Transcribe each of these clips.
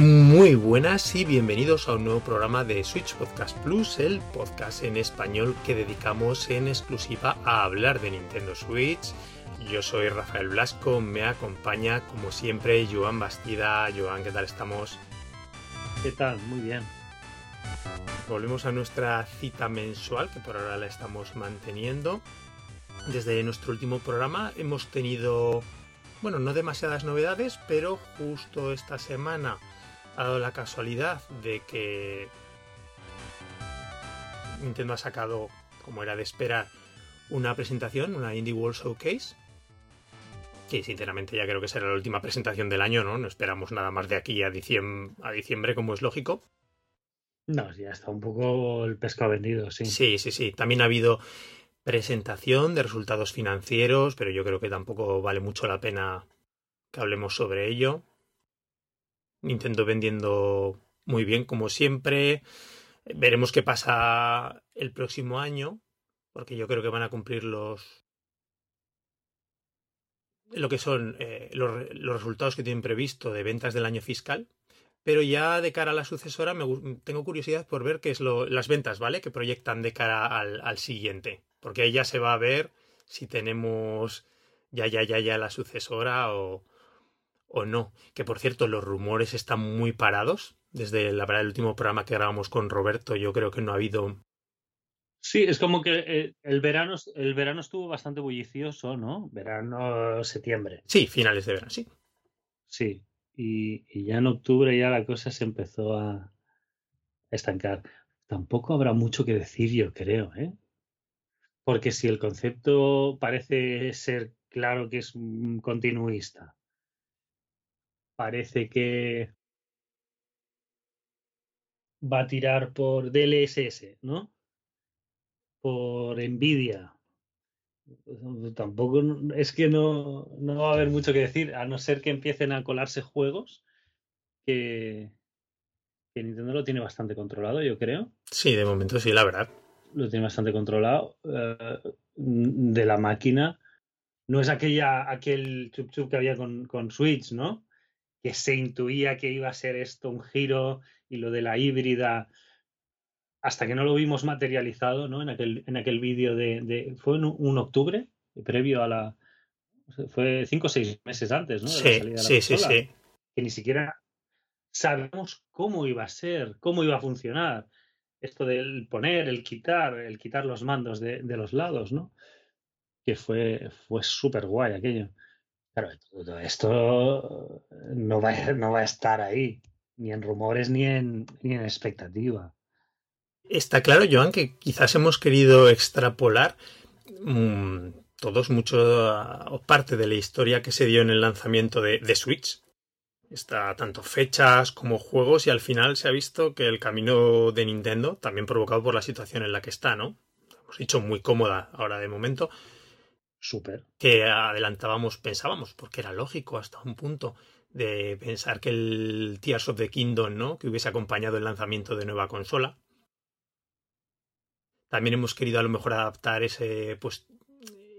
Muy buenas y bienvenidos a un nuevo programa de Switch Podcast Plus, el podcast en español que dedicamos en exclusiva a hablar de Nintendo Switch. Yo soy Rafael Blasco, me acompaña como siempre Joan Bastida. Joan, ¿qué tal estamos? ¿Qué tal? Muy bien. Volvemos a nuestra cita mensual que por ahora la estamos manteniendo. Desde nuestro último programa hemos tenido, bueno, no demasiadas novedades, pero justo esta semana ha dado la casualidad de que Nintendo ha sacado, como era de esperar, una presentación, una Indie World Showcase. Que sinceramente ya creo que será la última presentación del año, ¿no? No esperamos nada más de aquí a diciembre, a diciembre como es lógico. No, ya está un poco el pescado vendido, sí. Sí, sí, sí. También ha habido presentación de resultados financieros, pero yo creo que tampoco vale mucho la pena que hablemos sobre ello. Nintendo vendiendo muy bien como siempre. Veremos qué pasa el próximo año, porque yo creo que van a cumplir los lo que son eh, los, los, resultados que tienen previsto de ventas del año fiscal. Pero ya de cara a la sucesora me, tengo curiosidad por ver qué es lo, las ventas, ¿vale? Que proyectan de cara al, al siguiente. Porque ahí ya se va a ver si tenemos ya, ya, ya, ya la sucesora o, o no. Que por cierto, los rumores están muy parados. Desde la verdad, el último programa que grabamos con Roberto, yo creo que no ha habido. Sí, es como que eh, el verano, el verano estuvo bastante bullicioso, ¿no? Verano, septiembre. Sí, finales de verano, sí. Sí, y, y ya en octubre ya la cosa se empezó a estancar. Tampoco habrá mucho que decir, yo creo, ¿eh? Porque si el concepto parece ser claro que es un continuista, parece que va a tirar por DLSS, ¿no? Por Nvidia. Tampoco es que no, no va a haber mucho que decir, a no ser que empiecen a colarse juegos que, que Nintendo lo tiene bastante controlado, yo creo. Sí, de momento sí, la verdad lo tiene bastante controlado uh, de la máquina. No es aquella, aquel chup chup que había con, con, Switch, ¿no? Que se intuía que iba a ser esto un giro y lo de la híbrida, hasta que no lo vimos materializado, ¿no? En aquel, en aquel vídeo de, de, Fue en un octubre, previo a la. Fue cinco o seis meses antes, ¿no? De sí, la salida de la sí, sí, sí. Que ni siquiera sabemos cómo iba a ser, cómo iba a funcionar esto del poner, el quitar, el quitar los mandos de, de los lados, ¿no? Que fue, fue súper guay aquello. Claro, todo esto no va, no va a estar ahí, ni en rumores ni en, ni en expectativa. Está claro, Joan, que quizás hemos querido extrapolar mmm, todos mucho uh, parte de la historia que se dio en el lanzamiento de, de Switch Está tanto fechas como juegos y al final se ha visto que el camino de Nintendo, también provocado por la situación en la que está, ¿no? Hemos dicho muy cómoda ahora de momento. Que adelantábamos, pensábamos, porque era lógico hasta un punto de pensar que el Tears of the Kingdom, ¿no? Que hubiese acompañado el lanzamiento de nueva consola. También hemos querido a lo mejor adaptar ese, pues,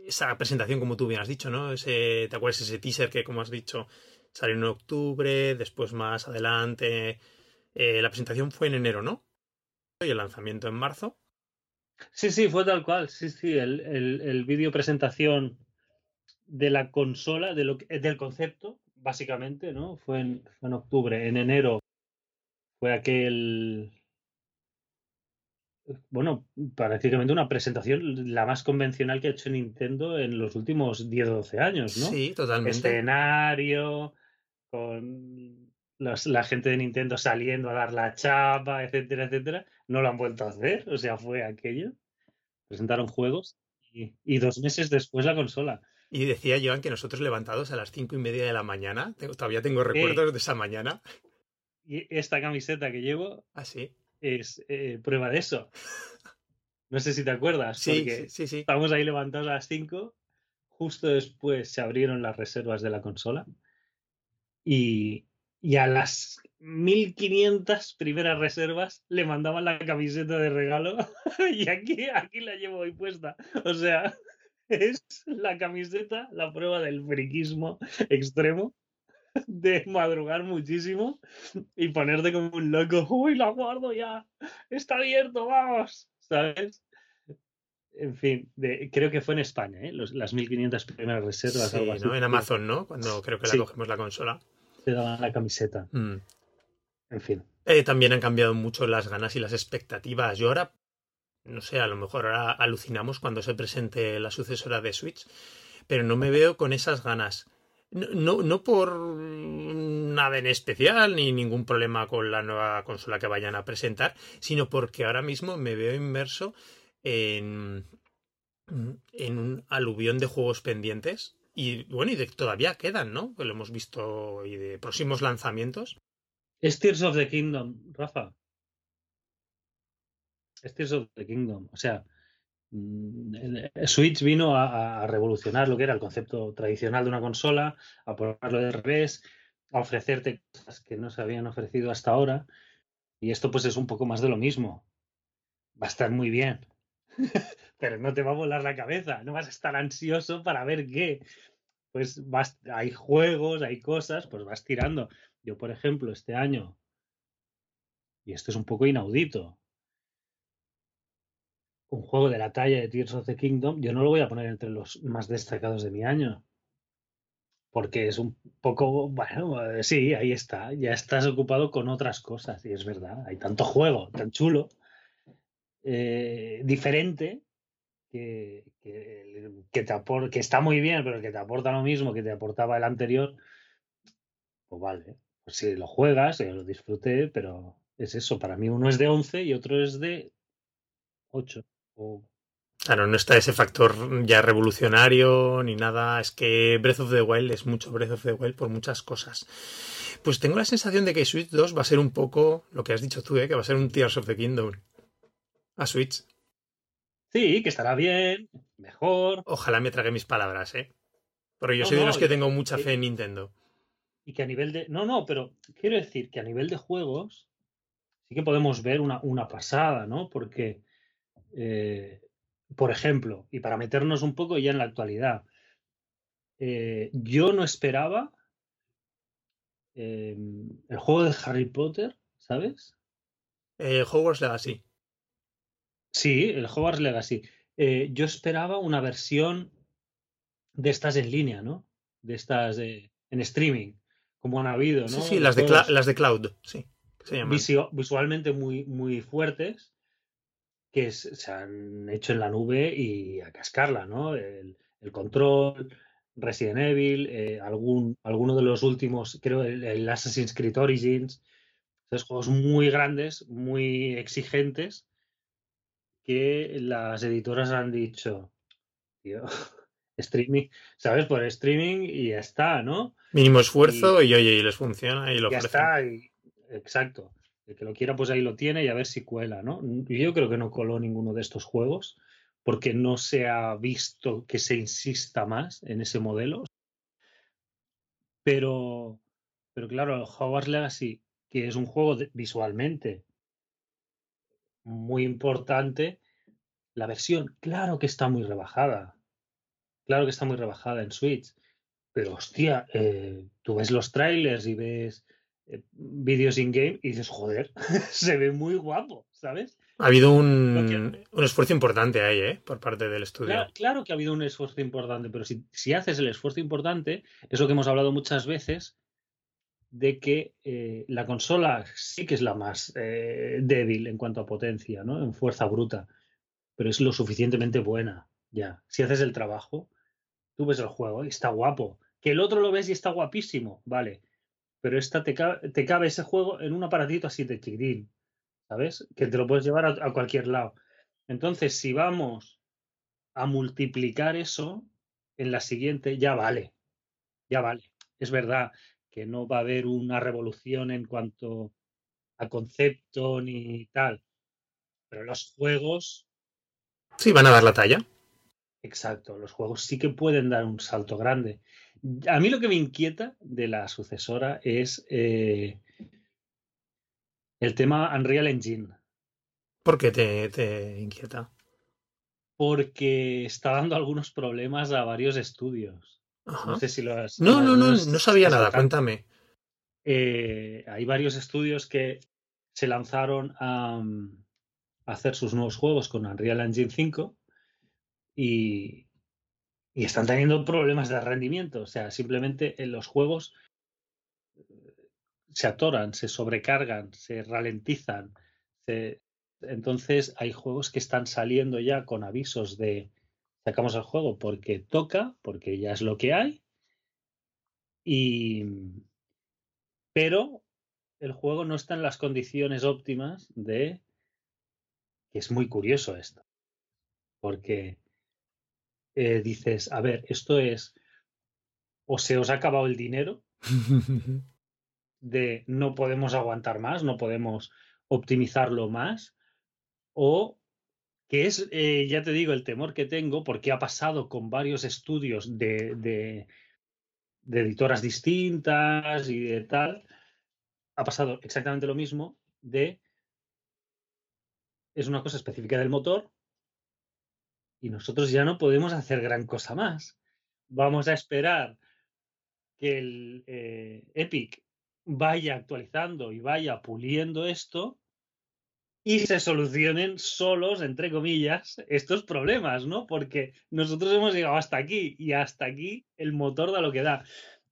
esa presentación como tú bien has dicho, ¿no? Ese, ¿te acuerdas ese teaser que, como has dicho, Salió en octubre, después más adelante. Eh, la presentación fue en enero, ¿no? Y el lanzamiento en marzo. Sí, sí, fue tal cual. Sí, sí, el, el, el vídeo presentación de la consola, de lo que, del concepto, básicamente, ¿no? Fue en, fue en octubre. En enero fue aquel bueno, prácticamente una presentación la más convencional que ha hecho Nintendo en los últimos 10 o 12 años, ¿no? Sí, totalmente. Escenario, con los, la gente de Nintendo saliendo a dar la chapa, etcétera, etcétera. No lo han vuelto a hacer, o sea, fue aquello. Presentaron juegos y, y dos meses después la consola. Y decía Joan que nosotros levantados a las cinco y media de la mañana, todavía tengo recuerdos eh, de esa mañana. Y esta camiseta que llevo. Ah, sí es eh, prueba de eso. No sé si te acuerdas. Sí, sí, sí, sí. Estábamos ahí levantados a las 5. Justo después se abrieron las reservas de la consola. Y, y a las 1500 primeras reservas le mandaban la camiseta de regalo. y aquí, aquí la llevo hoy puesta. O sea, es la camiseta, la prueba del friquismo extremo. de madrugar muchísimo y ponerte como un loco. Uy, la guardo ya. Está abierto, vamos. ¿Sabes? En fin, creo que fue en España, ¿eh? las 1500 primeras reservas. En Amazon, ¿no? Cuando creo que la cogemos la consola. Daban la camiseta. Mm. En fin. Eh, también han cambiado mucho las ganas y las expectativas. Yo ahora, no sé, a lo mejor ahora alucinamos cuando se presente la sucesora de Switch, pero no me veo con esas ganas. No, no, por nada en especial ni ningún problema con la nueva consola que vayan a presentar, sino porque ahora mismo me veo inmerso en, en un aluvión de juegos pendientes y bueno, y de, todavía quedan, ¿no? Que lo hemos visto y de próximos lanzamientos. Es Tears of the Kingdom, Rafa. Es Tears of the Kingdom. O sea, mm, Switch vino a, revolucionar lo que era el concepto tradicional de una consola, a ponerlo de revés, a ofrecerte cosas que no se habían ofrecido hasta ahora. Y esto pues es un poco más de lo mismo. Va a estar muy bien. Pero no te va a volar la cabeza, no vas a estar ansioso para ver qué. Pues hay juegos, hay cosas, pues vas tirando. Yo, por ejemplo, este año, y esto es un poco inaudito, un juego de la talla de Tears of the Kingdom, yo no lo voy a poner entre los más destacados de mi año. Porque es un poco, bueno, eh, sí, ahí está, ya estás ocupado con otras cosas, y es verdad, hay tanto juego tan chulo, eh, diferente, que, que, te que está muy bien, pero que te aporta lo mismo que te aportaba el anterior, pues vale, pues si lo juegas, lo disfruté, pero es eso, para mí uno es de 11 y otro es de 8. Claro, no está ese factor ya revolucionario ni nada. Es que Breath of the Wild es mucho Breath of the Wild por muchas cosas. Pues tengo la sensación de que Switch 2 va a ser un poco lo que has dicho tú, ¿eh? que va a ser un Tears of the Kingdom a Switch. Sí, que estará bien, mejor. Ojalá me trague mis palabras, ¿eh? Pero yo soy de los que tengo mucha fe en Nintendo. Y que a nivel de. No, no, pero quiero decir que a nivel de juegos sí que podemos ver una, una pasada, ¿no? Porque, eh, por ejemplo, y para meternos un poco ya en la actualidad, eh, yo no esperaba em, el juego de Harry Potter, ¿sabes? Eh, Hogwarts Legacy. Sí, el Hogwarts Legacy. Eh, yo esperaba una versión de estas en línea, ¿no? De estas en streaming, como han habido, ¿no? Sí, sí, las de, las de Cloud, sí. visualmente muy, muy fuertes, que se han hecho en la nube y a cascarla, ¿no? El, control, Resident Evil, eh, algún, alguno de los últimos, creo, el, el Assassin's Creed Origins. Esos juegos muy grandes, muy exigentes que las editoras han dicho, tío, streaming, ¿sabes? Por streaming y ya está, ¿no? Mínimo esfuerzo y, oye, y les funciona y lo Ya está, y, exacto. El que lo quiera, pues ahí lo tiene y a ver si cuela, ¿no? Yo creo que no coló ninguno de estos juegos porque no se ha visto que se insista más en ese modelo. Pero, pero claro, Hogwarts Legacy, que es un juego visualmente muy importante. La versión, claro que está muy rebajada. Claro que está muy rebajada en Switch. Pero hostia, eh, tú ves los trailers y ves eh, vídeos in-game y dices, joder, se ve muy guapo, ¿sabes? Ha habido un, un, esfuerzo importante ahí, ¿eh? Por parte del estudio. Claro, que ha habido un esfuerzo importante, pero si, si, haces el esfuerzo importante, es lo que hemos hablado muchas veces, de que eh, la consola sí que es la más eh, débil en cuanto a potencia, ¿no? En fuerza bruta, pero es lo suficientemente buena, ya. Si haces el trabajo, tú ves el juego y está guapo. Que el otro lo ves y está guapísimo, vale. Pero esta te, cabe, ese juego en un aparatito así de chiquitín, ¿sabes? Que te lo puedes llevar a cualquier lado. Entonces, si vamos a multiplicar eso en la siguiente, ya vale. Ya vale. Es verdad que no va a haber una revolución en cuanto a concepto ni tal. Pero los juegos. Sí, van a dar la talla. Exacto, los juegos sí que pueden dar un salto grande. A mí lo que me inquieta de la sucesora es eh, el tema Unreal Engine. ¿Por qué te, te inquieta? Porque está dando algunos problemas a varios estudios. No sé si lo has. No, no, no, no sabía nada, cuéntame. Eh, hay varios estudios que se lanzaron a, hacer sus nuevos juegos con Unreal Engine 5 y, y, están teniendo problemas de rendimiento. O sea, simplemente en los juegos se atoran, se sobrecargan, se ralentizan. Entonces hay juegos que están saliendo ya con avisos de sacamos el juego porque toca, porque ya es lo que hay. Y pero el juego no está en las condiciones óptimas de que es muy curioso esto. Porque eh, dices, a ver, esto es o se os ha acabado el dinero de no podemos aguantar más, no podemos optimizarlo más, o que es, eh, ya te digo, el temor que tengo, porque ha pasado con varios estudios de, editoras distintas y de tal, ha pasado exactamente lo mismo de es una cosa específica del motor y nosotros ya no podemos hacer gran cosa más. Vamos a esperar que el eh, Epic vaya actualizando y vaya puliendo esto y se solucionen solos, entre comillas, estos problemas, ¿no? Porque nosotros hemos llegado hasta aquí y hasta aquí el motor da lo que da.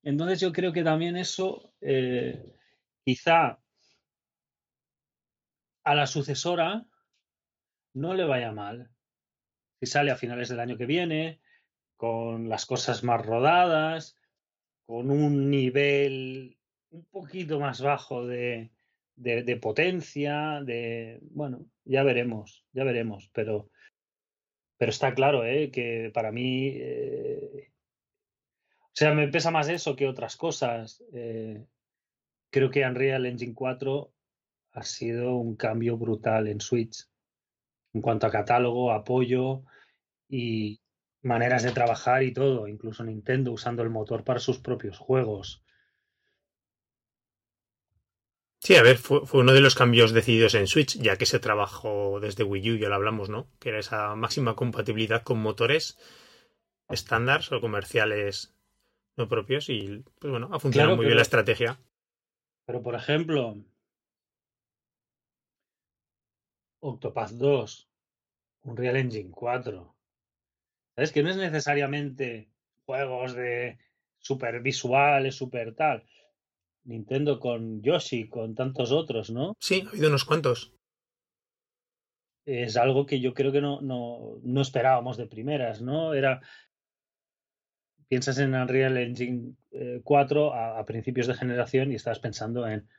Entonces yo creo que también eso eh, quizá a la sucesora no le vaya mal. Si sale a finales del año que viene, con las cosas más rodadas, con un nivel un poquito más bajo de, de, potencia, de... Bueno, ya veremos, ya veremos, pero, pero está claro ¿eh? que para mí... Eh, o sea, me pesa más eso que otras cosas. Eh, creo que Unreal Engine 4 ha sido un cambio brutal en Switch en cuanto a catálogo, apoyo y maneras de trabajar y todo, incluso Nintendo usando el motor para sus propios juegos. Sí, a ver, fue, uno de los cambios decididos en Switch, ya que se trabajó desde Wii U, ya lo hablamos, ¿no? Que era esa máxima compatibilidad con motores estándar o comerciales no propios y, pues bueno, ha funcionado muy bien la estrategia. Pero, por ejemplo, Octopath 2, Unreal Engine 4. ¿Sabes? Que no es necesariamente juegos de super visuales, super tal. Nintendo con Yoshi, con tantos otros, ¿no? Sí, ha habido unos cuantos. Es algo que yo creo que no, no, no esperábamos de primeras, ¿no? Era. Piensas en Unreal Engine 4 eh, a, a principios de generación y estás pensando en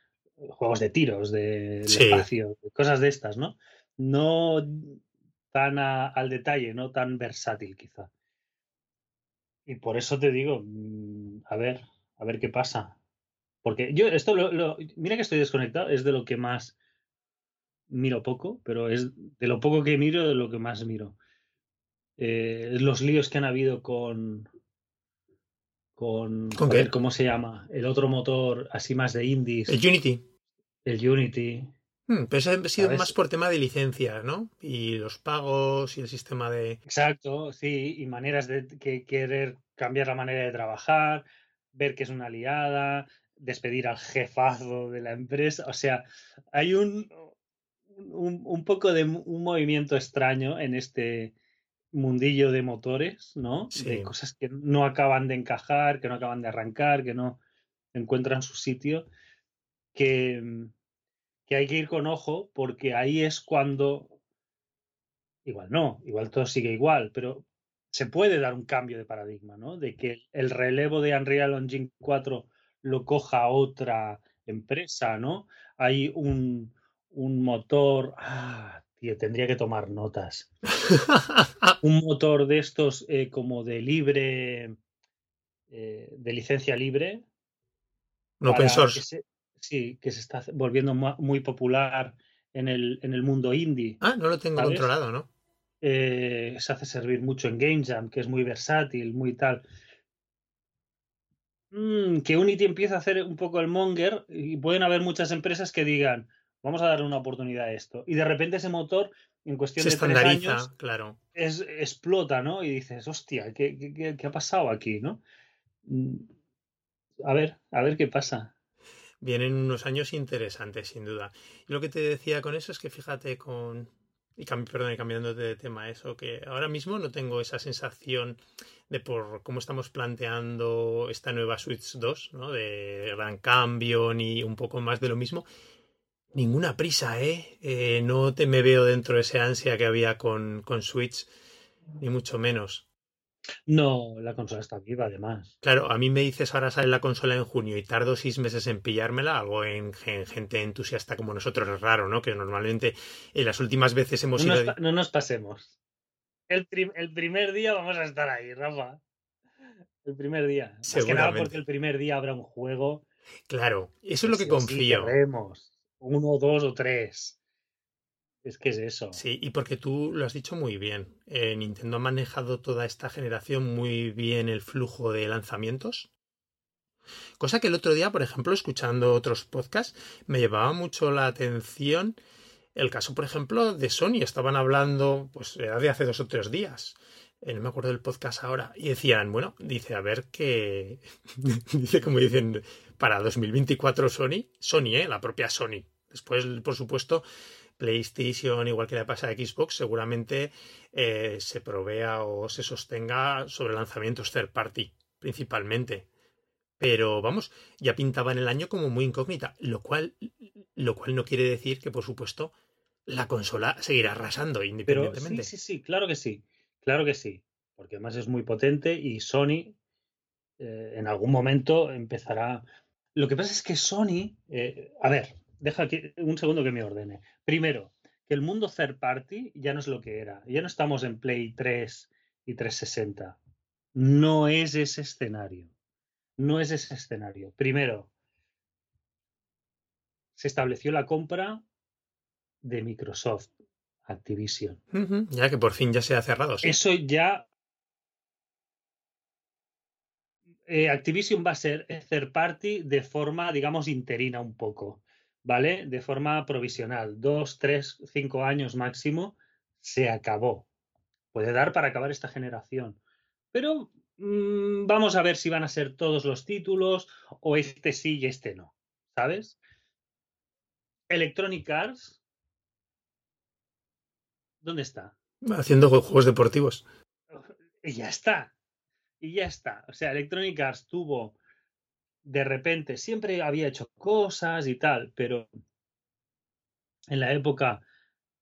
juegos de tiros, de, espacio, cosas de estas, ¿no? No tan al detalle, no tan versátil quizá. Y por eso te digo, mm, a ver, a ver qué pasa. Porque yo esto lo, mira que estoy desconectado, es de lo que más miro poco, pero es de lo poco que miro de lo que más miro. Eh, los líos que han habido con con, ¿Con ¿cómo se llama? El otro motor así más de indies. El Unity. El Unity. Hmm, pero eso ha sido más por tema de licencias, ¿no? Y los pagos y el sistema de. Exacto, sí, y maneras de que querer cambiar la manera de trabajar, ver que es una aliada, despedir al jefazo de la empresa. O sea, hay un, un, un poco de un movimiento extraño en este mundillo de motores, ¿no? De cosas que no acaban de encajar, que no acaban de arrancar, que no encuentran su sitio que, que hay que ir con ojo porque ahí es cuando, igual no, igual todo sigue igual, pero se puede dar un cambio de paradigma, ¿no? De que el relevo de Unreal Engine 4 lo coja otra empresa, ¿no? Hay un, un motor, ah, tío, tendría que tomar notas. un motor de estos eh, como de libre, eh, de licencia libre. No open source sí, que se está volviendo muy popular en el, en el mundo indie. Ah, no lo tengo controlado, ¿no? Eh, se hace servir mucho en Game Jam, que es muy versátil, muy tal. Mm, que Unity empieza a hacer un poco el monger y pueden haber muchas empresas que digan, vamos a darle una oportunidad a esto. Y de repente ese motor, en cuestión de tres años, claro. Es, explota, ¿no? Y dices, hostia, ¿qué, qué, qué ha pasado aquí, no? mm, a ver, a ver qué pasa. Vienen unos años interesantes, sin duda. Y lo que te decía con eso es que fíjate con... Y perdón, cambiando de tema, eso, que ahora mismo no tengo esa sensación de por cómo estamos planteando esta nueva Switch 2, ¿no? De gran cambio ni un poco más de lo mismo. Ninguna prisa, ¿eh? eh no te me veo dentro de ese ansia que había con, con Switch, ni mucho menos. No, la consola está viva, además. Claro, a mí me dices ahora sale la consola en junio y tardo seis meses en pillármela, algo en, gente entusiasta como nosotros es raro, ¿no? Que normalmente en las últimas veces hemos no ido. Nos, no nos pasemos. El, el, primer día vamos a estar ahí, Rafa. El primer día. Es que nada porque el primer día habrá un juego. Claro, eso es lo que confío. uno, dos o tres. Es que es eso. Sí, y porque tú lo has dicho muy bien. Eh, Nintendo ha manejado toda esta generación muy bien el flujo de lanzamientos. Cosa que el otro día, por ejemplo, escuchando otros podcasts, me llevaba mucho la atención el caso, por ejemplo, de Sony. Estaban hablando, pues era de hace dos o tres días. Eh, no me acuerdo del podcast ahora. Y decían, bueno, dice, a ver qué. dice, como dicen, para 2024 Sony. Sony, ¿eh? La propia Sony. Después, por supuesto, PlayStation, igual que le pasa a Xbox, seguramente eh, se provea o se sostenga sobre lanzamientos third party, principalmente. Pero vamos, ya pintaban el año como muy incógnita, lo cual, lo cual no quiere decir que, por supuesto, la consola seguirá arrasando independientemente. sí, sí, sí, claro que sí, claro que sí, porque además es muy potente y Sony eh, en algún momento empezará. Lo que pasa es que Sony, eh, a ver, deja aquí un segundo que me ordene. Primero, que el mundo third party ya no es lo que era. Ya no estamos en Play 3 y 360. No es ese escenario. No es ese escenario. Primero, se estableció la compra de Microsoft, Activision. Ya que por fin ya se ha cerrado. Eso ya. Eh, Activision va a ser third party de forma, digamos, interina un poco. ¿Vale? De forma provisional, dos, tres, cinco años máximo, se acabó. Puede dar para acabar esta generación. Pero mm, vamos a ver si van a ser todos los títulos o este sí y este no, ¿sabes? Electronic Arts, ¿dónde está? Haciendo juegos deportivos. Y ya está. Y ya está. O sea, Electronic Arts tuvo de repente siempre había hecho cosas y tal, pero en la época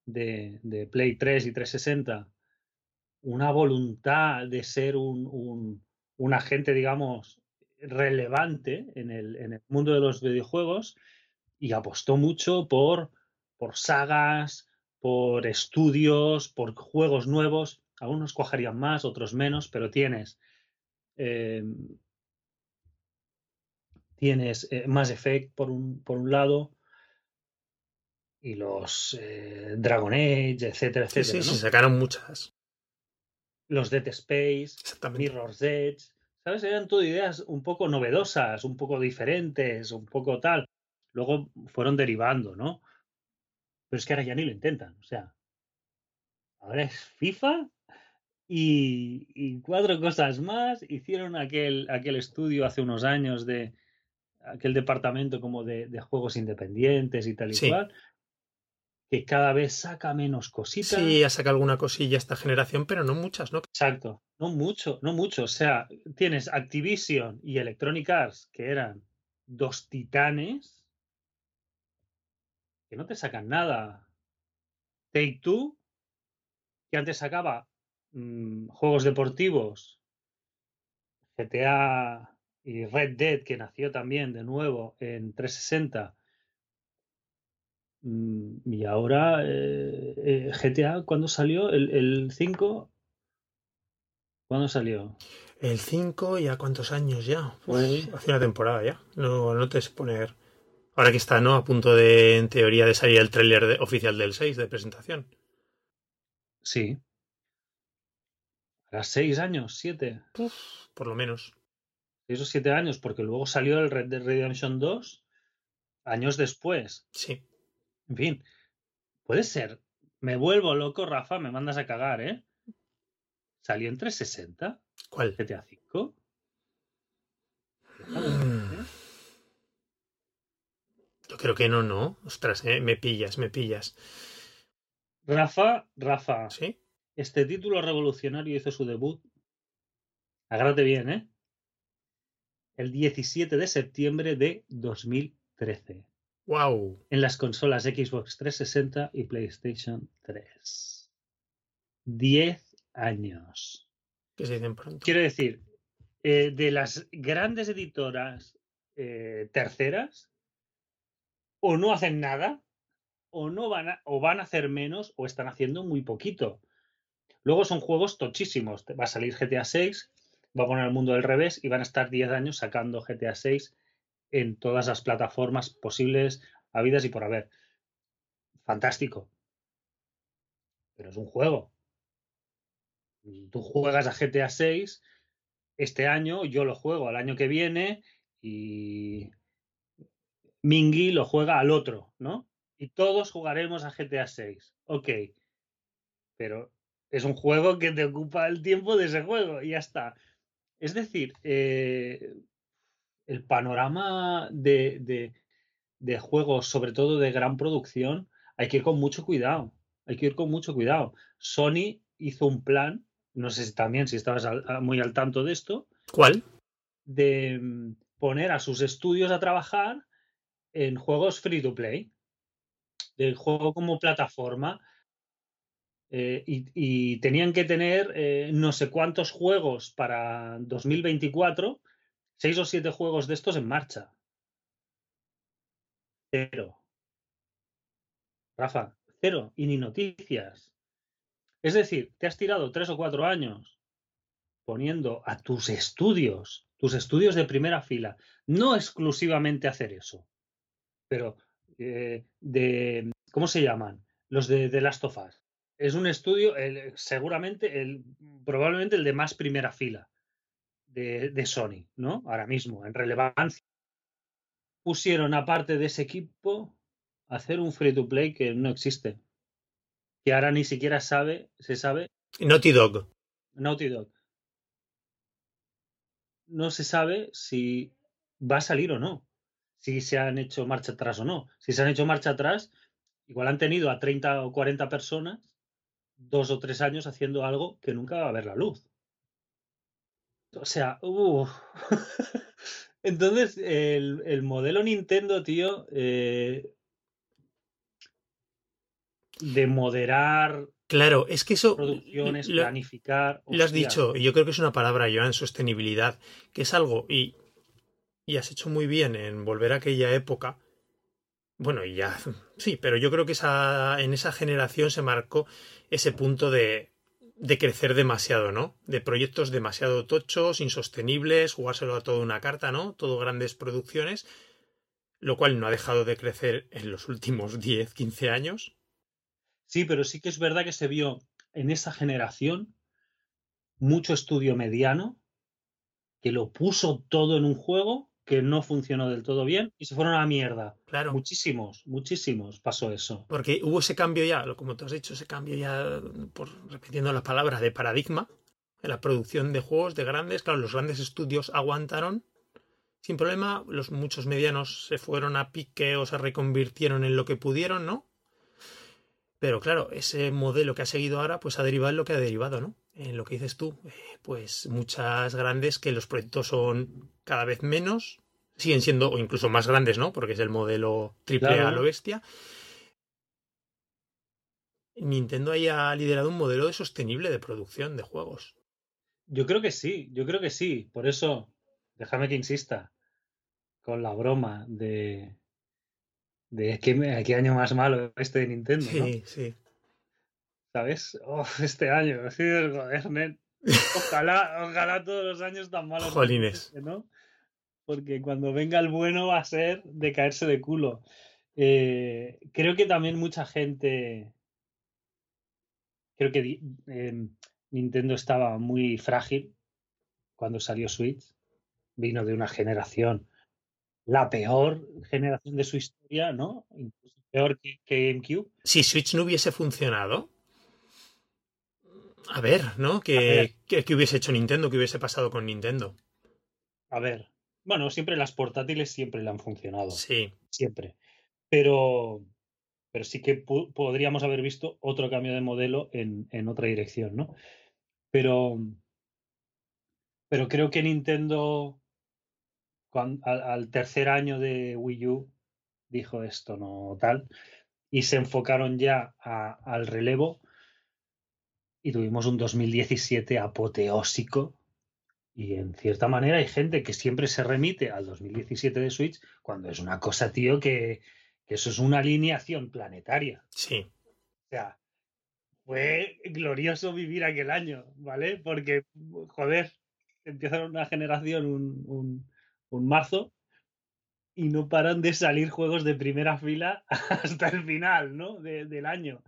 de, Play 3 y 360, una voluntad de ser un, agente, digamos, relevante en el, en el, mundo de los videojuegos y apostó mucho por, por sagas, por estudios, por juegos nuevos. Algunos cuajarían más, otros menos, pero tienes eh, tienes eh, Mass Effect por un, por un lado y los eh, Dragon Age, etcétera, etcétera. Sí, sí, se sacaron muchas. Los Dead Space, Mirror's Edge, ¿sabes? Eran todo ideas un poco novedosas, un poco diferentes, un poco tal. Luego fueron derivando, ¿no? Pero es que ahora ya ni lo intentan, o sea, ahora es FIFA y, y, cuatro cosas más. Hicieron aquel, aquel estudio hace unos años de, aquel departamento como de, juegos independientes y tal y cual, que cada vez saca menos cositas. Sí, ya saca alguna cosilla esta generación, pero no muchas, ¿no? Exacto, no mucho, no mucho. O sea, tienes Activision y Electronic Arts, que eran dos titanes, que no te sacan nada. Take Two, que antes sacaba mm, juegos deportivos, GTA y Red Dead, que nació también de nuevo en 360. Mm, y ahora eh, eh, GTA, ¿cuándo salió? ¿El, 5? ¿Cuándo salió? El 5, ¿ya cuántos años ya? Pues, hace una temporada ya. No, no te exponer. Ahora que está, ¿no? A punto de, en teoría, de salir el tráiler oficial del 6 de presentación. Sí. ¿A seis años? ¿Siete? por lo menos esos siete años, porque luego salió el Red Dead Redemption 2 años después. Sí. En fin, puede ser. Me vuelvo loco, Rafa, me mandas a cagar, ¿eh? Salió en 360. ¿Cuál? GTA V. Mm. ¿eh? Yo creo que no, no. Ostras, eh, me pillas, me pillas. Rafa, Rafa. Sí. Este título revolucionario hizo su debut. Agárrate bien, ¿eh? El 17 de septiembre de 2013 ¡Wow! en las consolas Xbox 360 y PlayStation 3. 10 años. Que se dicen pronto. Quiero decir, eh, de las grandes editoras eh, terceras, o no hacen nada, o no van a, o van a hacer menos, o están haciendo muy poquito. Luego son juegos tochísimos. Va a salir GTA 6, va a poner el mundo del revés y van a estar 10 años sacando GTA 6 en todas las plataformas posibles, habidas y por haber. Fantástico. Pero es un juego. Tú juegas a GTA 6 este año, yo lo juego al año que viene y Mingy lo juega al otro, ¿no? Y todos jugaremos a GTA 6. Ok. Pero es un juego que te ocupa el tiempo de ese juego y ya está. Es decir, eh, el panorama de, de, de juegos, sobre todo de gran producción, hay que ir con mucho cuidado. Hay que ir con mucho cuidado. Sony hizo un plan, no sé si también si estabas al- muy al tanto de esto, ¿Cuál? de mm, poner a sus estudios a trabajar en juegos free to play, del juego como plataforma. Eh, y, tenían que tener eh, no sé cuántos juegos para 2024, seis o siete juegos de estos en marcha. Cero. Rafa, cero. Y ni noticias. Es decir, te has tirado tres o cuatro años poniendo a tus estudios, tus estudios de primera fila, no exclusivamente hacer eso, pero eh, de, ¿cómo se llaman? Los de The Last of Us. Es un estudio, el- seguramente, el, probablemente el de más primera fila de, de Sony, ¿no? Ahora mismo, en relevancia. Pusieron aparte de ese equipo a hacer un free to play que no existe. Que ahora ni siquiera sabe, se sabe Naughty Dog. Naughty Dog. No se sabe si va a salir o no. Si se han hecho marcha atrás o no. Si se han hecho marcha atrás, igual han tenido a 30 o 40 personas dos o tres años haciendo algo que nunca va a ver la luz. O sea, uf. entonces el, el modelo Nintendo, tío, eh, de moderar Claro, es que eso producciones, lo, planificar. lo has hostia. dicho, y yo creo que es una palabra, Joan, sostenibilidad, que es algo, y, y has hecho muy bien en volver a aquella época. Bueno, y ya, sí, pero yo creo que esa, en esa generación se marcó ese punto de, de crecer demasiado, ¿no? De proyectos demasiado tochos, insostenibles, jugárselo a toda una carta, ¿no? Todo grandes producciones, lo cual no ha dejado de crecer en los últimos 10, 15 años. Sí, pero sí que es verdad que se vio en esa generación mucho estudio mediano que lo puso todo en un juego que no funcionó del todo bien y se fueron a la mierda. Claro. Muchísimos, muchísimos pasó eso. Porque hubo ese cambio ya, lo- como tú has dicho, ese cambio ya, por repitiendo las palabras, de paradigma en la producción de juegos de grandes. Claro, los grandes estudios aguantaron sin problema, los muchos medianos se fueron a pique o se reconvirtieron en lo que pudieron, ¿no? Pero claro, ese modelo que ha seguido ahora, pues ha derivado en lo que ha derivado, ¿no? En lo que dices tú, eh, pues muchas grandes que los proyectos son cada vez menos, siguen siendo o incluso más grandes, ¿no? Porque es el modelo triple A Claro. lo bestia. Nintendo ahí ha liderado un modelo de sostenible de producción de juegos. Yo creo que sí, yo creo que sí. Por eso, déjame que insista con la broma de, de qué, qué año más malo este de Nintendo, ¿no? Sí, sí. ¿Sabes? Oh, este año, de joder. Ojalá, ojalá todos los años tan malos. Jolines. este, ¿no? Porque cuando venga el bueno va a ser de caerse de culo. Eh, creo que también mucha gente. Creo que eh, Nintendo estaba muy frágil cuando salió Switch. Vino de una generación, la peor generación de su historia, ¿no? Incluso peor que, que GameCube. Si Switch no hubiese funcionado, a ver, ¿no? ¿Qué, ver. qué- qué hubiese hecho Nintendo? ¿Qué hubiese pasado con Nintendo? A ver, bueno, siempre las portátiles siempre le han funcionado, Sí, siempre. Pero, pero sí que podríamos haber visto otro cambio de modelo en, en otra dirección, ¿no? Pero, pero creo que Nintendo al, tercer año de Wii U dijo esto no tal y se enfocaron ya al relevo y tuvimos un 2017 apoteósico y en cierta manera hay gente que siempre se remite al 2017 de Switch cuando es una cosa, tío, que, que eso es una alineación planetaria. Sí. O sea, fue glorioso vivir aquel año, ¿vale? Porque, joder, empieza una generación un, un marzo y no paran de salir juegos de primera fila hasta el final, ¿no? del año.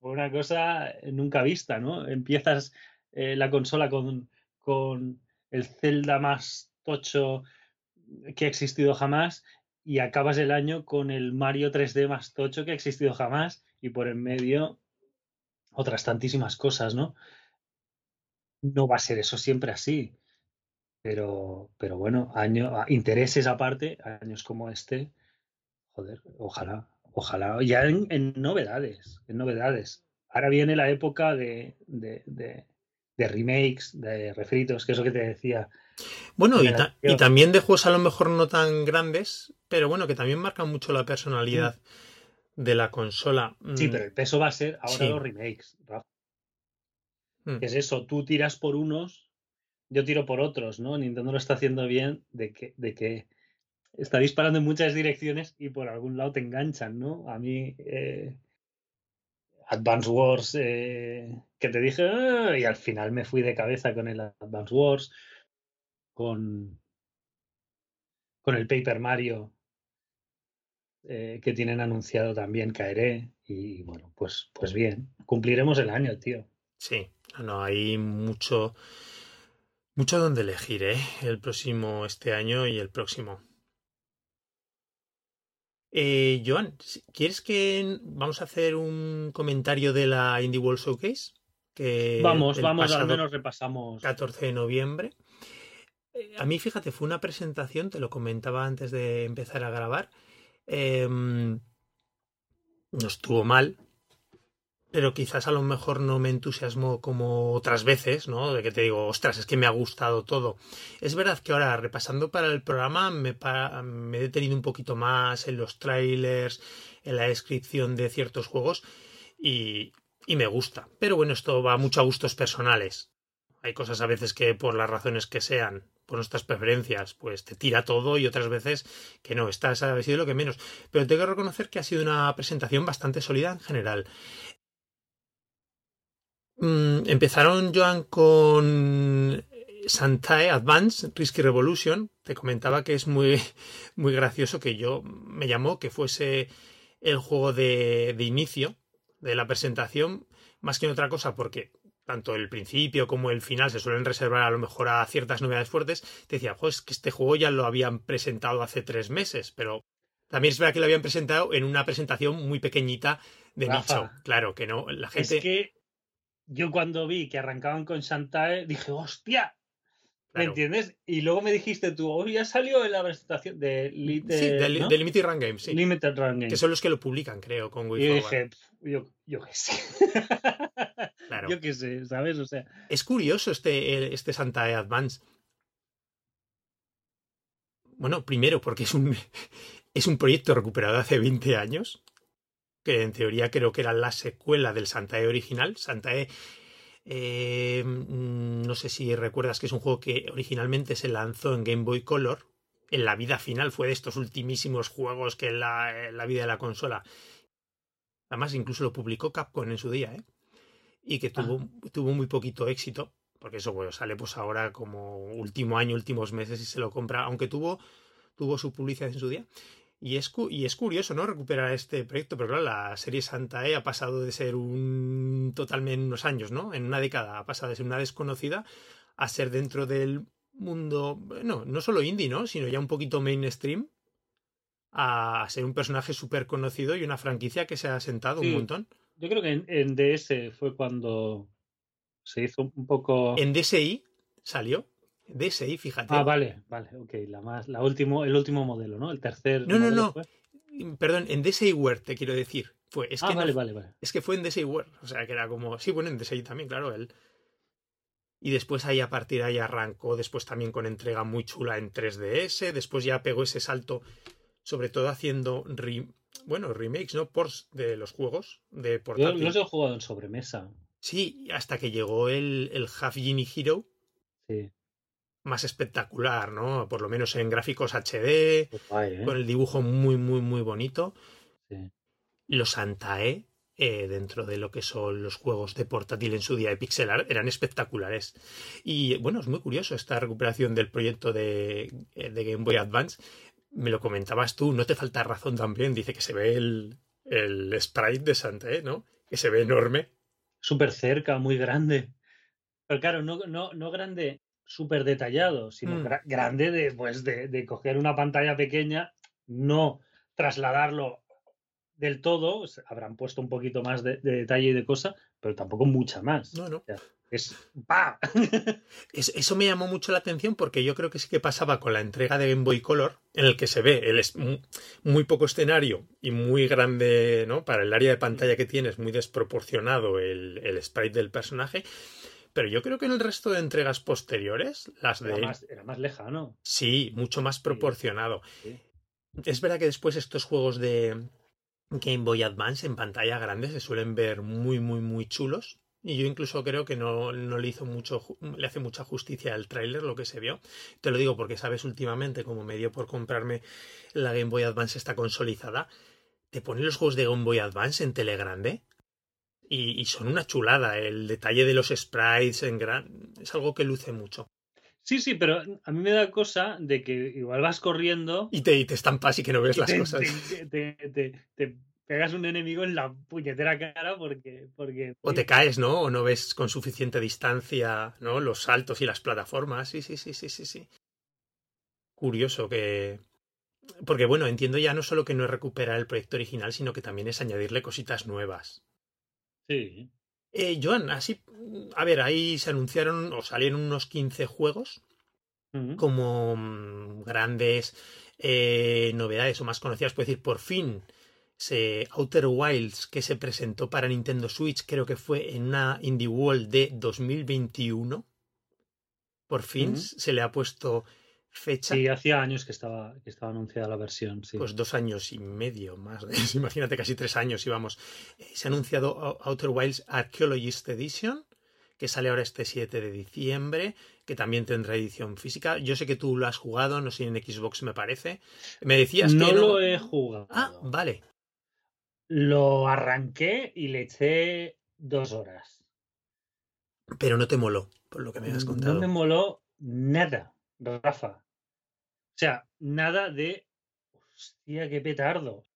Fue una cosa nunca vista, ¿no? Empiezas eh, la consola con, con el Zelda más tocho que ha existido jamás y acabas el año con el Mario 3D más tocho que ha existido jamás y por en medio otras tantísimas cosas, ¿no? No va a ser eso siempre así. Pero, pero bueno, año, intereses aparte, años como este, joder, ojalá, ojalá, ya en, novedades, en novedades. Ahora viene la época de, de, de, remakes, de refritos, que es lo que te decía. Bueno, y, y, también de juegos a lo mejor no tan grandes, pero bueno, que también marcan mucho la personalidad mm. de la consola. Sí, mm. pero el peso va a ser ahora los remakes, Rafa. Mm. es eso? Tú tiras por unos yo tiro por otros, ¿no? Nintendo lo está haciendo bien de que, de que está disparando en muchas direcciones y por algún lado te enganchan, ¿no? A mí, eh, Advance Wars, eh, que te dije, ah", y al final me fui de cabeza con el Advance Wars, con, con el Paper Mario, eh, que tienen anunciado también, caeré, y bueno, pues, pues bien, cumpliremos el año, tío. Sí, no, hay mucho mucho donde elegir, ¿eh? El próximo, este año y el próximo. Eh, Joan, ¿quieres que vamos a hacer un comentario de la Indie World Showcase? Que vamos, vamos, al menos repasamos. 14 de noviembre. Eh, a mí, fíjate, fue una presentación, te lo comentaba antes de empezar a grabar. Em, no estuvo mal, pero quizás a lo mejor no me entusiasmo como otras veces, ¿no? De que te digo, ostras, es que me ha gustado todo. Es verdad que ahora, repasando para el programa, me, he detenido un poquito más en los trailers, en la descripción de ciertos juegos y, y me gusta. Pero bueno, esto va mucho a gustos personales. Hay cosas a veces que por las razones que sean, por nuestras preferencias, pues te tira todo y otras veces que no, estás ha sido lo que menos. Pero tengo que reconocer que ha sido una presentación bastante sólida en general. Mm, empezaron, Joan, con Santae Advance Risky Revolution. Te comentaba que es muy, muy gracioso que yo me llamó que fuese el juego de, de inicio de la presentación, más que en otra cosa, porque tanto el principio como el final se suelen reservar a lo mejor a ciertas novedades fuertes. Te decía, pues que este juego ya lo habían presentado hace tres meses, pero también es verdad que lo habían presentado en una presentación muy pequeñita de nicho. Claro, que no, la gente. Es que yo cuando vi que arrancaban con Shantae, dije, hostia, ¿Me entiendes? Y luego me dijiste tú, hoy ya salió en la presentación de, de, Limited Run Games, sí. Limited Run Games. Que son los que lo publican, creo, con Wii Y dije, yo, yo qué sé. claro. Yo qué sé, ¿sabes? O sea. Es curioso este, este Shantae Advance. Bueno, primero, porque es un, es un proyecto recuperado hace 20 años que en teoría creo que era la secuela del Santae original. Santae, eh, no sé si recuerdas que es un juego que originalmente se lanzó en Game Boy Color. En la vida final fue de estos ultimísimos juegos que en la, vida de la consola. Además, incluso lo publicó Capcom en su día, ¿eh? Y que tuvo, ah. tuvo muy poquito éxito. Porque eso, bueno, sale pues ahora como último año, últimos meses y se lo compra. Aunque tuvo, tuvo su publicidad en su día. Y es, y es curioso, ¿no? Recuperar este proyecto, pero claro, la serie Santa E ha pasado de ser un totalmente en unos años, ¿no? En una década ha pasado de ser una desconocida a ser dentro del mundo, bueno, no solo indie, ¿no? Sino ya un poquito mainstream, a ser un personaje súper conocido y una franquicia que se ha sentado un montón. Yo creo que en, DS fue cuando se hizo un poco. En DSI salió. DSI, fíjate. Ah, vale, vale, ok. La más, la último, el último modelo, ¿no? El tercer. No, no, no. perdón, en DSiWare te quiero decir. Fue, es ah, que no- vale, vale, vale. Es que fue en DSiWare. O sea, que era como. Sí, bueno, en DSi también, claro. Él. Y después ahí a partir de ahí arrancó, después también con entrega muy chula en 3DS. Después ya pegó ese salto, sobre todo haciendo. re- bueno, remakes, ¿no? Ports de los juegos de Yo portátil. los he jugado en sobremesa. Sí, hasta que llegó el, el Half Genie Hero, Sí. Más espectacular, ¿no? Por lo menos en gráficos HD, guay, ¿eh? con el dibujo muy, muy, muy bonito. Sí. Los Antae, eh, dentro de lo que son los juegos de portátil en su día de pixel art, eran espectaculares. Y bueno, es muy curioso esta recuperación del proyecto de, eh, de Game Boy Advance. Me lo comentabas tú, no te falta razón también. Dice que se ve el, el sprite de Santae, ¿no? Que se ve enorme. Súper cerca, muy grande. Pero claro, no, no, no grande súper detallado, sino Mm. gra- grande de, pues, de, de coger una pantalla pequeña, no trasladarlo del todo, o sea, habrán puesto un poquito más de, de detalle y de cosa, pero tampoco mucha más. No, no. Es ¡pa! Es- eso me llamó mucho la atención porque yo creo que sí que pasaba con la entrega de Game Boy Color, en el que se ve el es- mu- muy poco escenario y muy grande, ¿no? Para el área de pantalla que tienes, muy desproporcionado el, el sprite del personaje. Pero yo creo que en el resto de entregas posteriores, las era, de. más, era más lejano. Sí, mucho más proporcionado. sí. Es verdad que después estos juegos de Game Boy Advance en pantalla grande se suelen ver muy, muy, muy chulos. Y yo incluso creo que no, no le hizo mucho, le hace mucha justicia al tráiler lo que se vio. Te lo digo porque sabes últimamente, como me dio por comprarme la Game Boy Advance esta consolizada, te ponen los juegos de Game Boy Advance en tele grande y, y son una chulada. El detalle de los sprites en gran es algo que luce mucho. Sí, sí, pero a mí me da cosa de que igual vas corriendo Y te, y te estampas y que no ves las te, cosas. te- te- te- te pegas un enemigo en la puñetera cara porque... porque O te caes, ¿no? O no ves con suficiente distancia, ¿no? Los saltos y las plataformas. Sí, sí, sí, sí, sí, sí. Curioso que. Porque, bueno, entiendo ya no solo que no es recuperar el proyecto original, sino que también es añadirle cositas nuevas. Sí. Eh, Joan, así. A ver, ahí se anunciaron o salieron unos 15 juegos como mm, grandes eh, novedades o más conocidas, puedo decir, por fin. Se, Outer Wilds, que se presentó para Nintendo Switch, creo que fue en una Indie World de 2021. Por fin se le ha puesto fecha. Sí, hacía años que estaba, que estaba anunciada la versión, sí. Pues dos años y medio más. Imagínate, casi tres años íbamos. Eh, Se ha anunciado Ou- Outer Wilds Archaeologist Edition, que sale ahora este 7 de diciembre, que también tendrá edición física. Yo sé que tú lo has jugado, no sé, en Xbox me parece. Me decías no que no. lo he jugado. Ah, vale. Lo arranqué y le eché dos horas. Pero no te moló, por lo que me has contado. No me moló nada, Rafa. O sea, nada de. Hostia, qué petardo.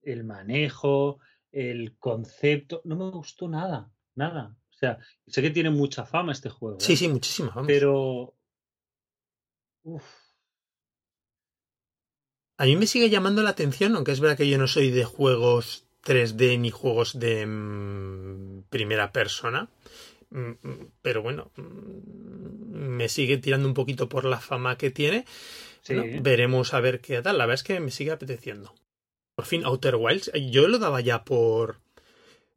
El manejo, el concepto. No me gustó nada. Nada. O sea, sé que tiene mucha fama este juego. Sí, ¿eh? sí, muchísimo. Vamos. Pero. Uf. A mí me sigue llamando la atención, aunque es verdad que yo no soy de juegos 3D ni juegos de mm, primera persona. Mm, mm, Pero bueno, me sigue tirando un poquito por la fama que tiene. Sí. Bueno, veremos a ver qué tal. La verdad es que me sigue apeteciendo. Por fin, Outer Wilds. Yo lo daba ya por,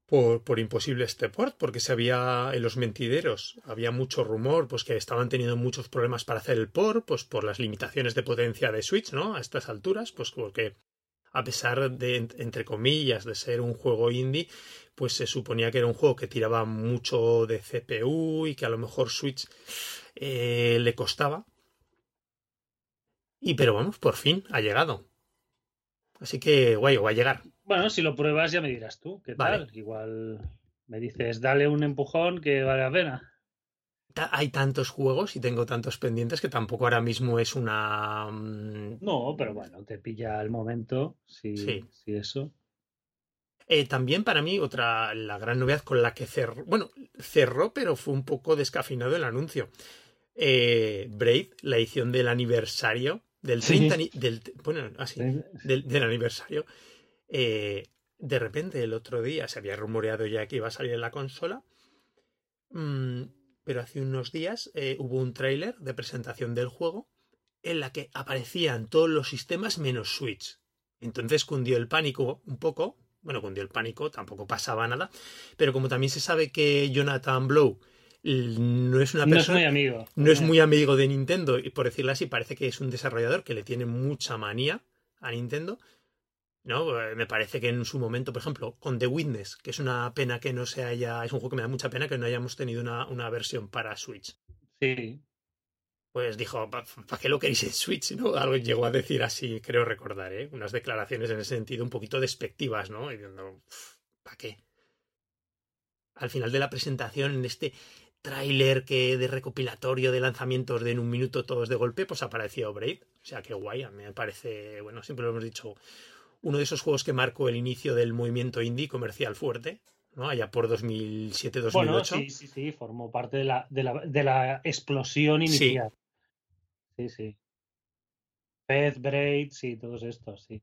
por, por imposible este port, porque se había en los mentideros, había mucho rumor, pues que estaban teniendo muchos problemas para hacer el port, pues por las limitaciones de potencia de Switch, ¿no? A estas alturas, pues porque a pesar de, en- entre comillas, de ser un juego indie, pues se suponía que era un juego que tiraba mucho de CPU y que a lo mejor Switch eh, le costaba. Y pero vamos, por fin ha llegado. Así que guay, va a llegar. Bueno, si lo pruebas ya me dirás tú, ¿qué Vale. tal? Igual me dices, dale un empujón que vale la pena. Hay tantos juegos y tengo tantos pendientes que tampoco ahora mismo es una... mm, No, pero bueno, te pilla el momento, si, Sí. si eso. Eh, también para mí otra, la gran novedad con la que cerró, bueno, cerró, pero fue un poco descafinado el anuncio. Eh, Braid, la edición del aniversario, del Sí. 30, ani- del, bueno, así, del, del aniversario. eh, de repente el otro día se había rumoreado ya que iba a salir en la consola, mm, pero hace unos días eh, hubo un tráiler de presentación del juego en la que aparecían todos los sistemas menos Switch. Entonces cundió el pánico un poco. Bueno, cundió el pánico, tampoco pasaba nada. Pero como también se sabe que Jonathan Blow no es una persona. No es muy amigo. No es muy amigo de Nintendo, y por decirlo así, parece que es un desarrollador que le tiene mucha manía a Nintendo. ¿no? Eh, me parece que en su momento, por ejemplo, con The Witness, que es una pena que no se haya, es un juego que me da mucha pena que no hayamos tenido una, una versión para Switch. Sí. Pues dijo, ¿para qué lo queréis en Switch? ¿no? Algo llegó a decir así, creo recordar, ¿eh? Unas declaraciones en ese sentido un poquito despectivas, ¿no? Y diciendo, ¿para qué? Al final de la presentación, en este tráiler que de recopilatorio de lanzamientos de en un minuto todos de golpe, pues apareció Braid. O sea, qué guay, a mí me parece, bueno, siempre lo hemos dicho, uno de esos juegos que marcó el inicio del movimiento indie comercial fuerte, ¿no? Allá por 2007-2008. Bueno, sí, sí, sí, formó parte de la, de la, de la explosión inicial. Sí, sí. sí. Pez, Braid, sí, todos estos, sí.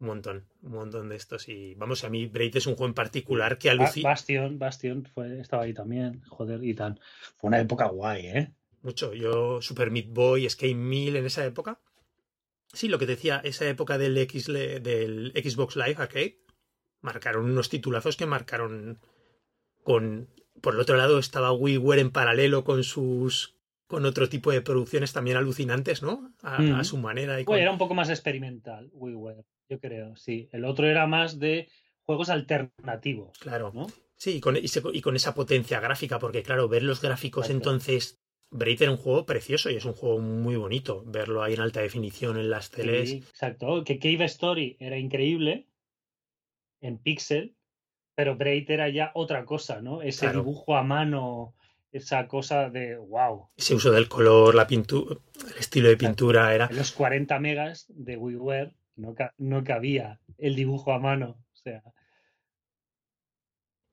Un montón, un montón de estos. Y vamos, a mí Braid es un juego en particular que alucina. Bastion, Bastion fue, estaba ahí también, joder, y tan. Fue una época guay, ¿eh? Mucho. Yo, Super Meat Boy, Skate 1000 en esa época. Sí, lo que decía, esa época del, X, del Xbox Live Arcade, marcaron unos titulazos que marcaron con... Por el otro lado estaba WiiWare en paralelo con sus con otro tipo de producciones también alucinantes, ¿no? A, mm. su manera. Y Era un poco más experimental, WiiWare. Yo creo, sí. El otro era más de juegos alternativos. Claro. ¿no? Sí, y con, y, con, esa potencia gráfica, porque claro, ver los gráficos entonces. Braid era un juego precioso y es un juego muy bonito. Verlo ahí en alta definición en las teles. exacto. Que Cave Story era increíble en pixel, pero Braid era ya otra cosa, ¿no? Ese dibujo a mano, esa cosa de wow. Ese uso del color, la pintura, el estilo de pintura era. Los 40 megas de WiiWare no, cabía el dibujo a mano. O sea.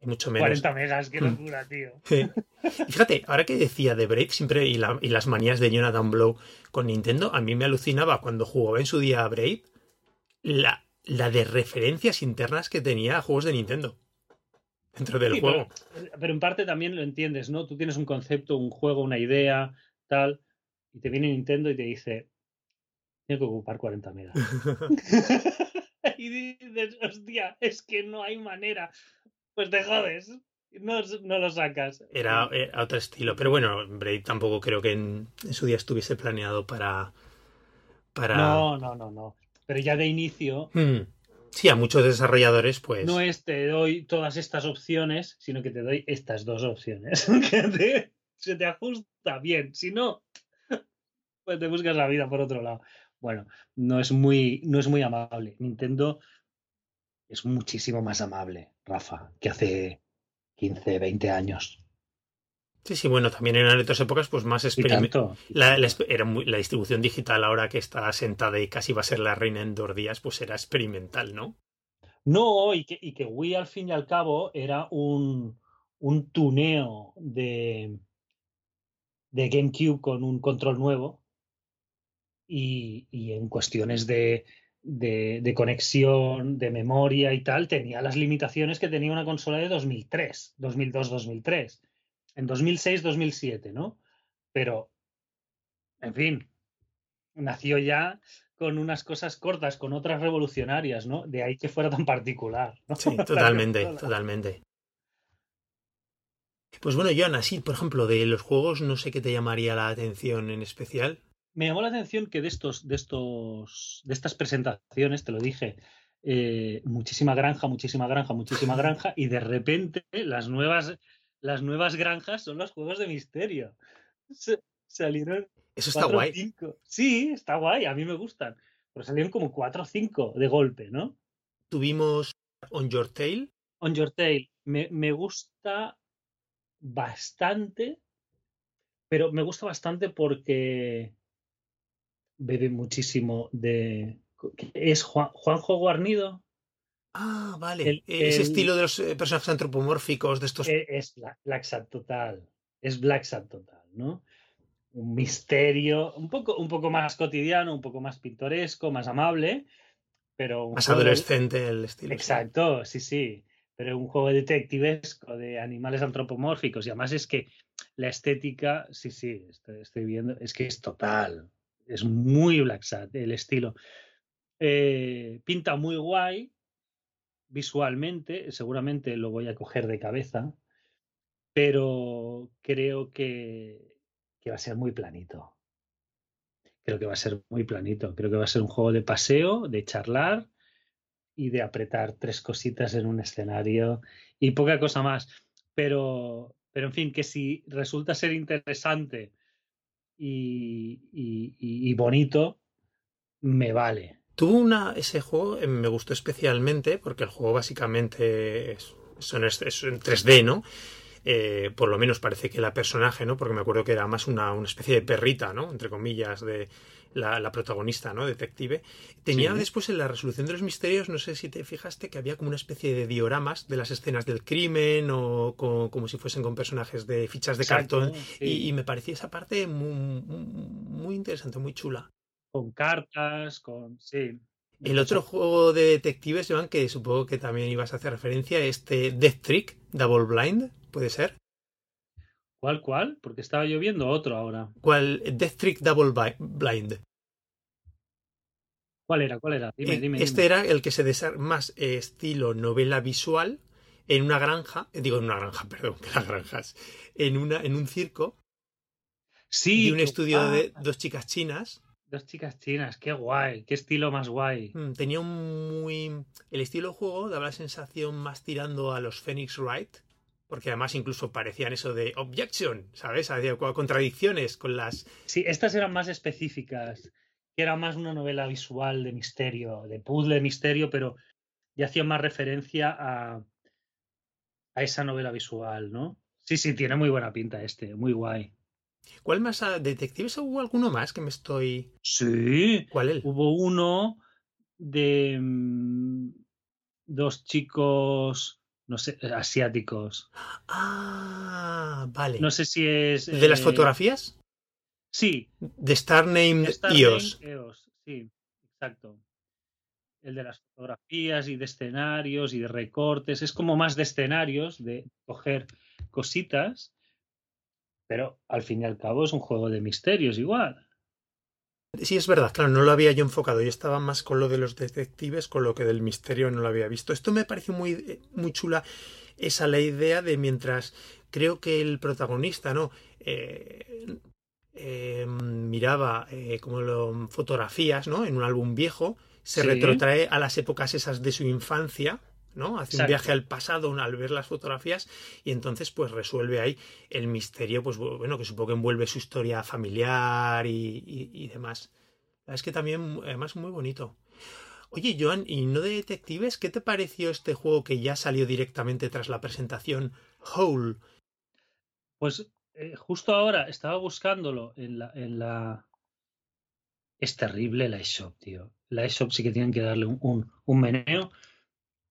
Mucho menos. 40 megas, qué mm. locura, tío. fíjate, ahora que decía de Braid siempre y, las manías de Jonathan Blow con Nintendo, a mí me alucinaba cuando jugaba en su día a Braid la, la de referencias internas que tenía a juegos de Nintendo dentro del juego. pero, en parte también lo entiendes, ¿no? Tú tienes un concepto, un juego, una idea, tal, y te viene Nintendo y te dice, tiene que ocupar 40 megas. y dices, hostia, es que no hay manera. Pues te jodes. No, no lo sacas. Era, otro estilo. Pero bueno, Braid tampoco creo que en, su día estuviese planeado para, para. No, no, no, no. Pero ya de inicio. Hmm. Sí, a muchos desarrolladores, pues. No es te doy todas estas opciones, sino que te doy estas dos opciones. que se te ajusta bien. Si no, pues te buscas la vida por otro lado bueno, no es muy, no es muy amable. Nintendo es muchísimo más amable, Rafa, que hace 15, 20 años. Sí, sí, bueno, también en otras épocas, pues más experimental. La, era la distribución digital ahora que está sentada y casi va a ser la reina en dos días, pues era experimental, ¿no? No, y que, y que Wii al fin y al cabo era un, un tuneo de, de GameCube con un control nuevo y, en cuestiones de, de, conexión, de memoria y tal, tenía las limitaciones que tenía una consola de 2003, 2002, 2003, en 2006, 2007, ¿no? Pero, en fin, nació ya con unas cosas cortas, con otras revolucionarias, ¿no? De ahí que fuera tan particular. Sí, totalmente, totalmente. Pues bueno, Joan, así, por ejemplo, de los juegos, no sé qué te llamaría la atención en especial me llamó la atención que de estos, de estos, de estas presentaciones, te lo dije, eh, muchísima granja, muchísima granja, muchísima granja, y de repente las nuevas, las nuevas granjas son los juegos de misterio. salieron. Eso está guay. Sí, está guay, a mí me gustan. Pero salieron como cuatro o cinco de golpe, ¿no? Tuvimos On Your Tail. On Your Tail. Me, me gusta bastante, pero me gusta bastante porque bebe muchísimo de... ¿Es Juanjo Guarnido? Ah, vale. Ese estilo de los eh, personajes antropomórficos de estos... E, es Black Sad total. Es Black Sad total, ¿no? Un misterio un poco, un poco más cotidiano, un poco más pintoresco, más amable, pero... más adolescente el estilo. Exacto, sí, sí. Pero un juego detectivesco de animales antropomórficos y además es que la estética, sí, sí, estoy, estoy viendo, es que es total es muy Black Sat el estilo. Eh, pinta muy guay visualmente, seguramente lo voy a coger de cabeza, pero creo que, que va a ser muy planito. Creo que va a ser muy planito. Creo que va a ser un juego de paseo, de charlar y de apretar tres cositas en un escenario y poca cosa más. Pero, pero en fin, que si resulta ser interesante y, bonito, me vale. Tuvo una, ese juego, eh, me gustó especialmente porque el juego básicamente es, es, en 3D, ¿no? Eh, por lo menos parece que la personaje, ¿no? Porque me acuerdo que era más una, una especie de perrita, ¿no? Entre comillas, de la, protagonista, ¿no? Detective. Tenía después en la resolución de los misterios, no sé si te fijaste, que había como una especie de dioramas de las escenas del crimen o como si fuesen con personajes de fichas de cartón. Y, me parecía esa parte muy, muy interesante, muy chula. Con cartas, con... Sí. El otro juego de detectives, Joan, que supongo que también ibas a hacer referencia, este Death Trick, Double Blind, ¿puede ser? ¿Cuál, cuál? Porque estaba lloviendo otro ahora. ¿Cuál? Death Trick Double Blind. ¿Cuál era? ¿Cuál era? Dime, eh, dime. Este era el que se desarrolla más estilo novela visual en una granja, eh, digo en una granja, perdón, que las granjas, en, una, en un circo. Sí. Y un estudio de dos chicas chinas. Dos chicas chinas, qué guay, qué estilo más guay. Mm, tenía un muy. El estilo de juego daba la sensación más tirando a los Phoenix Wright, porque además incluso parecían eso de objection, ¿sabes? Había contradicciones con las... Sí, estas eran más específicas, que era más una novela visual de misterio, de puzzle de misterio, pero ya hacía más referencia a, a esa novela visual, ¿no? Sí, sí, tiene muy buena pinta este, muy guay. ¿Cuál más? ¿Detectives hubo alguno más que me estoy...? Sí. ¿Cuál él? Hubo uno de mm, dos chicos no sé, eh, asiáticos. Ah, vale. No sé si es. ¿De las eh, fotografías? Sí. De Star Name EOS. Sí, exacto. El de las fotografías y de escenarios y de recortes. Es como más de escenarios, de coger cositas. Pero al fin y al cabo es un juego de misterios igual. Sí, es verdad, claro, no lo había yo enfocado. Yo estaba más con lo de los detectives, con lo que del misterio no lo había visto. Esto me pareció muy, muy chula, esa la idea de mientras creo que el protagonista, ¿no? Eh, eh, miraba eh, como lo, fotografías, ¿no? En un álbum viejo, se retrotrae a las épocas esas de su infancia, ¿no? Hace un viaje al pasado al ver las fotografías y entonces pues resuelve ahí el misterio, pues bueno, que supongo que envuelve su historia familiar y, demás. Es que también, además, muy bonito. Oye, Joan, ¿y no de detectives? ¿Qué te pareció este juego que ya salió directamente tras la presentación, Hole? Pues eh, justo ahora estaba buscándolo en la, en la... Es terrible la eShop, tío. La eShop sí que tienen que darle un, un meneo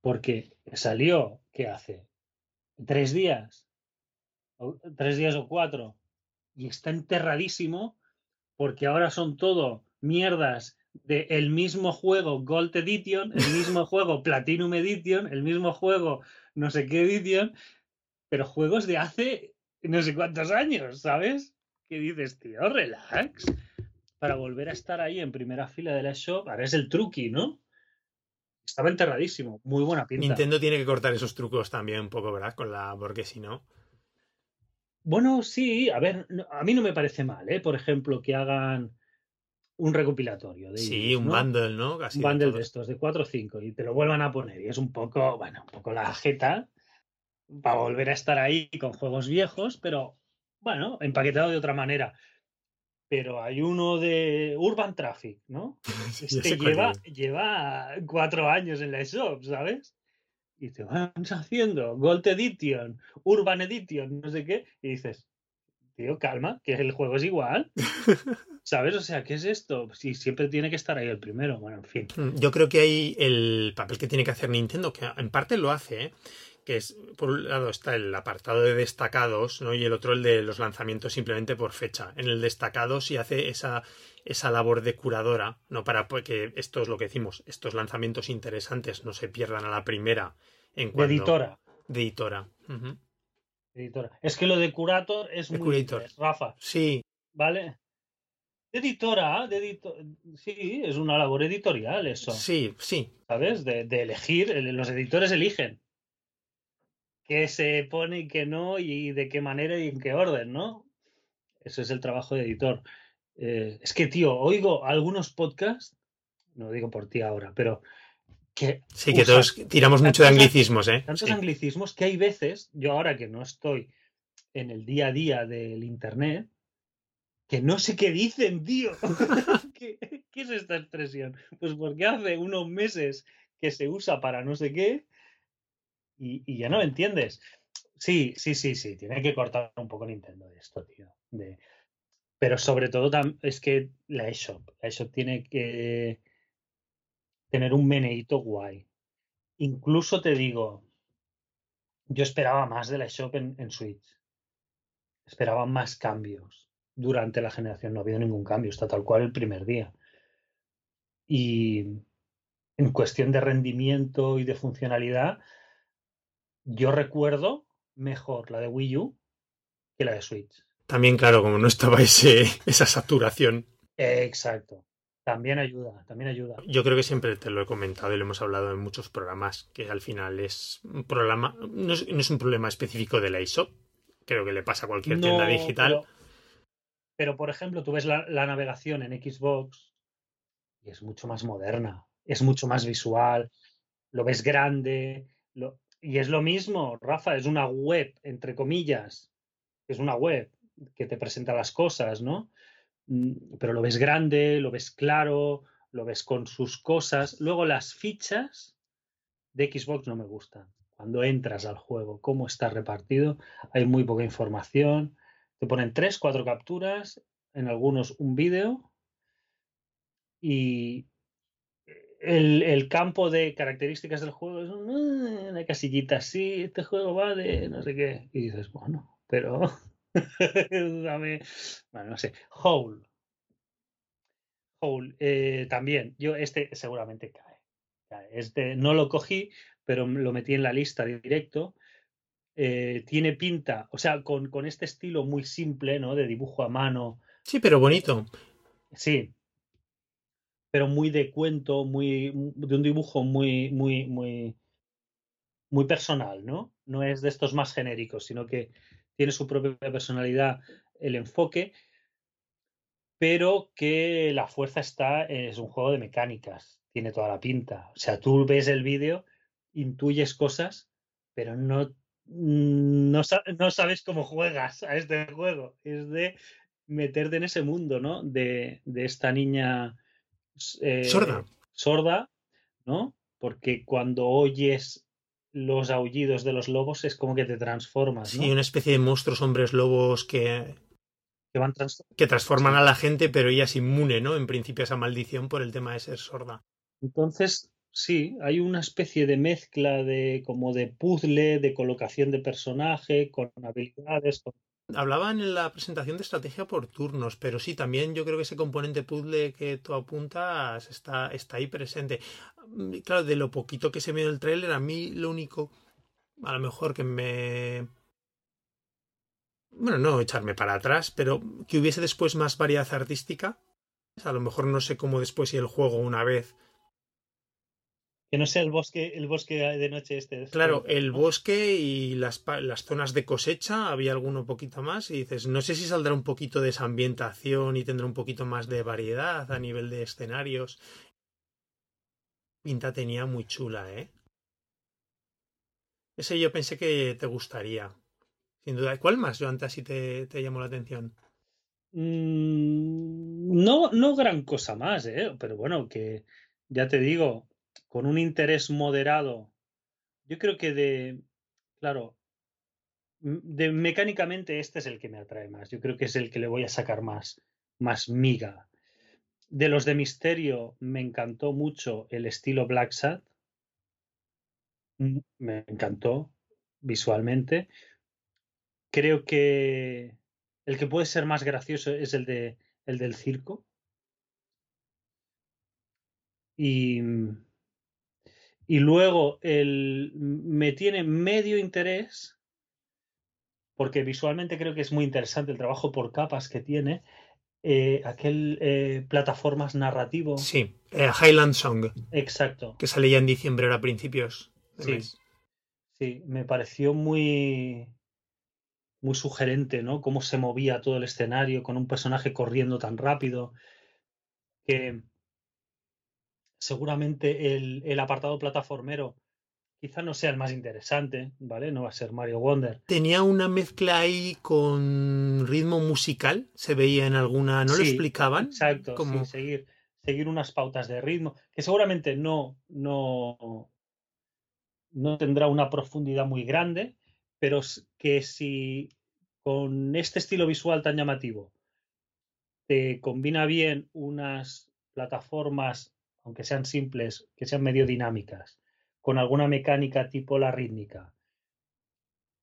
porque salió, ¿qué hace? Tres días, tres días o cuatro, y está enterradísimo porque ahora son todo mierdas del el mismo juego Gold Edition, el mismo juego Platinum Edition, el mismo juego no sé qué Edition, pero juegos de hace no sé cuántos años, ¿sabes? ¿Qué dices, tío? Relax. Para volver a estar ahí en primera fila de la shop, ahora es el truqui, ¿no? Estaba enterradísimo. Muy buena pinta. Nintendo tiene que cortar esos trucos también un poco, ¿verdad? Con la. Porque si no. Bueno, sí, a ver, a mí no me parece mal, ¿eh? Por ejemplo, que hagan un recopilatorio de Sí, un bundle, ¿no? un bundle de, estos, de 4 o 5, y te lo vuelvan a poner. Y es un poco, bueno, un poco la jeta para volver a estar ahí con juegos viejos, pero bueno, empaquetado de otra manera pero hay uno de Urban Traffic, ¿no? este lleva, lleva cuatro años en la shop, ¿sabes? Y te van haciendo Gold Edition, Urban Edition, no sé qué, y dices, tío, calma, que el juego es igual. ¿Sabes? O sea, ¿qué es esto? Si siempre tiene que estar ahí el primero. Bueno, en fin. Mm, yo creo que hay el papel que tiene que hacer Nintendo, que en parte lo hace, ¿eh? Que es, por un lado está el apartado de destacados, ¿no? Y el otro el de los lanzamientos simplemente por fecha. En el destacado sí hace esa, esa labor de curadora, ¿no? Para que esto es lo que decimos, estos lanzamientos interesantes no se pierdan a la primera en. De editora. De editora. editora. Es que lo de curator es muy... Curator. Rafa. Sí. ¿Vale? editora, de sí, es una labor editorial eso. Sí, sí. ¿Sabes? De, de, elegir, los editores eligen qué se pone y qué no, y de qué manera y en qué orden, ¿no? Eso es el trabajo de editor. Eh, es que, tío, oigo algunos podcasts, no digo por ti ahora, pero que... Sí, que todos tiramos mucho de anglicismos, ¿eh? Tantos anglicismos que hay veces, yo ahora que no estoy en el día a día del Internet, que no sé qué dicen, tío. ¿Qué, es esta expresión? Pues porque hace unos meses que se usa para no sé qué y, ya no entiendes. Sí, sí, sí, sí, tiene que cortar un poco Nintendo de esto, tío. De... Pero sobre todo es que la eShop, la eShop tiene que tener un meneito guay. Incluso te digo, yo esperaba más de la eShop en, en Switch. Esperaba más cambios durante la generación. No ha habido ningún cambio, está tal cual el primer día. Y en cuestión de rendimiento y de funcionalidad, yo recuerdo mejor la de Wii U que la de Switch. También, claro, como no estaba ese, esa saturación. exacto. También ayuda, también ayuda. Yo creo que siempre te lo he comentado y lo hemos hablado en muchos programas, que al final es un problema, no es, un problema específico de la ISO, creo que le pasa a cualquier tienda digital. Pero, por ejemplo, tú ves la, navegación en Xbox y es mucho más moderna, es mucho más visual, lo ves grande, lo, y es lo mismo, Rafa, es una web, entre comillas, es una web que te presenta las cosas, ¿no? Mm, pero lo ves grande, lo ves claro, lo ves con sus cosas. Luego las fichas de Xbox no me gustan. Cuando entras al juego, cómo está repartido, hay muy poca información. Te ponen tres, cuatro capturas, en algunos un vídeo y, el, campo de características del juego es una casillita así, este juego va de no sé qué. Y dices, bueno, pero dame, bueno, no sé, Hole. Hole, eh, también, yo este seguramente cae. Este no lo cogí, pero lo metí en la lista directo. Eh, tiene pinta, o sea, con, con este estilo muy simple, ¿no? De dibujo a mano. Sí, pero bonito. Sí, pero muy de cuento, muy de un dibujo muy, muy, muy, muy personal, ¿no? No es de estos más genéricos, sino que tiene su propia personalidad, el enfoque, pero que la fuerza está, es un juego de mecánicas, tiene toda la pinta. O sea, tú ves el vídeo, intuyes cosas, pero no, no, no sabes cómo juegas a este juego. Es de meterte en ese mundo, ¿no? De, de esta niña eh, sorda. Sorda, ¿no? Porque cuando oyes los aullidos de los lobos es como que te transformas. Sí, una especie de monstruos hombres lobos que, que, van que transforman a la gente, pero ella es inmune, ¿no? En principio a esa maldición por el tema de ser sorda. Entonces, sí, hay una especie de mezcla de como de puzzle, de colocación de personaje, con habilidades, con Hablaban en la presentación de estrategia por turnos, pero sí, también yo creo que ese componente puzzle que tú apuntas está, está ahí presente. Mm, claro, de lo poquito que se en el tráiler, a mí lo único, a lo mejor que me... Bueno, no echarme para atrás, pero que hubiese después más variedad artística. A lo mejor no sé cómo después si el juego una vez que no sea el bosque, el bosque de noche este. Claro, el bosque y las, las, zonas de cosecha, había alguno poquito más, y dices, no sé si saldrá un poquito de esa ambientación y tendrá un poquito más de variedad a nivel de escenarios. Pinta tenía muy chula, ¿eh? Ese yo pensé que te gustaría. Sin duda. ¿Cuál más, Joan, así te, te llamó la atención? Mm, no, no gran cosa más, ¿eh? Pero bueno, que ya te digo, con un interés moderado, yo creo que de, claro, de mecánicamente este es el que me atrae más. Yo creo que es el que le voy a sacar más, más miga. De los de misterio me encantó mucho el estilo Black. Mm, me encantó visualmente. Creo que el que puede ser más gracioso es el de el del circo. Y y luego el, me tiene medio interés, porque visualmente creo que es muy interesante el trabajo por capas que tiene, eh, aquel eh, plataformas narrativo. Sí, eh, Highland Song. Exacto. Que salía en diciembre, era a principios. De Sí. mes. Sí, me pareció muy, muy sugerente, ¿no? Cómo se movía todo el escenario con un personaje corriendo tan rápido. Que seguramente el, el apartado plataformero quizá no sea el más interesante, ¿vale? No va a ser Mario Wonder. Tenía una mezcla ahí con ritmo musical, se veía en alguna, ¿no lo explicaban? Exacto, Como- sí, seguir, seguir unas pautas de ritmo, que seguramente no, no, no tendrá una profundidad muy grande, pero que si con este estilo visual tan llamativo te combina bien unas plataformas, aunque sean simples, que sean medio dinámicas, con alguna mecánica tipo la rítmica,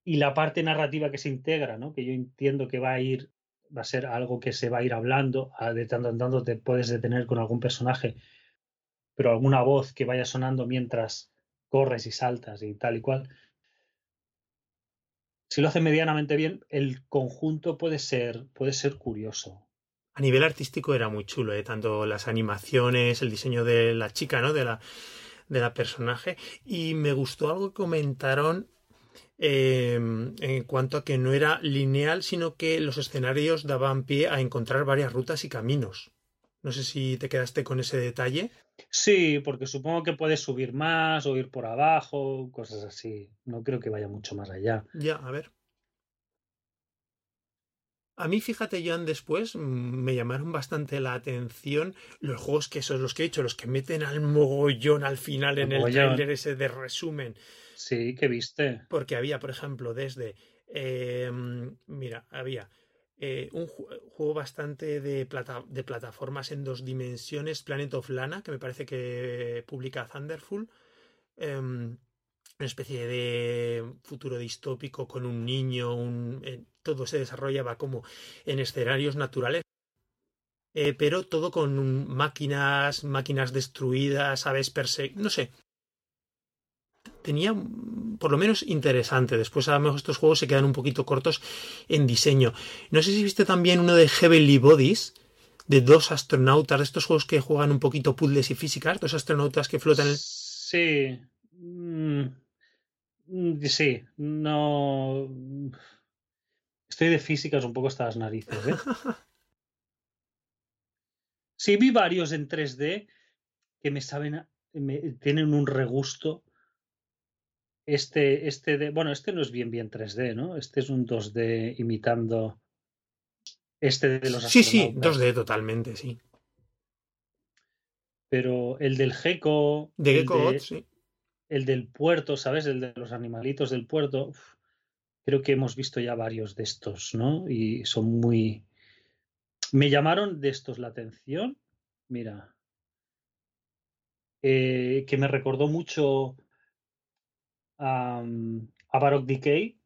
y la parte narrativa que se integra, ¿no? que yo entiendo que va a ir, va a ser algo que se va a ir hablando, de tanto en tanto te puedes detener con algún personaje, pero alguna voz que vaya sonando mientras corres y saltas y tal y cual. Si lo hace medianamente bien, el conjunto puede ser, puede ser curioso. A nivel artístico era muy chulo, ¿eh? tanto las animaciones, el diseño de la chica, ¿no? De la, de la personaje. Y me gustó algo que comentaron eh, en cuanto a que no era lineal, sino que los escenarios daban pie a encontrar varias rutas y caminos. No sé si te quedaste con ese detalle. Sí, porque supongo que puedes subir más o ir por abajo, cosas así. No creo que vaya mucho más allá. Ya, a ver. A mí, fíjate, Joan, después mm, me llamaron bastante la atención los juegos que esos, los que he dicho, los que meten al mogollón al final en el trailer ese de resumen. Sí, ¿qué viste? Porque había, por ejemplo, desde. eh, mira, había eh, un ju- juego bastante de, plata- de plataformas en dos dimensiones, Planet of Lana, que me parece que publica Thunderful. em, una especie de futuro distópico con un niño, un, eh, todo se desarrollaba como en escenarios naturales, eh, pero todo con máquinas, máquinas destruidas, aves perse... no sé. Tenía, por lo menos, interesante. Después, a lo mejor, estos juegos se quedan un poquito cortos en diseño. No sé si viste también uno de Heavenly Bodies, de dos astronautas, de estos juegos que juegan un poquito puzzles y físicas, dos astronautas que flotan en. Sí. mm, mm, Sí, no. Estoy de físicas un poco hasta las narices, ¿eh? Sí, vi varios en 3D que me saben, me- tienen un regusto. Este, este de, bueno, este no es bien bien 3D, ¿no? Este es un 2D imitando este de los Sí, sí, astronautas. 2D totalmente, sí. Pero el del gecko, De Gecko de- sí. el del puerto, ¿sabes? El de los animalitos del puerto. uf, creo que hemos visto ya varios de estos, ¿no? Y son muy... Me llamaron de estos la atención. Mira. eh, que me recordó mucho a, a Baroque Decay.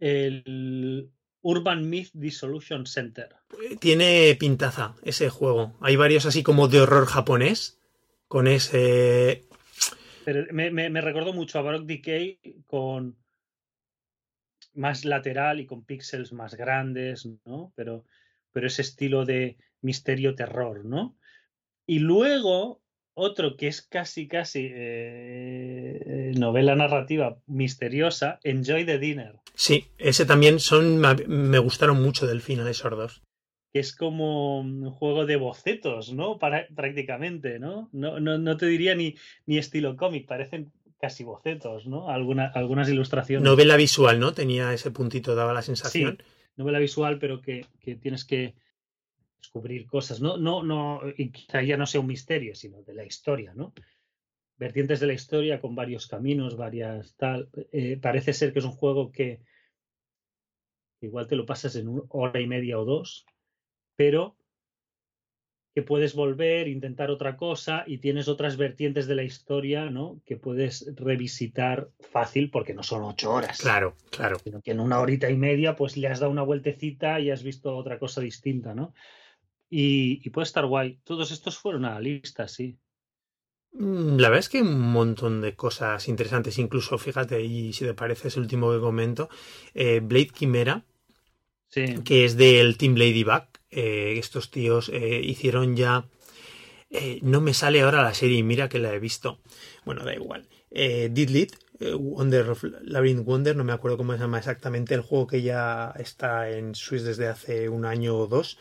El Urban Myth Dissolution Center. Tiene pintaza ese juego. Hay varios así como de horror japonés, con ese... Pero me, me- me recordó mucho a Baroque Decay con más lateral y con píxeles más grandes, ¿no? Pero, pero ese estilo de misterio terror, ¿no? Y luego otro que es casi, casi eh, novela narrativa misteriosa, Enjoy the Dinner, Sí, ese también son... Me gustaron mucho del final esos dos. es como un juego de bocetos, ¿no? Para, prácticamente, ¿no? No, no, no te diría ni, ni estilo cómic, parecen casi bocetos, ¿no? Alguna- algunas ilustraciones. Novela visual, ¿no? Tenía ese puntito, daba la Sí, sensación. novela visual, pero que, que tienes que descubrir cosas. No, no, no, y quizá ya no sea un misterio, sino de la historia, ¿no? Vertientes de la historia con varios caminos, varias tal. Eh, parece ser que es un juego que igual te lo pasas en una hora y media o dos, pero que puedes volver, intentar otra cosa y tienes otras vertientes de la historia, ¿no? Que puedes revisitar fácil porque no son ocho horas Claro, claro. sino que en una horita y media pues le has dado una vueltecita y has visto otra cosa distinta, ¿no? Y, y puede estar guay. Todos estos fueron a la lista, sí. Mm, La verdad es que hay un montón de cosas interesantes, incluso fíjate, y si te parece es el último que comento, eh, Blade Chimera, Sí. que es del Team Ladybug. Eh, estos tíos eh, hicieron ya... eh, no me sale ahora la serie, mira que la he visto. Bueno, da igual. Eh, Didlit, Wonder of Labyrinth Wonder, no me acuerdo cómo se llama exactamente el juego que ya está en Swiss desde hace un año o dos.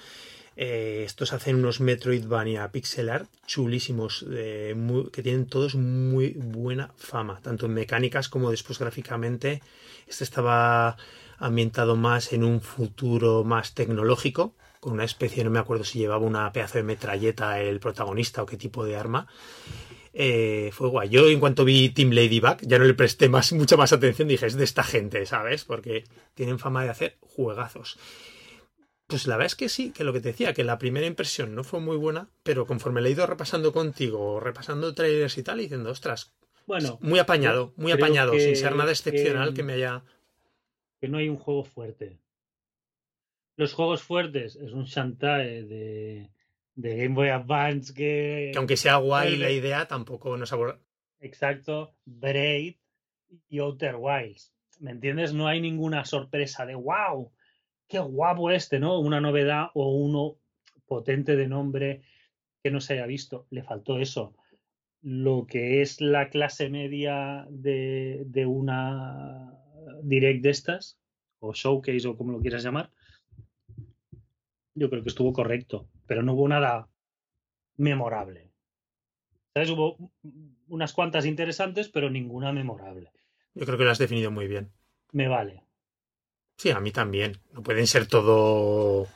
Estos hacen unos Metroidvania pixel art chulísimos, que tienen todos muy buena fama, tanto en mecánicas como después gráficamente. Este estaba ambientado más en un futuro más tecnológico, con una especie, no me acuerdo si llevaba una pedazo de metralleta el protagonista o qué tipo de arma. Eh, fue guay. Yo en cuanto vi Team Ladybug ya no le presté más, mucha más atención, dije, es de esta gente, ¿sabes? Porque tienen fama de hacer juegazos. Pues la verdad es que sí, que lo que te decía, que la primera impresión no fue muy buena, pero conforme le he ido repasando contigo, repasando trailers y tal, y diciendo, ostras, Bueno, muy apañado, muy apañado, que- sin ser nada excepcional que- que me haya... que no hay un juego fuerte. Los juegos fuertes es un Shantae de, de Game Boy Advance que... Que aunque sea guay la idea, tampoco nos aborda. Exacto, Braid y Outer Wilds. ¿Me entiendes? No hay ninguna sorpresa de wow, qué guapo este, ¿no? Una novedad o uno potente de nombre que no se haya visto. Le faltó eso. Lo que es la clase media de, de una direct de estas, o showcase o como lo quieras llamar, yo creo que estuvo correcto, pero no hubo nada memorable. ¿Sabes? Hubo unas cuantas interesantes, pero ninguna memorable. Yo creo que lo has definido muy bien. Me vale. Sí, a mí también. No pueden ser todo.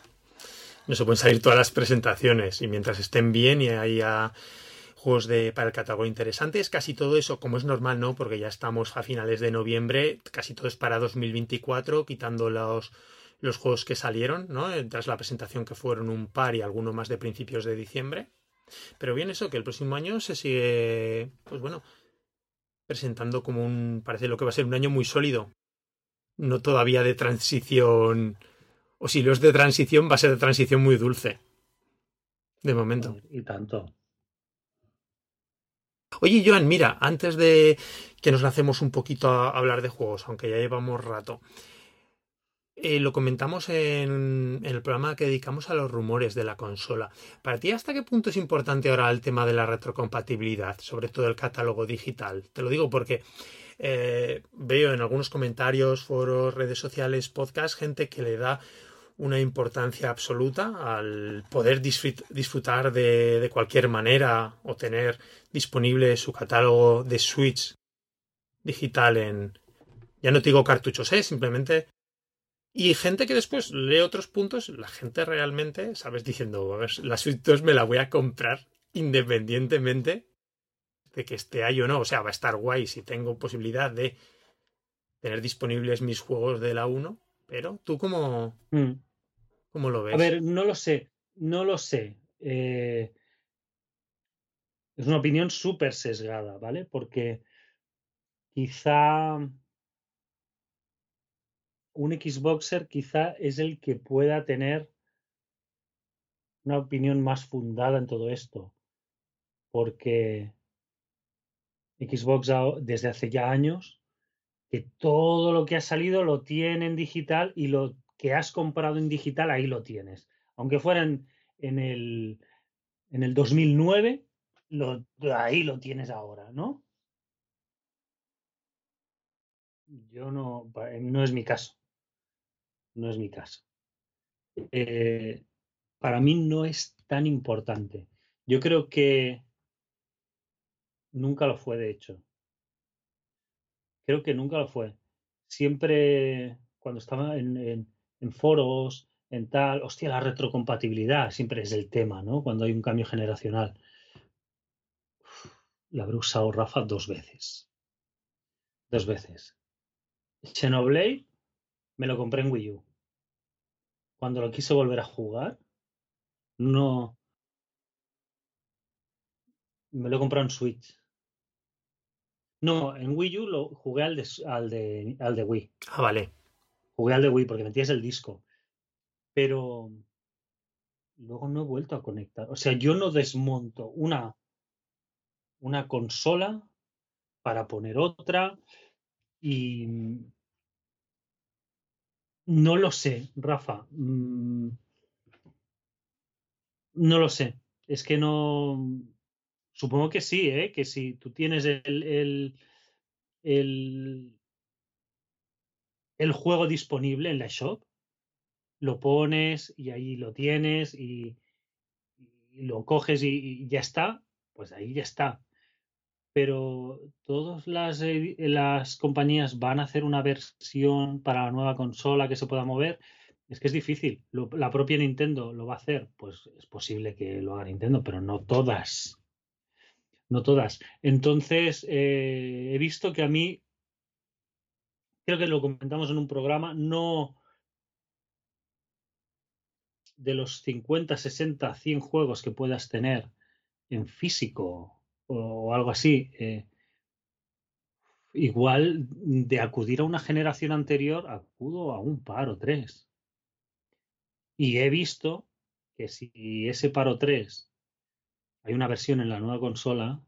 No se pueden salir todas las presentaciones. Y mientras estén bien y haya juegos de, para el catálogo interesantes, casi todo eso, como es normal, ¿no? Porque ya estamos a finales de noviembre, casi todo es para 2024, quitando los, los juegos que salieron, ¿no? Tras la presentación que fueron un par y alguno más de principios de diciembre. Pero bien eso, que el próximo año se sigue, pues bueno, presentando como un, parece lo que va a ser un año muy sólido. No todavía de transición, o si lo es de transición, va a ser de transición muy dulce. De momento. Y tanto. Oye, Joan, mira, antes de que nos lancemos un poquito a hablar de juegos, aunque ya llevamos rato, eh, lo comentamos en, en, el programa que dedicamos a los rumores de la consola. ¿Para ti hasta qué punto es importante ahora el tema de la retrocompatibilidad, sobre todo el catálogo digital? Te lo digo porque eh, veo en algunos comentarios, foros, redes sociales, podcasts, gente que le da una importancia absoluta al poder disfrutar de, de, cualquier manera o tener disponible su catálogo de Switch digital en, ya no te digo cartuchos, ¿eh? simplemente y gente que después lee otros puntos, la gente realmente, ¿sabes? Diciendo, a ver, la Switch 2 me la voy a comprar independientemente de que esté ahí o no. O sea, va a estar guay si tengo posibilidad de tener disponibles mis juegos de la 1. Pero tú cómo, mm. cómo lo ves? A ver, no lo sé, no lo sé. Eh, es una opinión súper sesgada, ¿vale? Porque quizá un Xboxer quizá es el que pueda tener una opinión más fundada en todo esto. Porque Xbox desde hace ya años que todo lo que ha salido lo tiene en digital y lo que has comprado en digital ahí lo tienes. Aunque fuera en, el, en el 2009, lo, ahí lo tienes ahora, ¿no? Yo no, no es mi caso. No es mi caso. Eh, para mí no es tan importante. Yo creo que nunca lo fue, de hecho. Creo que nunca lo fue. Siempre, cuando estaba en, en, foros, en tal, hostia, la retrocompatibilidad siempre es el tema, ¿no? Cuando hay un cambio generacional. La habré usado Rafa dos veces. Dos veces. Xenoblade me lo compré en Wii U. Cuando lo quise volver a jugar, no. Me lo he comprado en Switch. No, en Wii U lo jugué al de, al de, al de Wii. Ah, vale. Jugué al de Wii porque metías el disco. Pero luego no he vuelto a conectar. O sea, yo no desmonto una, una consola para poner otra y No lo sé, Rafa. Mm, no lo sé. Es que no. Supongo que sí, ¿eh? Que si tú tienes el, el, el, el juego disponible en la shop, lo pones y ahí lo tienes y, lo coges y, y, ya está, pues ahí ya está. Pero todas las, las compañías van a hacer una versión para la nueva consola que se pueda mover. Es que es difícil. La propia Nintendo lo va a hacer. Pues es posible que lo haga Nintendo, pero no todas. No todas. Entonces, eh, he visto que a mí, creo que lo comentamos en un programa, no, de los 50, 60, 100 juegos que puedas tener en físico o algo así, eh, igual de acudir a una generación anterior, acudo a un par o tres. Y he visto que si ese par o tres hay una versión en la nueva consola,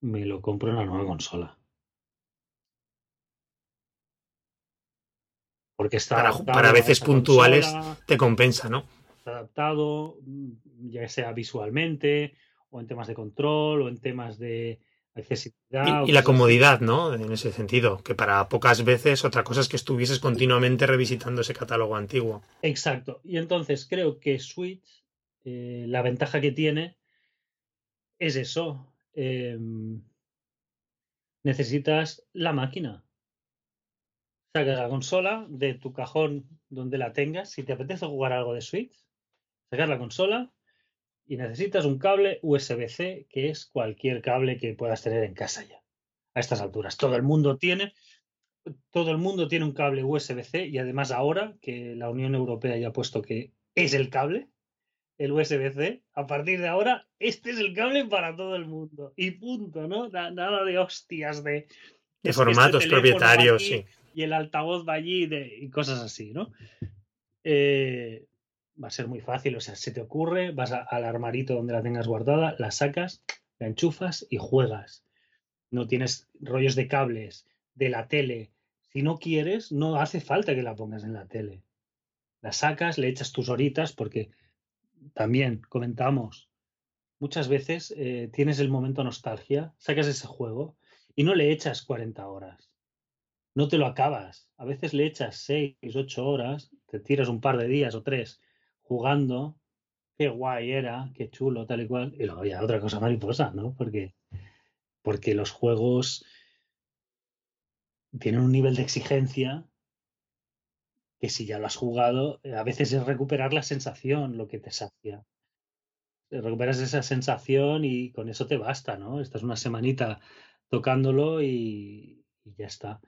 me lo compro en la nueva consola. Porque está para, para veces puntuales consola, te compensa, ¿no? Está adaptado, ya sea visualmente, o en temas de control, o en temas de accesibilidad. Y, y la comodidad, ¿no? En ese sentido, que para pocas veces otra cosa es que estuvieses continuamente revisitando ese catálogo antiguo. Exacto. Y entonces creo que Switch, eh, la ventaja que tiene es eso. Eh, necesitas la máquina sacas la consola de tu cajón donde la tengas. Si te apetece jugar algo de Switch, sacas la consola y necesitas un cable USB-C, que es cualquier cable que puedas tener en casa ya. A estas alturas. Todo el mundo tiene. Todo el mundo tiene un cable USB-C y además ahora que la Unión Europea ya ha puesto que es el cable, el USB-C, a partir de ahora, este es el cable para todo el mundo. Y punto, ¿no? Nada de hostias de... De formatos este propietarios, aquí, sí y el altavoz va allí de, y cosas así, ¿no? Eh, va a ser muy fácil, o sea, se te ocurre, vas al armarito donde la tengas guardada, la sacas, la enchufas y juegas. No tienes rollos de cables, de la tele. Si no quieres, no hace falta que la pongas en la tele. La sacas, le echas tus horitas, porque también comentamos, muchas veces eh, tienes el momento nostalgia, sacas ese juego y no le echas 40 horas no te lo acabas. A veces le echas seis, ocho horas, te tiras un par de días o tres jugando, qué guay era, qué chulo, tal y cual, y luego ya otra cosa mariposa, ¿no? Porque, porque los juegos tienen un nivel de exigencia que si ya lo has jugado, a veces es recuperar la sensación lo que te sacia. Recuperas esa sensación y con eso te basta, ¿no? Estás una semanita tocándolo y, y ya está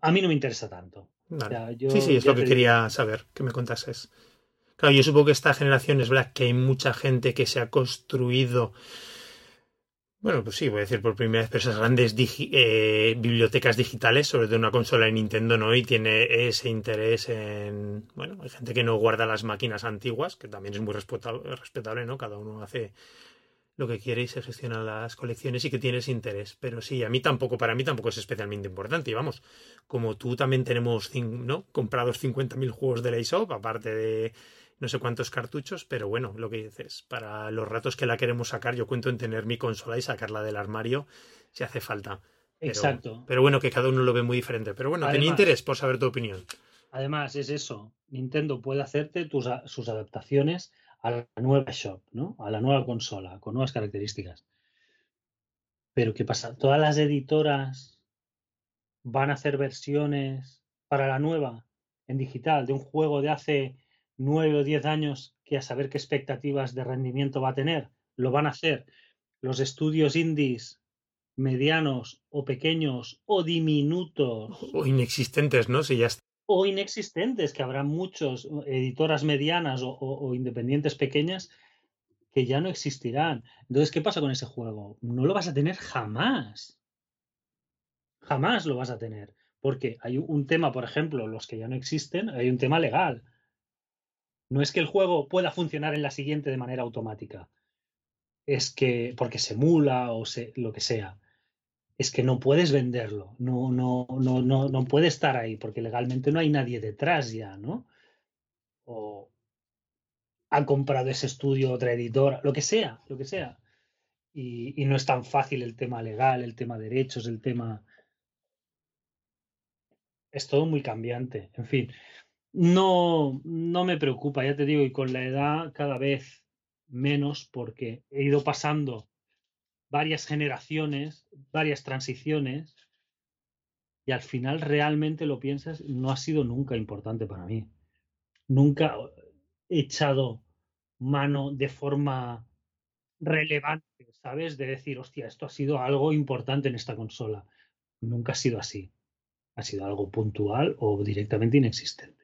a mí no me interesa tanto. Vale. O sea, yo, sí, sí, es lo que digo. quería saber, que me contases. Claro, yo supongo que esta generación es verdad que hay mucha gente que se ha construido, bueno, pues sí, voy a decir por primera vez, pero esas grandes eh, bibliotecas digitales, sobre todo una consola de Nintendo, ¿no? Y tiene ese interés en, bueno, hay gente que no guarda las máquinas antiguas, que también es muy respetable, respetable ¿no? Cada uno hace lo que quiere y se gestionan las colecciones y que tienes interés. Pero sí, a mí tampoco, para mí tampoco es especialmente importante. Y vamos, como tú también tenemos ¿no? comprados 50.000 juegos de la eShop, aparte de no sé cuántos cartuchos, pero bueno, lo que dices, para los ratos que la queremos sacar, yo cuento en tener mi consola y sacarla del armario si hace falta. Pero, Exacto. Pero bueno, que cada uno lo ve muy diferente. Pero bueno, además, tenía interés por saber tu opinión. Además, es eso. Nintendo puede hacerte tus, sus adaptaciones a la nueva shop, ¿no? A la nueva consola, con nuevas características. Pero ¿qué pasa? Todas las editoras van a hacer versiones para la nueva en digital de un juego de hace nueve o diez años que a saber qué expectativas de rendimiento va a tener. Lo van a hacer los estudios indies medianos o pequeños o diminutos. O inexistentes, ¿no? Si ya está o inexistentes, que habrá muchos editoras medianas o, o, o, independientes pequeñas que ya no existirán. Entonces, ¿qué pasa con ese juego? No lo vas a tener jamás. Jamás lo vas a tener. Porque hay un tema, por ejemplo, los que ya no existen, hay un tema legal. No es que el juego pueda funcionar en la siguiente de manera automática. Es que, porque se emula o se, lo que sea es que no puedes venderlo, no, no, no, no, no puede estar ahí, porque legalmente no hay nadie detrás ya, ¿no? O han comprado ese estudio otra editora, lo que sea, lo que sea. Y, y no es tan fácil el tema legal, el tema derechos, el tema... Es todo muy cambiante. En fin, no, no me preocupa, ya te digo, y con la edad cada vez menos porque he ido pasando varias generaciones, varias transiciones, y al final realmente lo piensas, no ha sido nunca importante para mí. Nunca he echado mano de forma relevante, ¿sabes? De decir, hostia, esto ha sido algo importante en esta consola. Nunca ha sido así. Ha sido algo puntual o directamente inexistente.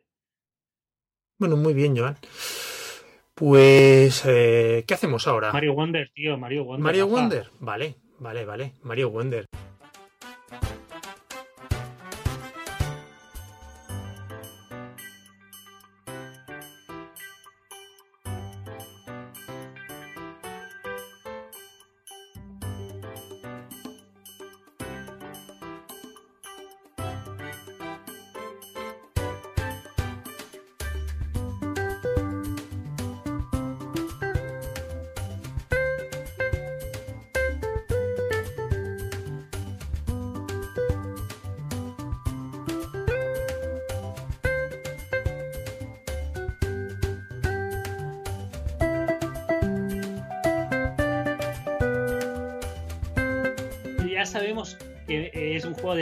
Bueno, muy bien, Joan. Pues, eh, ¿qué hacemos ahora? Mario Wonder, tío, Mario Wonder. Mario. Wonder. Vale, vale, vale. Mario Wonder.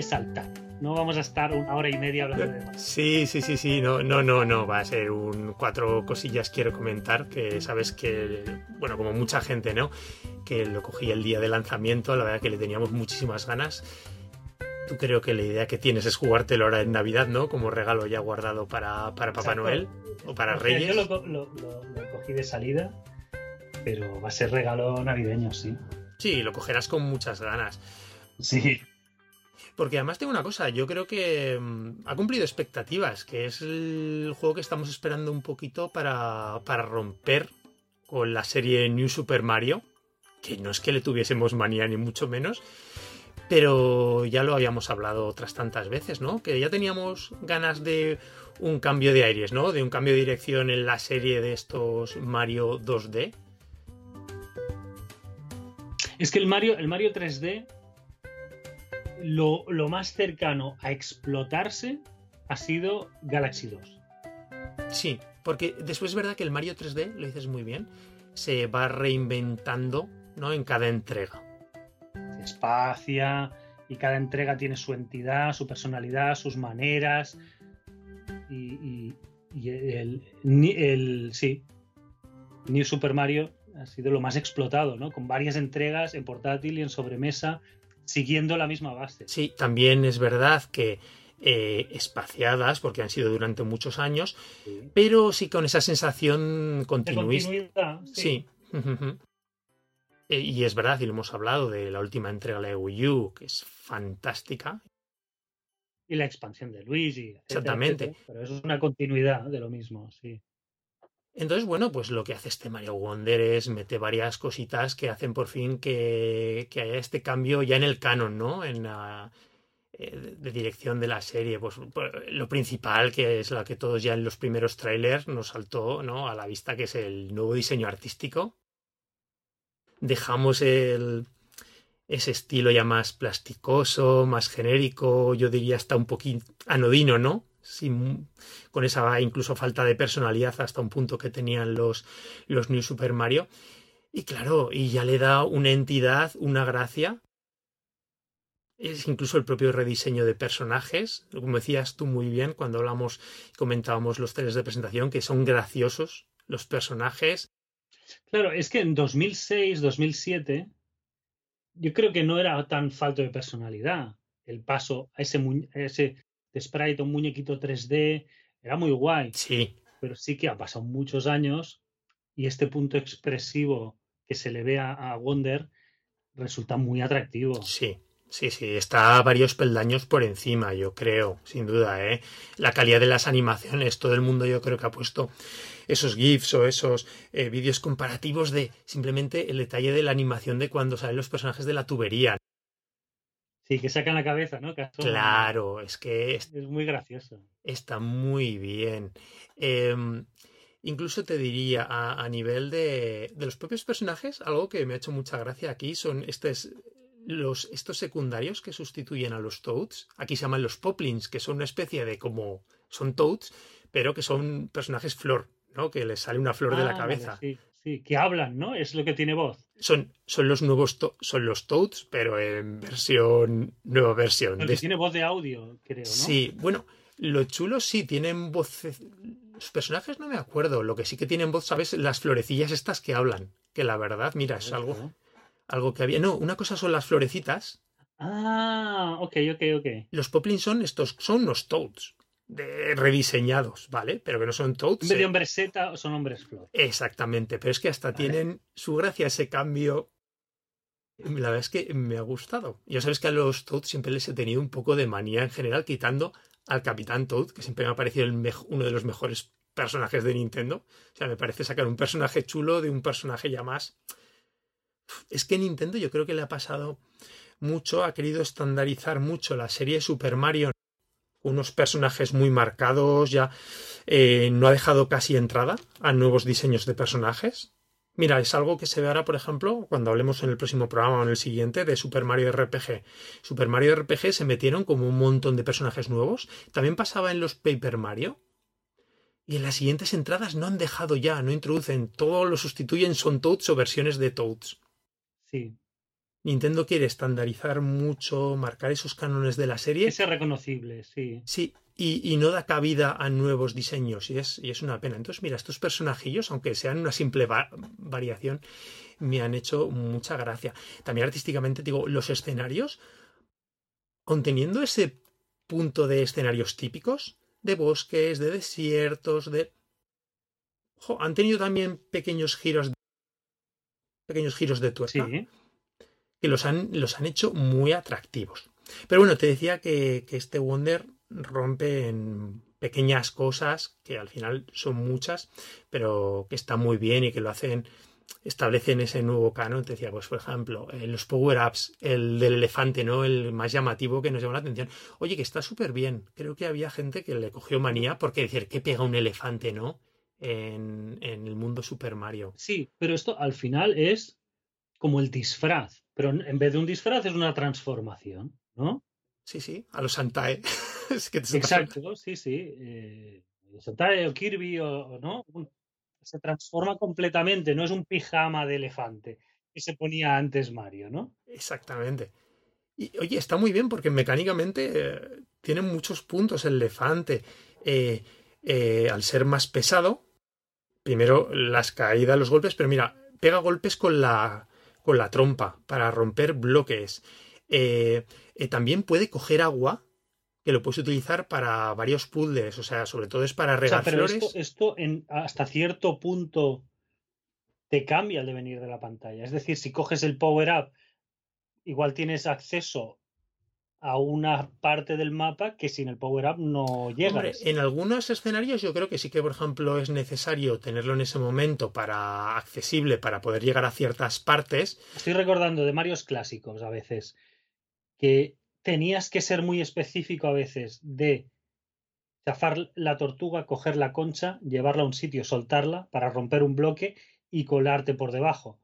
Saltar. No vamos a estar una hora y media hablando de más. Sí, sí, sí, sí. No, no, no, no. Va a ser un cuatro cosillas quiero comentar. Que sabes que, bueno, como mucha gente, ¿no? Que lo cogí el día de lanzamiento. La verdad que le teníamos muchísimas ganas. Tú creo que la idea que tienes es jugártelo ahora en Navidad, ¿no? Como regalo ya guardado para, para Papá Exacto. Noel o para O sea, Reyes. Yo lo, co- lo- lo- lo cogí de salida, pero va a ser regalo navideño, sí. Sí, lo cogerás con muchas ganas. Sí. Porque además tengo una cosa, yo creo que mm, ha cumplido expectativas, que es el juego que estamos esperando un poquito para, para romper con la serie New Super Mario, que no es que le tuviésemos manía ni mucho menos, pero ya lo habíamos hablado otras tantas veces, ¿no? Que ya teníamos ganas de un cambio de aires, ¿no? De un cambio de dirección en la serie de estos Mario 2D. Es que el Mario, el Mario 3D, lo, lo más cercano a explotarse ha sido Galaxy 2. Sí, porque después es verdad que el Mario 3D, lo dices muy bien, se va reinventando, ¿no? En cada entrega. Se espacia y cada entrega tiene su entidad, su personalidad, sus maneras. Y, y- y el, el- sí, New Super Mario ha sido lo más explotado, ¿no? Con varias entregas en portátil y en sobremesa, siguiendo la misma base. Sí, también es verdad que eh, espaciadas, porque han sido durante muchos años, Sí. pero sí con esa sensación De continuista. continuidad, Sí. Eh, Y es verdad, y lo hemos hablado de la última entrega de Wii U, que es fantástica. Y la expansión de Luigi. etcétera, Exactamente. etcétera. Pero eso es una continuidad de lo mismo, sí. Entonces, bueno, pues lo que hace este Mario Wonder es mete varias cositas que hacen por fin que, que haya este cambio ya en el canon, ¿no? En la eh, de- dirección de la serie. Pues, pues, lo principal, que es la que todos ya en los primeros trailers nos saltó, ¿no? A la vista, que es el nuevo diseño artístico. Dejamos el, ese estilo ya más plasticoso, más genérico, yo diría hasta un poquito anodino, ¿no? Con esa incluso falta de personalidad hasta un punto que tenían los, los New Super Mario. Y claro, y ya le da una entidad, una gracia. Es incluso el propio rediseño de personajes, como decías tú muy bien cuando hablamos y comentábamos los trailers de presentación, que son graciosos los personajes. Claro, es que en 2006, 2007, yo creo que no era tan falto de personalidad. El paso a ese, a ese de sprite, un muñequito 3D, era muy guay. Sí, Pero sí que ha pasado muchos años y este punto expresivo que se le ve a, a Wonder resulta muy atractivo. Sí, sí, sí, está a varios peldaños por encima, yo creo, sin duda, ¿eh? La calidad de las animaciones, todo el mundo yo creo que ha puesto esos GIFs o esos eh, vídeos comparativos de simplemente el detalle de la animación de cuando salen los personajes de la tubería. Sí, que sacan la cabeza, ¿no? Claro, es que es, muy gracioso. Está muy bien. Em, incluso te diría, a, nivel de, de, los propios personajes, algo que me ha hecho mucha gracia aquí son estos, los, estos secundarios que sustituyen a los Toads. Aquí se llaman los Poplins, que son una especie de como. Son Toads, pero que son personajes flor, ¿no? Que les sale una flor de la ah, cabeza. sí, sí, que hablan, ¿no? Es lo que tiene voz. Son, son los nuevos son los Toads, pero en versión. nueva versión. tiene voz de audio, creo, ¿no? Sí, bueno, lo chulo sí, tienen voz. Los personajes no me acuerdo. Lo que sí que tienen voz, ¿sabes? Las florecillas estas que hablan. Que la verdad, mira, es algo, algo que había. No, una cosa son las florecitas. Ah, ok, ok, ok. Los Poplins son estos, son los Toads de rediseñados, ¿vale? Pero que no son toads. En vez de hombres Z son hombres flor. Exactamente, pero es que hasta tienen su gracia ese cambio. La verdad es que me ha gustado. Ya sabes que a los Toads siempre les he tenido un poco de manía en general, quitando al Capitán Toad, que siempre me ha parecido el uno de los mejores personajes de Nintendo. O sea, me parece sacar un personaje chulo de un personaje ya más. Es que Nintendo yo creo que le ha pasado mucho, ha querido estandarizar mucho la serie Super Mario unos personajes muy marcados, ya eh, no ha dejado casi entrada a nuevos diseños de personajes. Mira, es algo que se ve ahora, por ejemplo, cuando hablemos en el próximo programa o en el siguiente de Super Mario RPG. Super Mario RPG se metieron como un montón de personajes nuevos. También pasaba en los Paper Mario. Y en las siguientes entradas no han dejado ya, no introducen, todo lo sustituyen, son Toads o versiones de Toads. Sí, Nintendo quiere estandarizar mucho, marcar esos cánones de la serie. Es reconocible, sí. Sí, y, no da cabida a nuevos diseños, y es, y es una pena. Entonces, mira, estos personajillos, aunque sean una simple variación, me han hecho mucha gracia. También artísticamente, digo, los escenarios, conteniendo ese punto de escenarios típicos, de bosques, de desiertos, de... han tenido también pequeños giros pequeños giros de tuerca. Sí que los han, los han hecho muy atractivos. Pero bueno, te decía que, este Wonder rompe en pequeñas cosas que al final son muchas, pero que está muy bien y que lo hacen, establecen ese nuevo canon. Te decía, pues por ejemplo, eh, los power-ups, el del elefante, ¿no? El más llamativo que nos llama la atención. Oye, que está súper bien. Creo que había gente que le cogió manía porque decir, ¿qué pega un elefante, no? En, en el mundo Super Mario. Sí, pero esto al final es como el disfraz, pero en vez de un disfraz es una transformación, ¿no? Sí, sí, a los Santae. Exacto, sí, sí. Eh, Santae o Kirby o, no, se transforma completamente, no es un pijama de elefante que se ponía antes Mario, ¿no? Exactamente. Y oye, está muy bien porque mecánicamente eh, tiene muchos puntos el elefante. Eh, eh, al ser más pesado, primero las caídas, los golpes, pero mira, pega golpes con la, con la trompa para romper bloques. Eh, eh, también puede coger agua que lo puedes utilizar para varios puzzles, o sea, sobre todo es para regar flores. Esto, en, hasta cierto punto te cambia el devenir de la pantalla. Es decir, si coges el power up, igual tienes acceso a una parte del mapa que sin el power-up no llegas. en algunos escenarios yo creo que sí que, por ejemplo, es necesario tenerlo en ese momento para accesible para poder llegar a ciertas partes. Estoy recordando de Marios clásicos a veces que tenías que ser muy específico a veces de chafar la tortuga, coger la concha, llevarla a un sitio, soltarla para romper un bloque y colarte por debajo.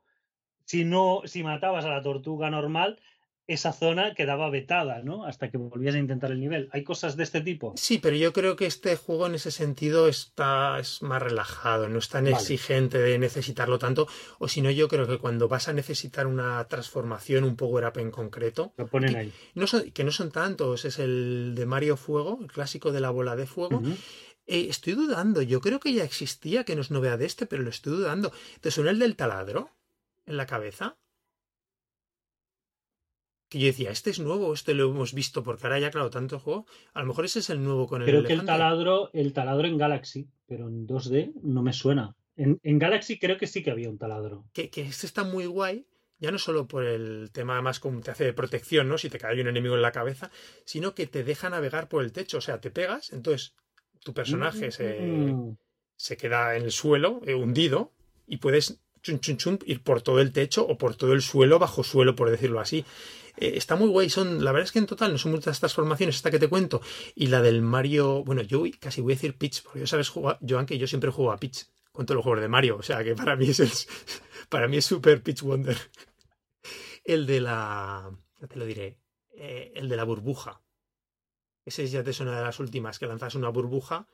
Si no, si matabas a la tortuga normal, esa zona quedaba vetada, ¿no? Hasta que volvías a intentar el nivel. ¿Hay cosas de este tipo? Sí, pero yo creo que este juego en ese sentido está es más relajado, no es tan exigente de necesitarlo tanto. O si no, yo creo que cuando vas a necesitar una transformación, un power-up en concreto. Lo ponen que, ahí. No son, que no son tantos, es el de Mario Fuego, el clásico de la bola de fuego. Eh, estoy dudando, yo creo que ya existía, que no es novedad de este, pero lo estoy dudando. ¿Te suena el del taladro en la cabeza? Que yo decía, este es nuevo, este lo hemos visto, porque ahora ya, claro, tanto juego. A lo mejor ese es el nuevo con el Creo que el taladro, el taladro en Galaxy, pero en 2D no me suena. En, Galaxy creo que sí que había un taladro. Que, que este está muy guay, ya no solo por el tema más como te hace de protección, ¿no? Si te cae un enemigo en la cabeza, sino que te deja navegar por el techo. O sea, te pegas, entonces tu personaje se, mm. se queda en el suelo, eh, hundido, y puedes chum, chum, chum, ir por todo el techo o por todo el suelo, bajo suelo, por decirlo así. Eh, está muy guay, son, la verdad es que en total no son muchas estas formaciones, esta que te cuento, y la del Mario, bueno, yo casi voy a decir Pitch, porque yo sabes Joan, que yo siempre juego a Pitch con todos los juegos de Mario, o sea que para mí es el, para mí es super Pitch Wonder. El de la, ya te lo diré, eh, el de la burbuja. Ese ya te suena de las últimas, que lanzas una burbuja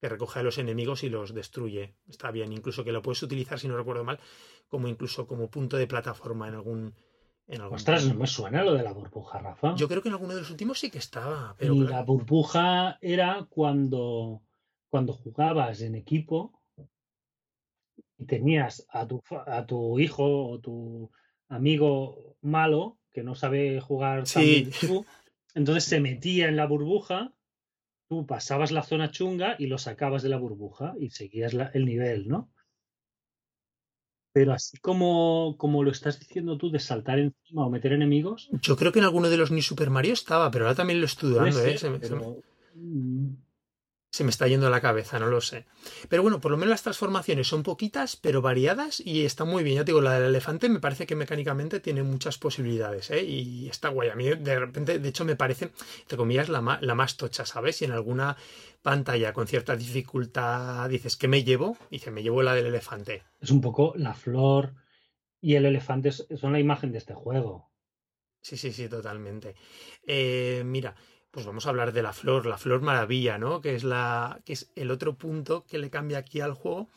que recoge a los enemigos y los destruye. Está bien, incluso que lo puedes utilizar, si no recuerdo mal, como incluso como punto de plataforma en algún. En algún Ostras, no me suena lo de la burbuja, Rafa. Yo creo que en alguno de los últimos sí que estaba. Pero y claro, la burbuja era cuando, cuando jugabas en equipo y tenías a tu, a tu hijo o tu amigo malo que no sabe jugar tan Sí. bien tú, entonces se metía en la burbuja, tú pasabas la zona chunga y lo sacabas de la burbuja y seguías la- el nivel, ¿no? Pero así como, como lo estás diciendo tú de saltar encima o meter enemigos, yo creo que en alguno de los New Super Mario estaba, pero ahora también lo estoy dudando, ¿eh? ser, Se me- se me- pero, se me está yendo la cabeza, no lo sé. Pero bueno, por lo menos las transformaciones son poquitas, pero variadas y está muy bien. Ya te digo, la del elefante me parece que mecánicamente tiene muchas posibilidades, ¿eh? Y está guay. A mí de repente, de hecho, me parece, entre comillas, la, ma- la más tocha, ¿sabes? Si en alguna pantalla con cierta dificultad dices, ¿qué me llevo? Dice, me llevo la del elefante. es un poco la flor y el elefante son la imagen de este juego. Sí, sí, sí, totalmente. Eh, mira, pues vamos a hablar de la flor, la flor maravilla, ¿no? Que es la, que es el otro punto que le cambia aquí al juego.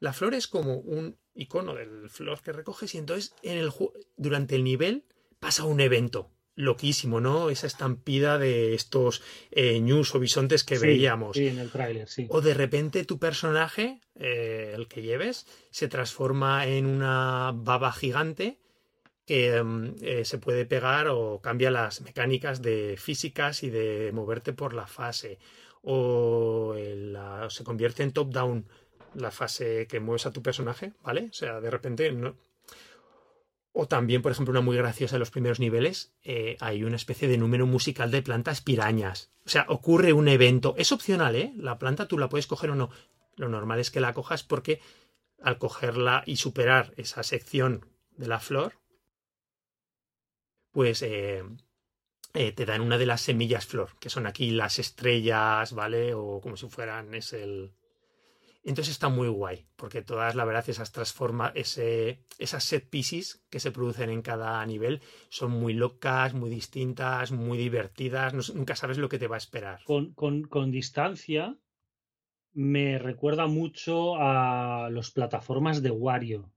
La flor es como un icono del flor que recoges y entonces en el durante el nivel pasa un evento loquísimo, ¿no? Esa estampida de estos eh, ñus o bisontes que Sí, veíamos. Sí, en el tráiler, sí. O de repente tu personaje, eh, el que lleves, se transforma en una baba gigante eh, se puede pegar o cambia las mecánicas de físicas y de moverte por la fase. O se convierte en top-down la fase que mueves a tu personaje, ¿vale? O sea, de repente O también, por ejemplo, una muy graciosa de los primeros niveles, eh, hay una especie de número musical de plantas pirañas. O sea, ocurre un evento. Es opcional, ¿eh? La planta tú la puedes coger o no. Lo normal es que la cojas porque al cogerla y superar esa sección de la flor, pues eh, eh, te dan una de las semillas flor, que son aquí las estrellas, ¿vale? O como si fueran, es el... Entonces está muy guay, porque todas, la verdad, esas transforma, ese, esas set pieces que se producen en cada nivel son muy locas, muy distintas, muy divertidas, nunca sabes lo que te va a esperar. Con, con, con distancia me recuerda mucho a los plataformas de Wario.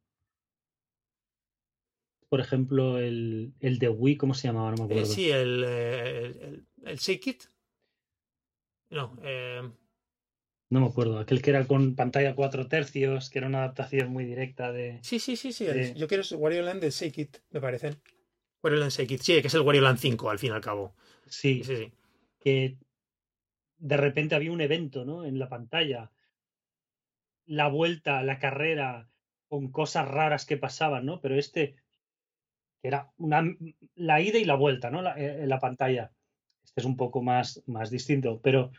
Por ejemplo, el, el de Wii, ¿cómo se llamaba? No me Eh, acuerdo. sí, el, eh, el, el, Shake It. No, eh, No me acuerdo. Aquel que era con pantalla 4 tercios, que era una adaptación muy directa de. sí, sí, sí, sí. Yo quiero Wario Land del Shake It, me parecen. Wario Land Shake It, sí, que es el Wario Land 5, al fin y al cabo. Sí, sí, sí. que de repente había un evento, ¿no? En la pantalla. La vuelta, la carrera, con cosas raras que pasaban, ¿no? Pero este, que era una, la ida y la vuelta, ¿no? La- eh, en la pantalla. Este es un poco más, más distinto, pero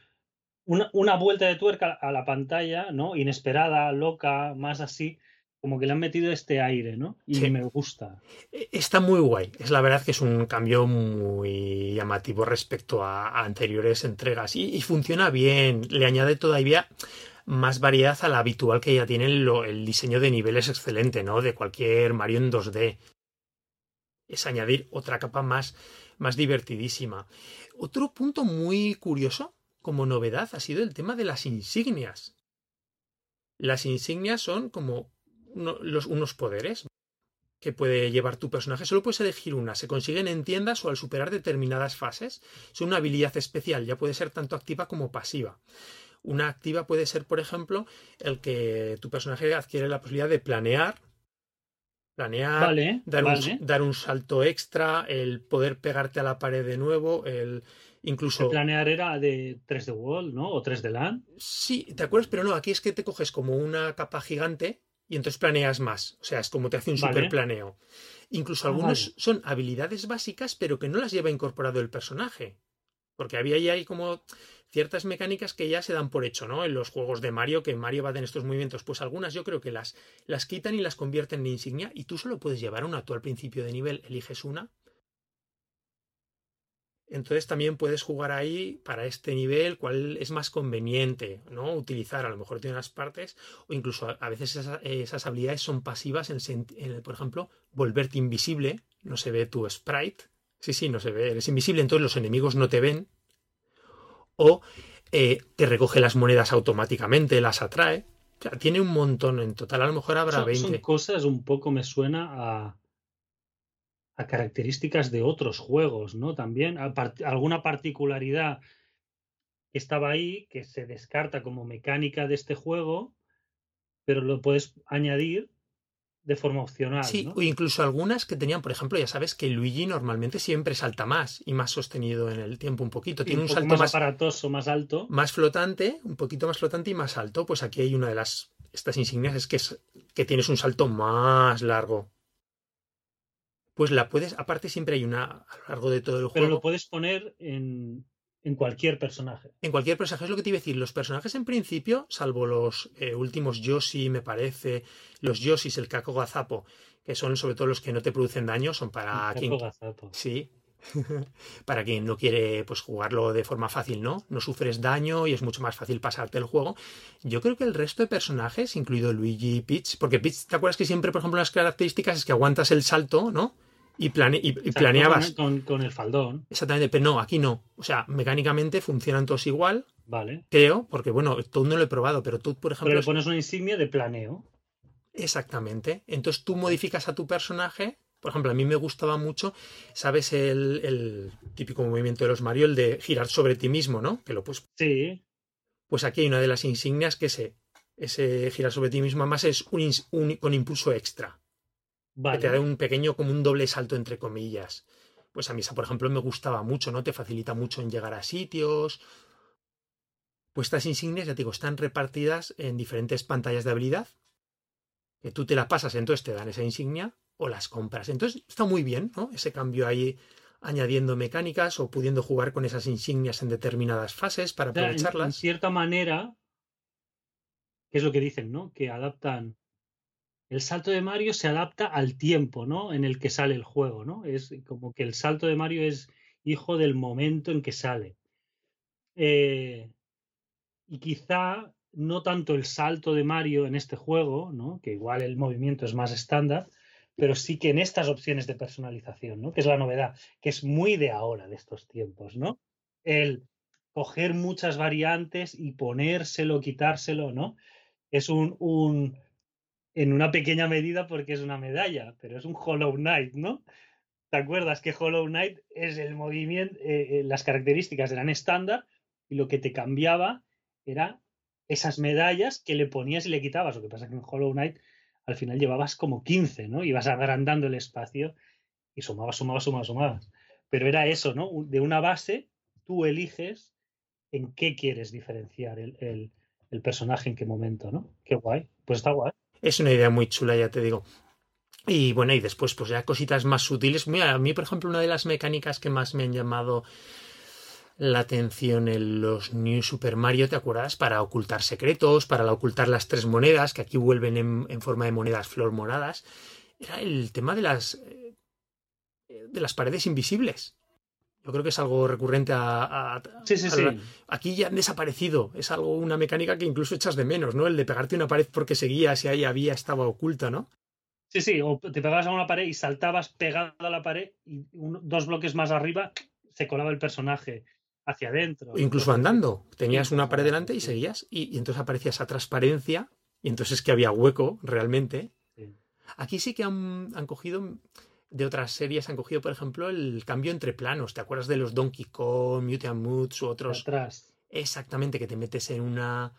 una, una vuelta de tuerca a la pantalla, ¿no? Inesperada, loca, más así, como que le han metido este aire, ¿no? Y Sí. me gusta. Eh, Está muy guay. Es la verdad que es un cambio muy llamativo respecto a, a anteriores entregas. Y, y funciona bien. Le añade todavía más variedad a la habitual que ya tiene lo- el diseño de niveles excelente, ¿no? De cualquier Mario en 2D. Es añadir otra capa más, más divertidísima. Otro punto muy curioso, como novedad, ha sido el tema de las insignias. Las insignias son como los, unos poderes que puede llevar tu personaje. Solo puedes elegir una. Se consiguen en tiendas o al superar determinadas fases. Son una habilidad especial. Ya puede ser tanto activa como pasiva. Una activa puede ser, por ejemplo, el que tu personaje adquiere la posibilidad de planear. Planear, Vale, dar, vale. un, dar un salto extra, el poder pegarte a la pared de nuevo, el incluso... El planear era de 3D World, ¿no? O 3D Land. Sí, ¿te acuerdas? Pero no, aquí es que te coges como una capa gigante y entonces planeas más. O sea, es como te hace un Vale. super planeo. Incluso algunos son habilidades básicas, pero que no las lleva incorporado el personaje. Porque había ahí como ciertas mecánicas que ya se dan por hecho, ¿no? En los juegos de Mario, que Mario va a estos movimientos, pues algunas yo creo que las, las quitan y las convierten en insignia y tú solo puedes llevar una, tú al principio de nivel eliges una. Entonces también puedes jugar ahí para este nivel cuál es más conveniente, ¿no? Utilizar a lo mejor tiene unas partes o incluso a veces esas, habilidades son pasivas en, en, por ejemplo, volverte invisible, no se ve tu sprite, sí, sí, no se ve, eres invisible, entonces los enemigos no te ven, o eh, te recoge las monedas automáticamente, las atrae. O sea, tiene un montón en total. A lo mejor habrá 20. Son cosas un poco me suena a, a características de otros juegos, ¿no? También alguna particularidad que estaba ahí que se descarta como mecánica de este juego, pero lo puedes añadir de forma opcional. Sí, o incluso algunas que tenían, por ejemplo, ya sabes que Luigi normalmente siempre salta más y más sostenido en el tiempo un poquito. Tiene un, salto más, aparatoso, más alto. Más flotante, un poquito más flotante y más alto. Pues aquí hay una de las estas insignias es que, es que tienes un salto más largo. Pues la puedes, aparte siempre hay una a lo largo de todo el juego. Pero lo puedes poner en, en cualquier personaje. En cualquier personaje es lo que te iba a decir. Los personajes en principio, salvo los eh, últimos Yoshi, me parece, los Yoshis, el Kako Gazapo, que son sobre todo los que no te producen daño, son para quien. Sí. para quien no quiere pues jugarlo de forma fácil, ¿no? No sufres daño y es mucho más fácil pasarte el juego. Yo creo que el resto de personajes, incluido Luigi y Peach, porque Peach, ¿te acuerdas que siempre, por ejemplo, las características es que aguantas el salto, ¿no? Y, planeabas. Con, el faldón. Exactamente, pero no, aquí no. O sea, mecánicamente funcionan todos igual. Vale. Creo, porque bueno, tú no lo he probado, pero tú, por ejemplo. Pero le pones una insignia de planeo. Exactamente. Entonces tú modificas a tu personaje. Por ejemplo, a mí me gustaba mucho, ¿sabes? El, típico movimiento de los Mario, el de girar sobre ti mismo, ¿no? Que lo pues. Sí. Pues aquí hay una de las insignias que ese, ese girar sobre ti mismo, además es un con impulso extra. Que te da un pequeño, como un doble salto entre comillas. Pues a mí esa, por ejemplo, me gustaba mucho, ¿no? Te facilita mucho en llegar a sitios. Pues estas insignias, ya te digo, están repartidas en diferentes pantallas de habilidad. Que tú te la pasas, entonces te dan esa insignia o las compras. Entonces está muy bien, ¿no? Ese cambio ahí añadiendo mecánicas o pudiendo jugar con esas insignias en determinadas fases para aprovecharlas. En, cierta manera, que es lo que dicen, ¿no? Que adaptan el salto de Mario se adapta al tiempo, ¿no? En el que sale el juego, ¿no? Es como que el salto de Mario es hijo del momento en que sale. Eh, y quizá no tanto el salto de Mario en este juego, ¿no? Que igual el movimiento es más estándar, pero sí que en estas opciones de personalización, ¿no? Que es la novedad, que es muy de ahora, de estos tiempos, ¿no? El coger muchas variantes y ponérselo, quitárselo, ¿no? Es un, un en una pequeña medida porque es una medalla, pero es un Hollow Knight, ¿no? ¿Te acuerdas que Hollow Knight es el movimiento, eh, eh, las características eran estándar y lo que te cambiaba era esas medallas que le ponías y le quitabas. Lo que pasa es que en Hollow Knight al final llevabas como 15, ¿no? Ibas agrandando el espacio y sumabas, sumabas, sumabas, sumabas. Pero era eso, ¿no? De una base, tú eliges en qué quieres diferenciar el, el personaje, en qué momento, ¿no? Qué guay. Pues está guay. Es una idea muy chula, ya te digo. Y bueno, y después, pues ya cositas más sutiles. Mira, a mí, por ejemplo, una de las mecánicas que más me han llamado la atención en los New Super Mario, ¿te acuerdas? Para ocultar secretos, para ocultar las tres monedas, que aquí vuelven en, forma de monedas flor moradas. Era el tema de las. de las paredes invisibles. Yo creo que es algo recurrente a. sí, sí, sí. Aquí ya han desaparecido. Es algo, una mecánica que incluso echas de menos, ¿no? El de pegarte una pared porque seguías y ahí había, estaba oculta, ¿no? Sí, sí, o te pegabas a una pared y saltabas pegado a la pared y dos bloques más arriba se colaba el personaje hacia adentro. Incluso andando. Tenías una pared delante y seguías y, entonces aparecía esa transparencia y entonces es que había hueco realmente. Aquí sí que han, han cogido de otras series han cogido, por ejemplo, el cambio entre planos. ¿Te acuerdas de los Donkey Kong, Mutant Moods u otros? Atrás. Exactamente, que te metes en una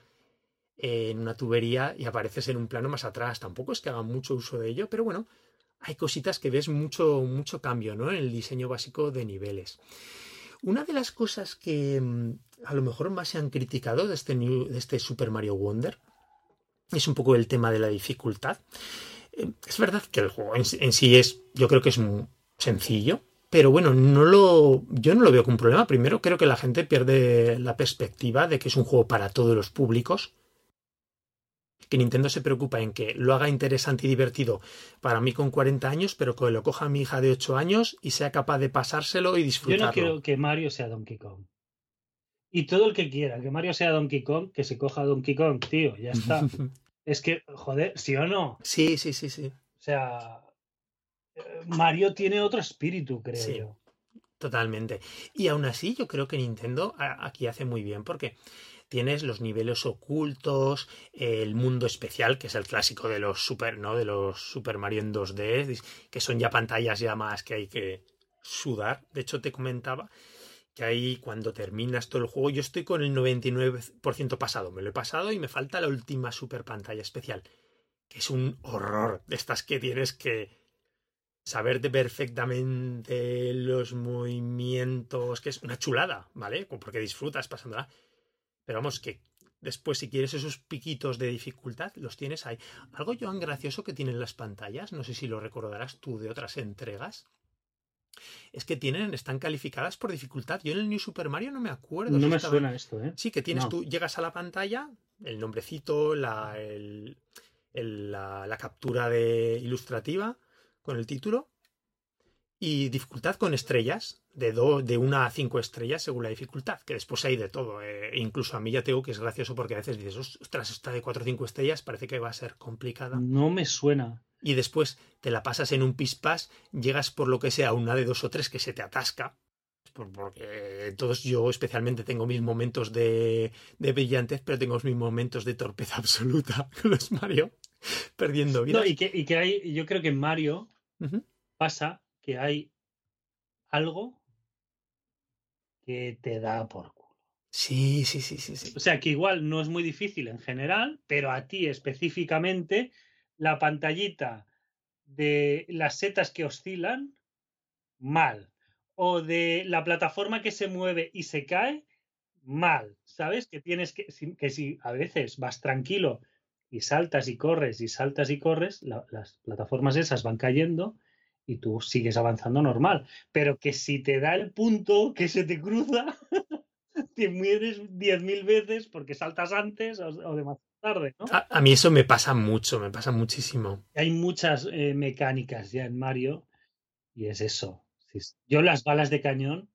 en una tubería y apareces en un plano más atrás. Tampoco es que hagan mucho uso de ello, pero bueno, hay cositas que ves mucho, mucho cambio ¿no? en el diseño básico de niveles. Una de las cosas que mm, a lo mejor más se han criticado de este, de este Super Mario Wonder es un poco el tema de la dificultad. Es verdad que el juego en, sí es, yo creo que es muy sencillo, Pero bueno, no lo, yo no lo veo como un problema. Primero, creo que la gente pierde la perspectiva de que es un juego para todos los públicos. Que Nintendo se preocupa en que lo haga interesante y divertido para mí con 40 años, pero que lo coja mi hija de 8 años y sea capaz de pasárselo y disfrutarlo. Yo no quiero que Mario sea Donkey Kong. Y todo el que quiera que Mario sea Donkey Kong, que se coja Donkey Kong, tío, ya está. es que, joder, ¿sí o no? Sí, sí, sí, sí. O sea, Mario tiene otro espíritu, creo Sí. yo. Totalmente. Y aún así, yo creo que Nintendo aquí hace muy bien porque tienes los niveles ocultos, el mundo especial, que es el clásico de los Super, ¿no? De los Super Mario en 2D, que son ya pantallas ya más que hay que sudar. De hecho, te comentaba que ahí cuando terminas todo el juego, yo estoy con el 99% pasado. Me lo he pasado y me falta la última super pantalla especial, que es un horror de estas que tienes que saberte perfectamente los movimientos, que es una chulada, ¿vale? Porque disfrutas pasándola. Pero vamos, que después si quieres esos piquitos de dificultad, los tienes ahí. Algo, Joan, gracioso que tienen las pantallas, no sé si lo recordarás tú de otras entregas, es que tienen, están calificadas por dificultad. Yo en el New Super Mario no me acuerdo. No me estaba- suena esto, ¿eh? Sí, que tienes No. tú, llegas a la pantalla, el nombrecito, la, el- el- la, la captura de ilustrativa con el título y dificultad con estrellas, de, do- de una a cinco estrellas según la dificultad, que después hay de todo. eh, incluso a mí ya te digo que es gracioso porque a veces dices, ostras, esta de cuatro o cinco estrellas parece que va a ser complicada. No me suena. Y después te la pasas en un pispás, llegas por lo que sea a una de dos o tres que se te atasca. por- Porque todos yo especialmente tengo mis momentos de, de brillantez, pero tengo mis momentos de torpeza absoluta con los Mario, perdiendo vidas. No, y que, y que hay, yo creo que en Mario pasa que hay algo que te da por culo. Sí, sí, sí, sí, sí. O sea, que igual no es muy difícil en general, pero a ti específicamente la pantallita de las setas que oscilan, mal. O de la plataforma que se mueve y se cae, mal. ¿Sabes? Que tienes que, que si a veces vas tranquilo y saltas y corres y saltas y corres, la- las plataformas esas van cayendo y tú sigues avanzando normal. Pero que si te da el punto que se te cruza, te mueres 10.000 veces porque saltas antes o, o demasiado tarde, ¿no? A, a mí eso me pasa mucho, me pasa muchísimo. Hay muchas eh, mecánicas ya en Mario y es eso. Yo las balas de cañón,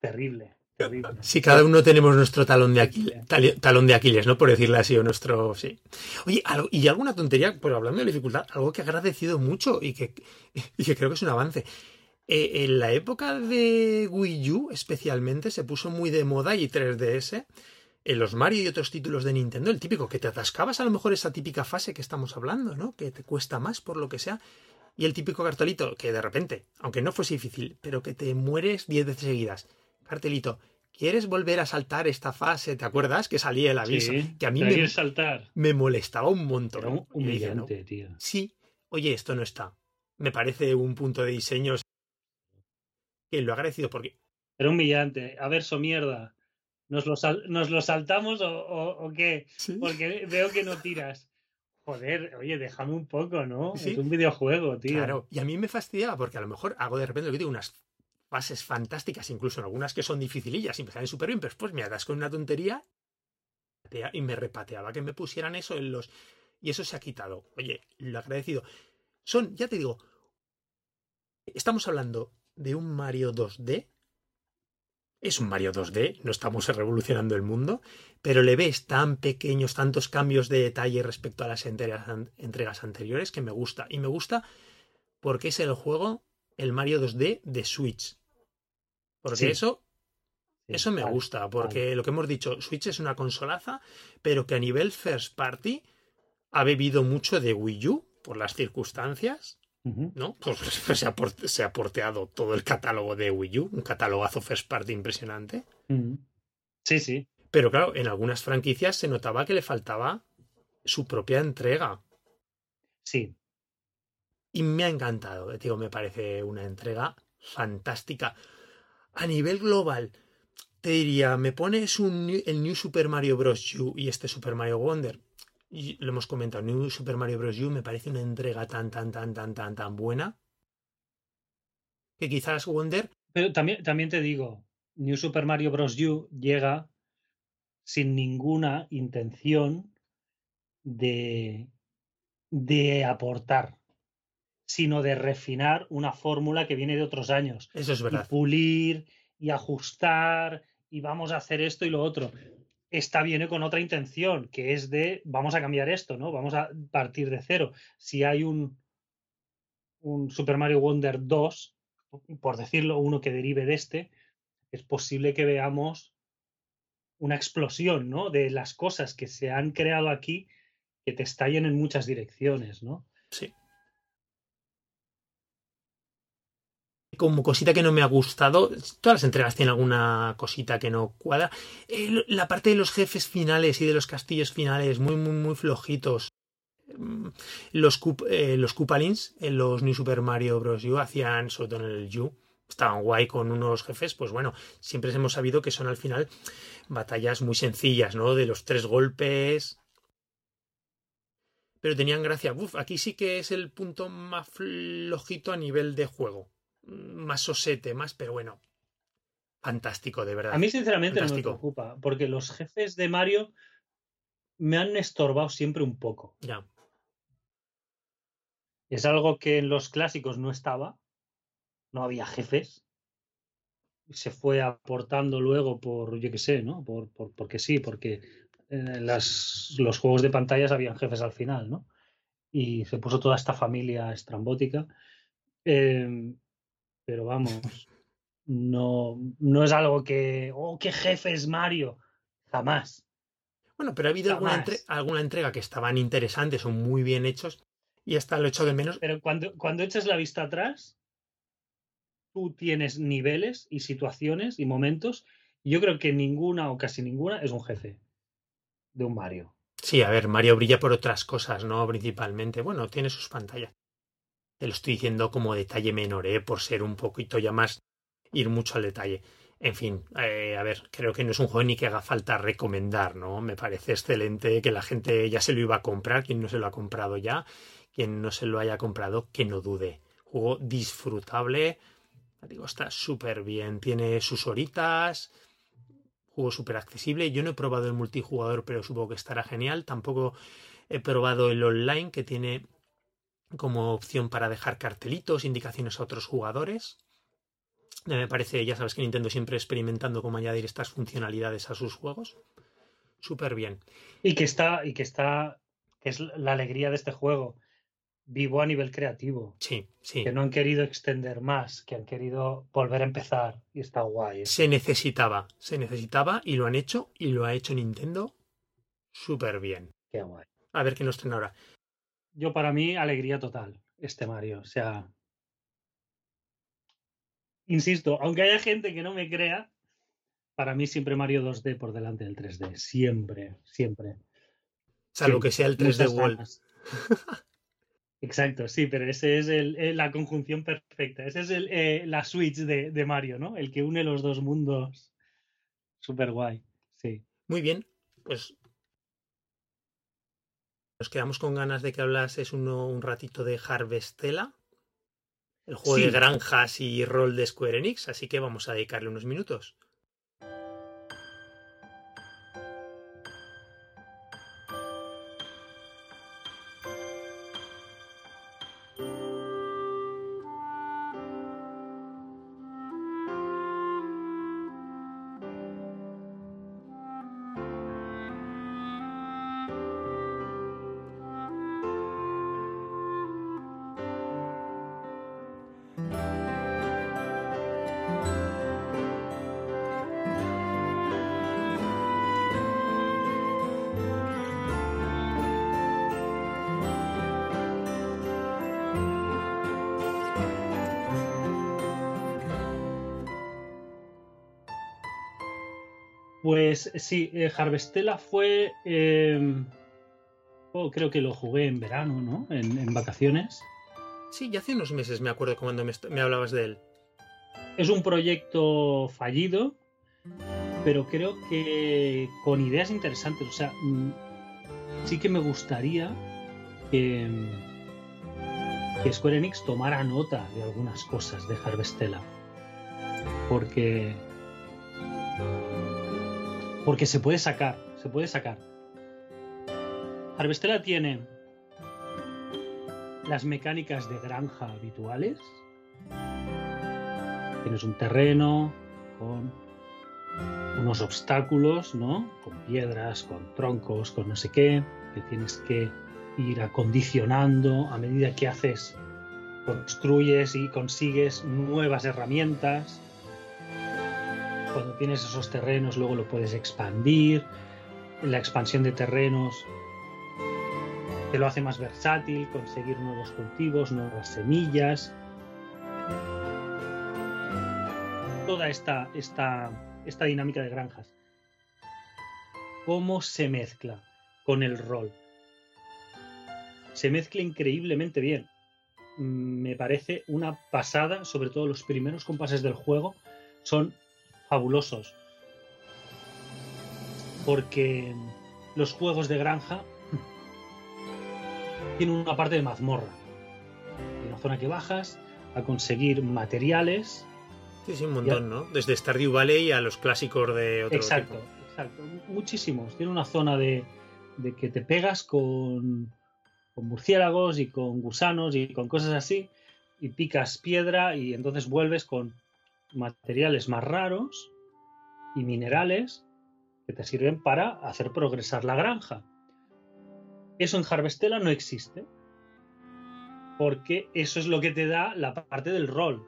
terrible, terrible. Sí, cada uno tenemos nuestro talón de Aquiles, talón de Aquiles, ¿no? Por decirle así, o nuestro, sí. Oye, algo- y alguna tontería, pues hablando de dificultad, algo que he agradecido mucho y que, y que creo que es un avance. Eh, en la época de Wii U, especialmente, se puso muy de moda y 3DS, en los Mario y otros títulos de Nintendo, el típico que te atascabas a lo mejor esa típica fase que estamos hablando, ¿no? Que te cuesta más por lo que sea. Y el típico cartelito que de repente, aunque no fuese difícil, pero que te mueres 10 veces seguidas. Cartelito, ¿quieres volver a saltar esta fase? ¿Te acuerdas? Que salía el aviso. Sí, que a mí me, saltar. me molestaba un montón. Era un- decía, "No, tío. Sí, oye, esto no está. Me parece un punto de diseño que lo he agradecido porque Era humillante. A ver, so mierda. ¿Nos lo, sal- ¿nos lo saltamos o, o- o qué? Porque veo que no tiras. Joder, oye, déjame un poco, ¿no? Sí. Es un videojuego, tío. Claro, y a mí me fastidiaba porque a lo mejor hago de repente lo que digo, unas fases fantásticas, incluso en algunas que son dificilillas y me salen súper bien, pero después me atasco en una tontería y me repateaba que me pusieran eso en los... Y eso se ha quitado. Oye, lo agradecido. Son, ya te digo, estamos hablando de un Mario 2D. Es un Mario 2D, no estamos revolucionando el mundo, pero le ves tan pequeños, tantos cambios de detalle respecto a las entregas, entregas anteriores que me gusta. Y me gusta porque es el juego, el Mario 2D de Switch. Porque Sí. eso, eso me gusta, porque lo que hemos dicho, Switch es una consolaza, pero que a nivel first party ha bebido mucho de Wii U por las circunstancias. ¿No? Pues se ha, por- se ha porteado todo el catálogo de Wii U, un catalogazo first party impresionante. Sí, sí. Pero claro, en algunas franquicias se notaba que le faltaba su propia entrega. Sí. Y me ha encantado, eh, digo, me parece una entrega fantástica. A nivel global, te diría, ¿me pones un, el New Super Mario Bros. U y este Super Mario Wonder? Y lo hemos comentado, New Super Mario Bros. U me parece una entrega tan, tan, tan, tan, tan, tan buena que quizás Wonder. Pero también, también te digo, New Super Mario Bros. U llega sin ninguna intención de, de aportar, sino de refinar una fórmula que viene de otros años. Eso es verdad. Y pulir y ajustar y vamos a hacer esto y lo otro. Esta viene con otra intención, que es de vamos a cambiar esto, ¿no? Vamos a partir de cero. Si hay un, un Super Mario Wonder 2, por decirlo, uno que derive de este, es posible que veamos una explosión, ¿no? De las cosas que se han creado aquí que te estallen en muchas direcciones, ¿no? Sí. Como cosita que no me ha gustado, todas las entregas tienen alguna cosita que no cuadra. Eh, la parte de los jefes finales y de los castillos finales, muy, muy, muy flojitos. Mm, los, eh, los en los New Super Mario Bros. U hacían, sobre todo en el U, estaban guay con unos jefes, pues bueno, siempre hemos sabido que son al final batallas muy sencillas, ¿no? De los tres golpes. Pero tenían gracia. Uf, aquí sí que es el punto más flojito a nivel de juego. Más sosete, más, pero bueno. Fantástico, de verdad. A mí, sinceramente, no me preocupa, porque los jefes de Mario me han estorbado siempre un poco. Ya. Es algo que en los clásicos no estaba. No había jefes. Se fue aportando luego por, yo qué sé, ¿no? Por, por, porque sí, porque en las, los juegos de pantallas habían jefes al final, ¿no? Y se puso toda esta familia estrambótica. Eh, pero vamos, no, no es algo que, oh, qué jefe es Mario. Jamás. Bueno, pero ha habido alguna, alguna, entrega que estaban interesantes, son muy bien hechos, y hasta lo hecho de menos. Pero cuando, cuando echas la vista atrás, tú tienes niveles y situaciones y momentos, y yo creo que ninguna o casi ninguna es un jefe de un Mario. Sí, a ver, Mario brilla por otras cosas, ¿no? Principalmente. Bueno, tiene sus pantallas. Te lo estoy diciendo como detalle menor, ¿eh? Por ser un poquito ya más ir mucho al detalle. En fin, eh, a ver, creo que no es un juego ni que haga falta recomendar, ¿no? Me parece excelente que la gente ya se lo iba a comprar, quien no se lo ha comprado ya, quien no se lo haya comprado, que no dude. Juego disfrutable, digo, está súper bien, tiene sus horitas, juego súper accesible. Yo no he probado el multijugador, pero supongo que estará genial. Tampoco he probado el online, que tiene como opción para dejar cartelitos, indicaciones a otros jugadores. Me parece, ya sabes que Nintendo siempre experimentando cómo añadir estas funcionalidades a sus juegos. Súper bien. Y que está, y que está, que es la alegría de este juego, vivo a nivel creativo. Sí, sí. Que no han querido extender más, que han querido volver a empezar. Y está guay. ¿eh? Se necesitaba, se necesitaba y lo han hecho y lo ha hecho Nintendo súper bien. Qué guay. A ver qué nos traen ahora. Yo para mí, alegría total, este Mario. O sea, insisto, aunque haya gente que no me crea, para mí siempre Mario 2D por delante del 3D. Siempre, siempre. Salvo que sea el 3D World. Exacto, sí, pero ese es el, la conjunción perfecta. Ese es el, eh, la Switch de, de, Mario, ¿no? El que une los dos mundos. Súper guay, sí. Muy bien, pues nos quedamos con ganas de que hablases uno, un ratito de Harvestella, el juego de granjas y rol de Square Enix, así que vamos a dedicarle unos minutos. Pues sí, eh, Harvestella fue. Em, oh, creo que lo jugué en verano, ¿no? En, vacaciones. Sí, ya hace unos meses me acuerdo cuando me, hablabas de él. Es un proyecto fallido, pero creo que con ideas interesantes. O sea, mm, sí que me gustaría que, que Square Enix tomara nota de algunas cosas de Harvestella. Porque. Porque se puede sacar, se puede sacar. Harvestella tiene las mecánicas de granja habituales. Tienes un terreno con unos obstáculos, ¿no? Con piedras, con troncos, con no sé qué, que tienes que ir acondicionando a medida que haces, construyes y consigues nuevas herramientas. Cuando tienes esos terrenos luego lo puedes expandir. La expansión de terrenos te lo hace más versátil, conseguir nuevos cultivos, nuevas semillas. Toda esta, esta, esta dinámica de granjas. ¿Cómo se mezcla con el rol? Se mezcla increíblemente bien. Me parece una pasada, sobre todo los primeros compases del juego son fabulosos. Porque los juegos de granja tiene una parte de mazmorra. Una zona que bajas a conseguir materiales. Sí, sí, un montón, ¿no? Desde Stardew Valley a los clásicos de otro exacto, tipo. Exacto, muchísimos. Tiene una zona de, de que te pegas con, con murciélagos y con gusanos y con cosas así y picas piedra y entonces vuelves con materiales más raros y minerales que te sirven para hacer progresar la granja. Eso en Harvestella no existe. Porque eso es lo que te da la parte del rol.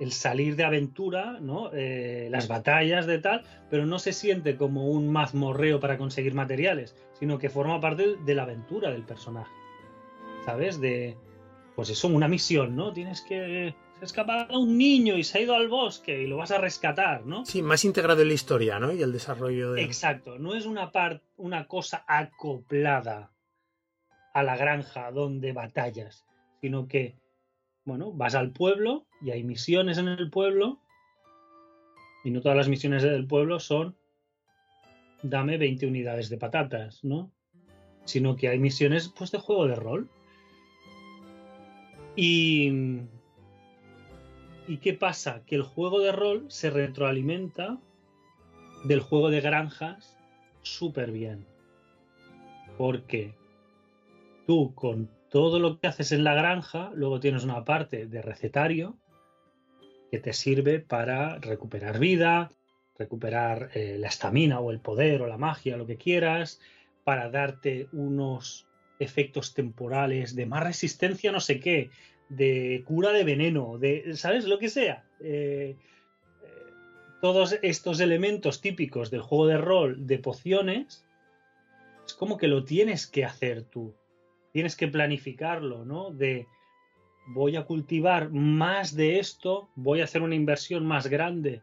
El salir de aventura, ¿no? Eh, las batallas de tal, pero no se siente como un mazmorreo para conseguir materiales, sino que forma parte de la aventura del personaje. ¿Sabes? De. Pues eso, una misión, ¿no? Tienes que. Escapado un niño y se ha ido al bosque y lo vas a rescatar, ¿no? Sí, más integrado en la historia, ¿no? Y el desarrollo de. Exacto. No es una, par una cosa acoplada a la granja donde batallas, sino que, bueno, vas al pueblo y hay misiones en el pueblo y no todas las misiones del pueblo son dame 20 unidades de patatas, ¿no? Sino que hay misiones pues de juego de rol. Y ¿Y qué pasa? Que el juego de rol se retroalimenta del juego de granjas súper bien. Porque tú con todo lo que haces en la granja, luego tienes una parte de recetario que te sirve para recuperar vida, recuperar eh, la estamina o el poder o la magia, lo que quieras, para darte unos efectos temporales de más resistencia, no sé qué, de cura de veneno, de, ¿sabes? Lo que sea. Eh, eh, todos estos elementos típicos del juego de rol de pociones, es como que lo tienes que hacer tú tienes que planificarlo, ¿no? De voy a cultivar más de esto, voy a hacer una inversión más grande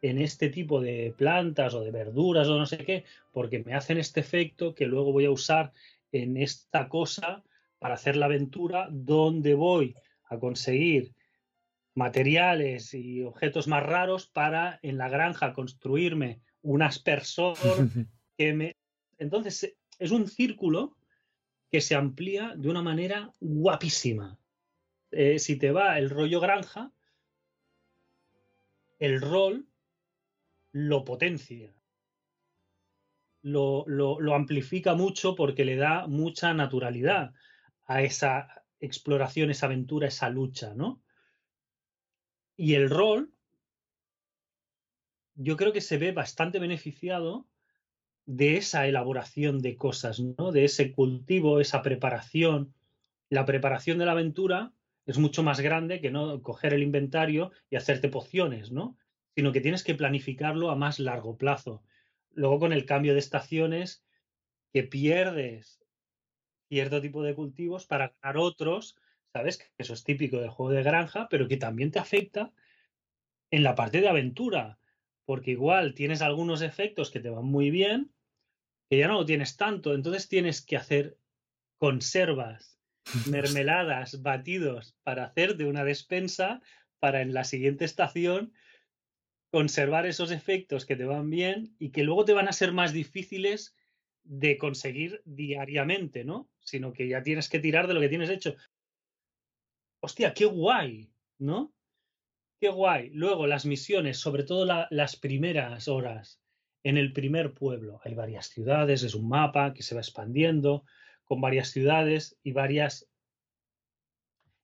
en este tipo de plantas o de verduras o no sé qué, porque me hacen este efecto que luego voy a usar en esta cosa para hacer la aventura donde voy a conseguir materiales y objetos más raros para en la granja construirme un aspersor que me... Entonces es un círculo que se amplía de una manera guapísima. Eh, si te va el rollo granja, el rol lo potencia, lo, lo, amplifica mucho porque le da mucha naturalidad esa exploración, esa aventura, esa lucha, ¿no? Y el rol, yo creo que se ve bastante beneficiado de esa elaboración de cosas, ¿no? De ese cultivo, esa preparación. La preparación de la aventura es mucho más grande que no coger el inventario y hacerte pociones, ¿no? Sino que tienes que planificarlo a más largo plazo. Luego con el cambio de estaciones, que pierdes cierto tipo de cultivos para ganar otros, ¿sabes? Que eso es típico del juego de granja, pero que también te afecta en la parte de aventura porque igual tienes algunos efectos que te van muy bien, que ya no lo tienes tanto, entonces tienes que hacer conservas, mermeladas, batidos para hacer de una despensa para en la siguiente estación conservar esos efectos que te van bien y que luego te van a ser más difíciles de conseguir diariamente, ¿no? Sino que ya tienes que tirar de lo que tienes hecho. Hostia, qué guay, ¿no? Qué guay. Luego las misiones, sobre todo las primeras horas en el primer pueblo. Hay varias ciudades, es un mapa que se va expandiendo con varias ciudades y varias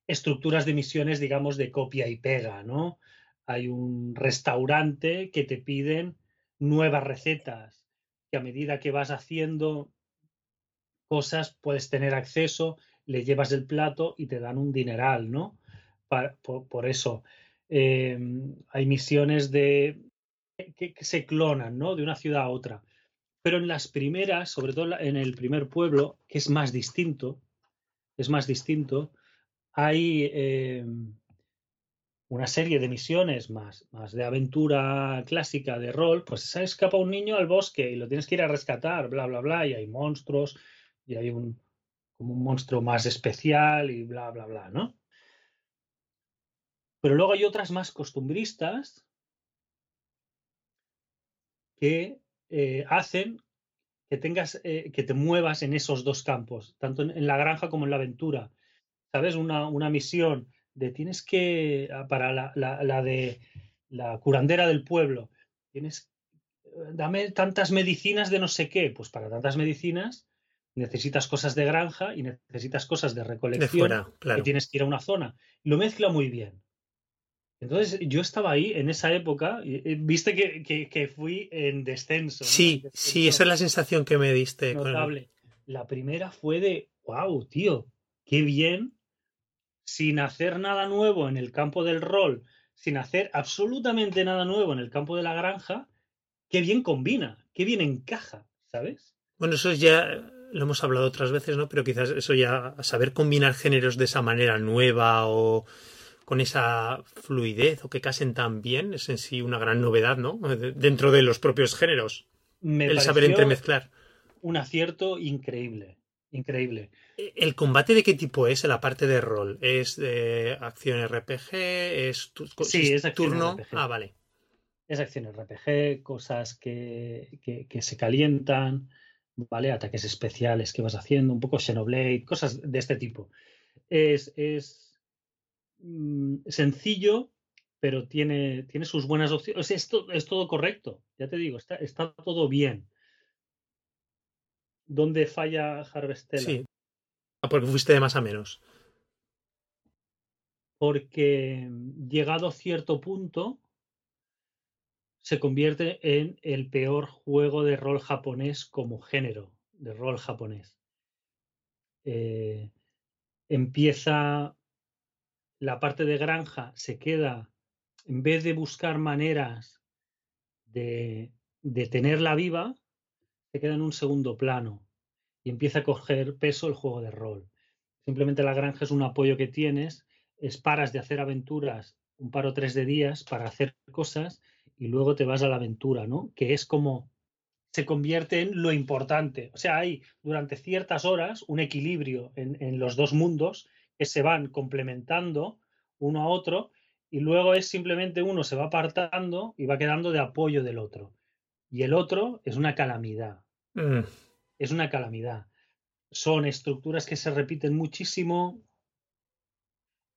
estructuras de misiones, digamos, de copia y pega, ¿no? Hay un restaurante que te piden nuevas recetas, que a medida que vas haciendo cosas puedes tener acceso, le llevas el plato y te dan un dineral, ¿no? por, eso em, hay misiones de que, se clonan, ¿no? De una ciudad a otra. Pero en las primeras, sobre todo en el primer pueblo, que es más distinto, es más distinto, hay em, una serie de misiones más, más de aventura clásica, de rol, pues se escapa un niño al bosque y lo tienes que ir a rescatar, bla, bla, bla, y hay monstruos, y hay un, como un monstruo más especial y bla, bla, bla, ¿no? Pero luego hay otras más costumbristas que eh, hacen que tengas, eh, que te muevas en esos dos campos, tanto en, la granja como en la aventura. ¿Sabes? Una, una misión de tienes que, ah, para la, la, de la curandera del pueblo, tienes, eh, dame tantas medicinas de no sé qué, pues para tantas medicinas necesitas cosas de granja y necesitas cosas de recolección de claro. que tienes que ir a una zona. Lo mezcla muy bien. Entonces yo estaba ahí en esa época, y, viste que, fui en descenso. Sí, sí, esa es la sensación que me diste. Notable. La primera fue de, wow, tío, qué bien, sin hacer nada nuevo en el campo del rol, sin hacer absolutamente nada nuevo en el campo de la granja, qué bien combina, qué bien encaja, ¿sabes? Bueno, eso ya lo hemos hablado otras veces, ¿no? Pero quizás eso ya, saber combinar géneros de esa manera nueva o con esa fluidez o que casen tan bien es en sí una gran novedad, ¿no? Dentro de los propios géneros. el saber entremezclar. Un acierto increíble. Increíble. E, ¿El combate de qué tipo es en la parte de rol? ¿Es de acción RPG? ¿Es, sí, es turno? Ah, vale. Es acción RPG, cosas que, que, se calientan, ¿vale? Ataques especiales que vas haciendo, un poco Xenoblade, cosas de este tipo. Es, es Mm, sencillo, pero tiene, tiene sus buenas opciones. Esto es todo correcto, ya te digo, está, está todo bien. ¿Dónde falla Harvestella? Sí, ah, porque fuiste de más a menos. Porque mm, llegado a cierto punto, se convierte en el peor juego de rol japonés como género de rol japonés. Eh, empieza la parte de granja se queda, en vez de buscar maneras de, de tenerla viva, se queda en un segundo plano y empieza a coger peso el juego de rol. Simplemente la granja es un apoyo que tienes, es paras de hacer aventuras un par o tres de días para hacer cosas y luego te vas a la aventura, ¿no? Que es como se convierte en lo importante. O sea, hay durante ciertas horas un equilibrio en, en los dos mundos que se van complementando uno a otro y luego es simplemente uno se va apartando y va quedando de apoyo del otro. Y el otro es una calamidad. Mm. Es una calamidad. Son estructuras que se repiten muchísimo,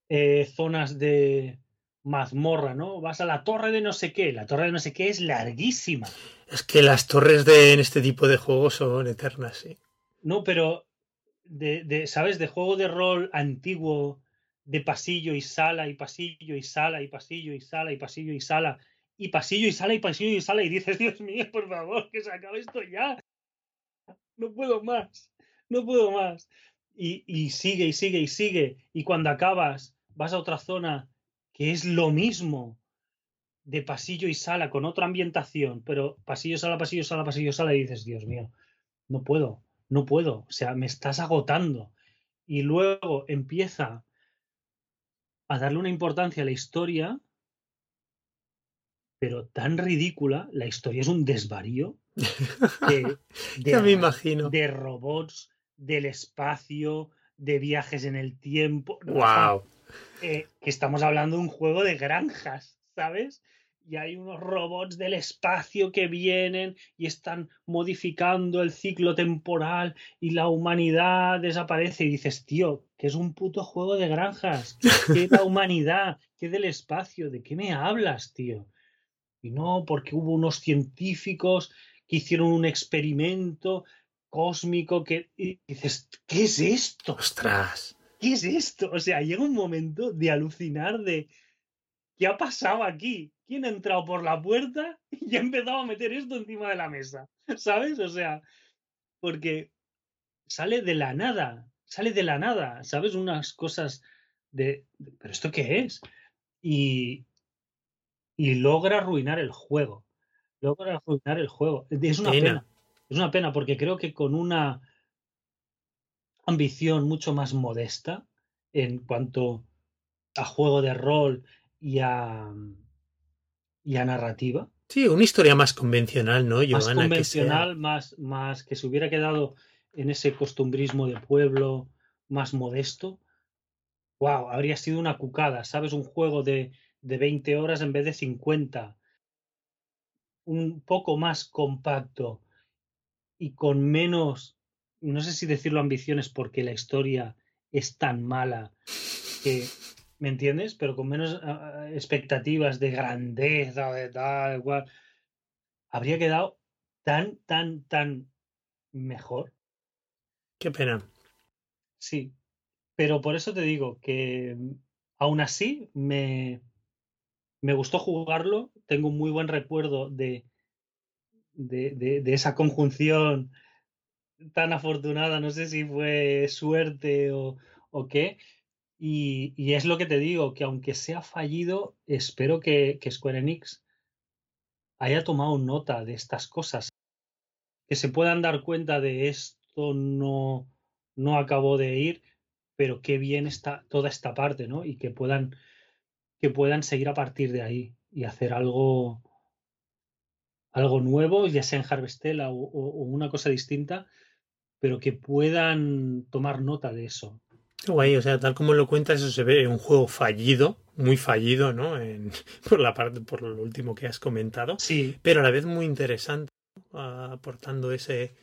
eh, zonas de mazmorra, ¿no? Vas a la torre de no sé qué. La torre de no sé qué es larguísima. Es que las torres de en este tipo de juegos son eternas, sí. No, pero de, ¿sabes? De juego de rol antiguo, de pasillo y sala y pasillo y sala y pasillo y sala y pasillo y sala y pasillo y sala y pasillo y sala y dices, Dios mío, por favor, que se acabe esto ya. No puedo más, no puedo más. Y, y sigue y sigue y sigue. Y cuando acabas, vas a otra zona que es lo mismo de pasillo y sala con otra ambientación, pero pasillo, sala, pasillo, sala, pasillo, sala y dices, Dios mío, no puedo, no puedo, o sea, me estás agotando. Y luego empieza a darle una importancia a la historia, pero tan ridícula, la historia es un desvarío de, me imagino. de robots, del espacio, de viajes en el tiempo. ¡Wow! Eh, que estamos hablando de un juego de granjas, ¿sabes? y hay unos robots del espacio que vienen y están modificando el ciclo temporal y la humanidad desaparece y dices, tío, que es un puto juego de granjas, que la humanidad, que del espacio, ¿de qué me hablas, tío? Y no, porque hubo unos científicos que hicieron un experimento cósmico que y dices, ¿qué es esto? Ostras. ¿Qué es esto? O sea, llega un momento de alucinar de ¿qué ha pasado aquí? ¿Quién ha entrado por la puerta y ha empezado a meter esto encima de la mesa? ¿Sabes? O sea, porque sale de la nada, sale de la nada, ¿sabes? Unas cosas de, ¿pero esto qué es? Y, y logra arruinar el juego. Logra arruinar el juego. Es una Pena. pena. Es una pena porque creo que con una ambición mucho más modesta en cuanto a juego de rol y a, y a narrativa, Sí, una historia más convencional, ¿no, más Joana? Que sea- convencional, más, más que se hubiera quedado en ese costumbrismo de pueblo más modesto, wow, habría sido una cucada, ¿sabes? Un juego de, de 20 horas en vez de 50, un poco más compacto y con menos, no sé si decirlo ambiciones porque la historia es tan mala que, ¿me entiendes? Pero con menos ah, expectativas de grandeza de tal, igual, habría quedado tan, tan, tan mejor. Qué pena. Sí, pero por eso te digo que mm, aún así me, me gustó jugarlo, tengo un muy buen recuerdo de, de, esa conjunción tan afortunada, no sé si fue suerte o, o qué, y, y es lo que te digo, que aunque sea fallido, espero que, que Square Enix haya tomado nota de estas cosas, que se puedan dar cuenta de esto no, no acabó de ir, pero qué bien está toda esta parte, ¿no? Y que puedan, que puedan seguir a partir de ahí y hacer algo, algo nuevo, ya sea en Harvestella o, o- o una cosa distinta, pero que puedan tomar nota de eso. Qué guay, o sea, tal como lo cuentas, eso se ve un juego fallido, muy fallido, ¿no? En- por la parte, por lo último que has comentado, Sí, pero a la vez muy interesante, ¿no? Aportando ese,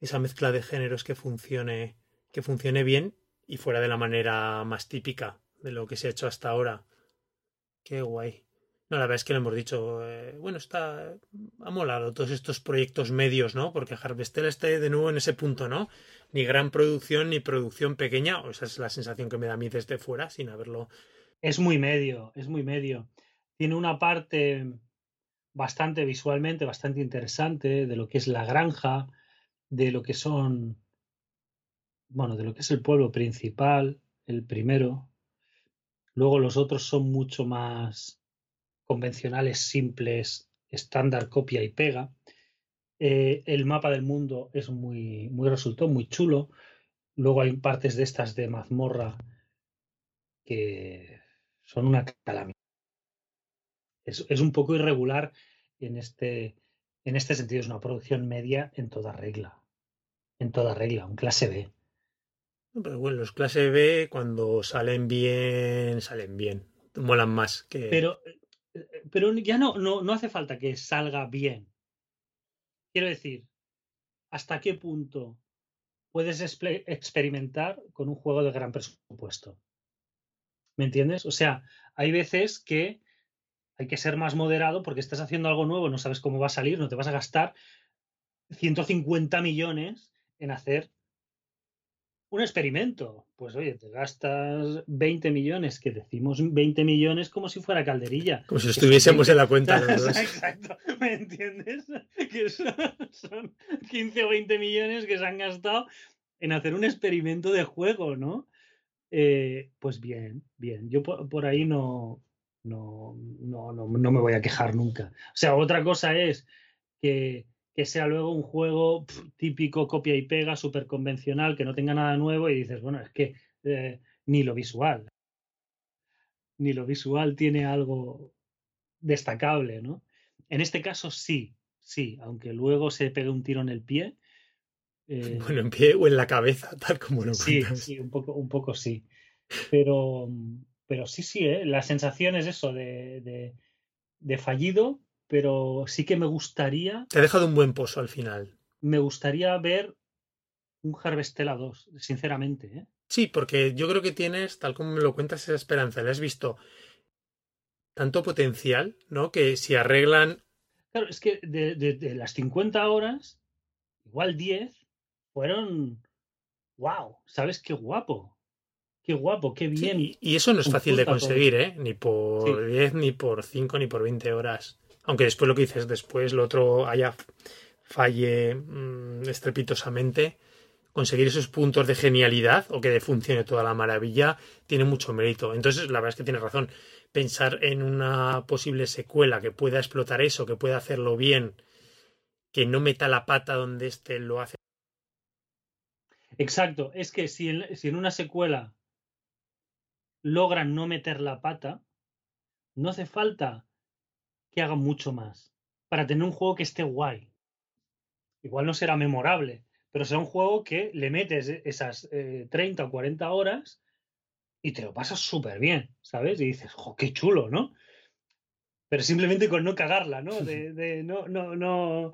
esa mezcla de géneros que funcione, que funcione bien y fuera de la manera más típica de lo que se ha hecho hasta ahora. Qué guay. No, la verdad es que lo hemos dicho, eh, bueno, está, ha molado todos estos proyectos medios, ¿no? Porque Harvestella está de nuevo en ese punto, ¿no? Ni gran producción ni producción pequeña, o esa es la sensación que me da a mí desde fuera, sin haberlo. es muy medio, es muy medio. Tiene una parte bastante visualmente, bastante interesante de lo que es la granja, de lo que son, bueno, de lo que es el pueblo principal, el primero. Luego los otros son mucho más convencionales, simples, estándar, copia y pega. Eh, el mapa del mundo es muy, muy resultó muy chulo. Luego hay partes de estas de mazmorra que son una calamidad. Es, es un poco irregular en este, en este sentido. Es una producción media en toda regla. En toda regla, un clase B. Pero bueno, los clase B cuando salen bien, salen bien. Molan más que. Pero, eh, pero ya no, no, no hace falta que salga bien. Quiero decir, ¿hasta qué punto puedes experimentar con un juego de gran presupuesto? ¿Me entiendes? O sea, hay veces que hay que ser más moderado porque estás haciendo algo nuevo, no sabes cómo va a salir, no te vas a gastar 150 millones en hacer un experimento. Pues oye, te gastas 20 millones, que decimos 20 millones como si fuera calderilla. como si estuviésemos 20. en la cuenta los dos. Exacto, ¿me entiendes? Que son, son 15 o 20 millones que se han gastado en hacer un experimento de juego, ¿no? Eh, pues bien, bien. Yo por, por ahí no, no, no, no, no me voy a quejar nunca. O sea, otra cosa es que, que sea luego un juego típico, copia y pega, súper convencional, que no tenga nada nuevo y dices, bueno, es que eh, ni lo visual, ni lo visual tiene algo destacable, ¿no? En este caso sí, sí, aunque luego se pegue un tiro en el pie. eh, Bueno, en pie o en la cabeza, tal como lo Sí, cuentas. sí, un poco, un poco sí. Pero, pero sí, sí, ¿eh? la sensación es eso de, de, de fallido, pero sí que me gustaría. Te ha dejado un buen pozo al final. Me gustaría ver un Harvestella 2, sinceramente. ¿eh? Sí, porque yo creo que tienes, tal como me lo cuentas, esa esperanza. Le has visto tanto potencial, ¿no? Que si arreglan. Claro, es que de, de las 50 horas, igual 10 fueron. ¡Wow! ¿Sabes qué guapo? Qué guapo, qué bien. y eso no es fácil de conseguir, ¿eh? Ni por 10, ni por 5, ni por 20 horas. Aunque después lo que dices, después lo otro haya falle mmm, estrepitosamente. Conseguir esos puntos de genialidad o que funcione toda la maravilla tiene mucho mérito. Entonces, la verdad es que tienes razón. Pensar en una posible secuela que pueda explotar eso, que pueda hacerlo bien, que no meta la pata donde este lo hace. Exacto, es que si en, si en una secuela logran no meter la pata, no hace falta que hagan mucho más para tener un juego que esté guay. Igual no será memorable, pero será un juego que le metes esas eh, 30 o 40 horas y te lo pasas súper bien, ¿sabes? Y dices, jo, qué chulo, ¿no? Pero simplemente con no cagarla, ¿no? De, de no, no, no,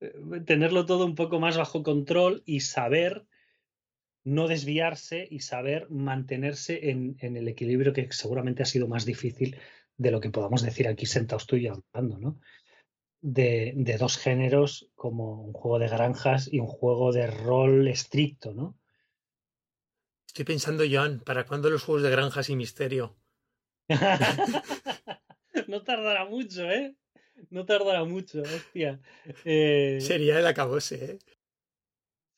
eh, tenerlo todo un poco más bajo control y saber no desviarse y saber mantenerse en, en, el equilibrio que seguramente ha sido más difícil de lo que podamos decir aquí sentados tú y yo hablando, ¿no? De, de, dos géneros como un juego de granjas y un juego de rol estricto, ¿no? Estoy pensando, Joan, ¿para cuándo los juegos de granjas y misterio? no tardará mucho, ¿eh? No tardará mucho, hostia. Eh... Sería el acabose, ¿eh?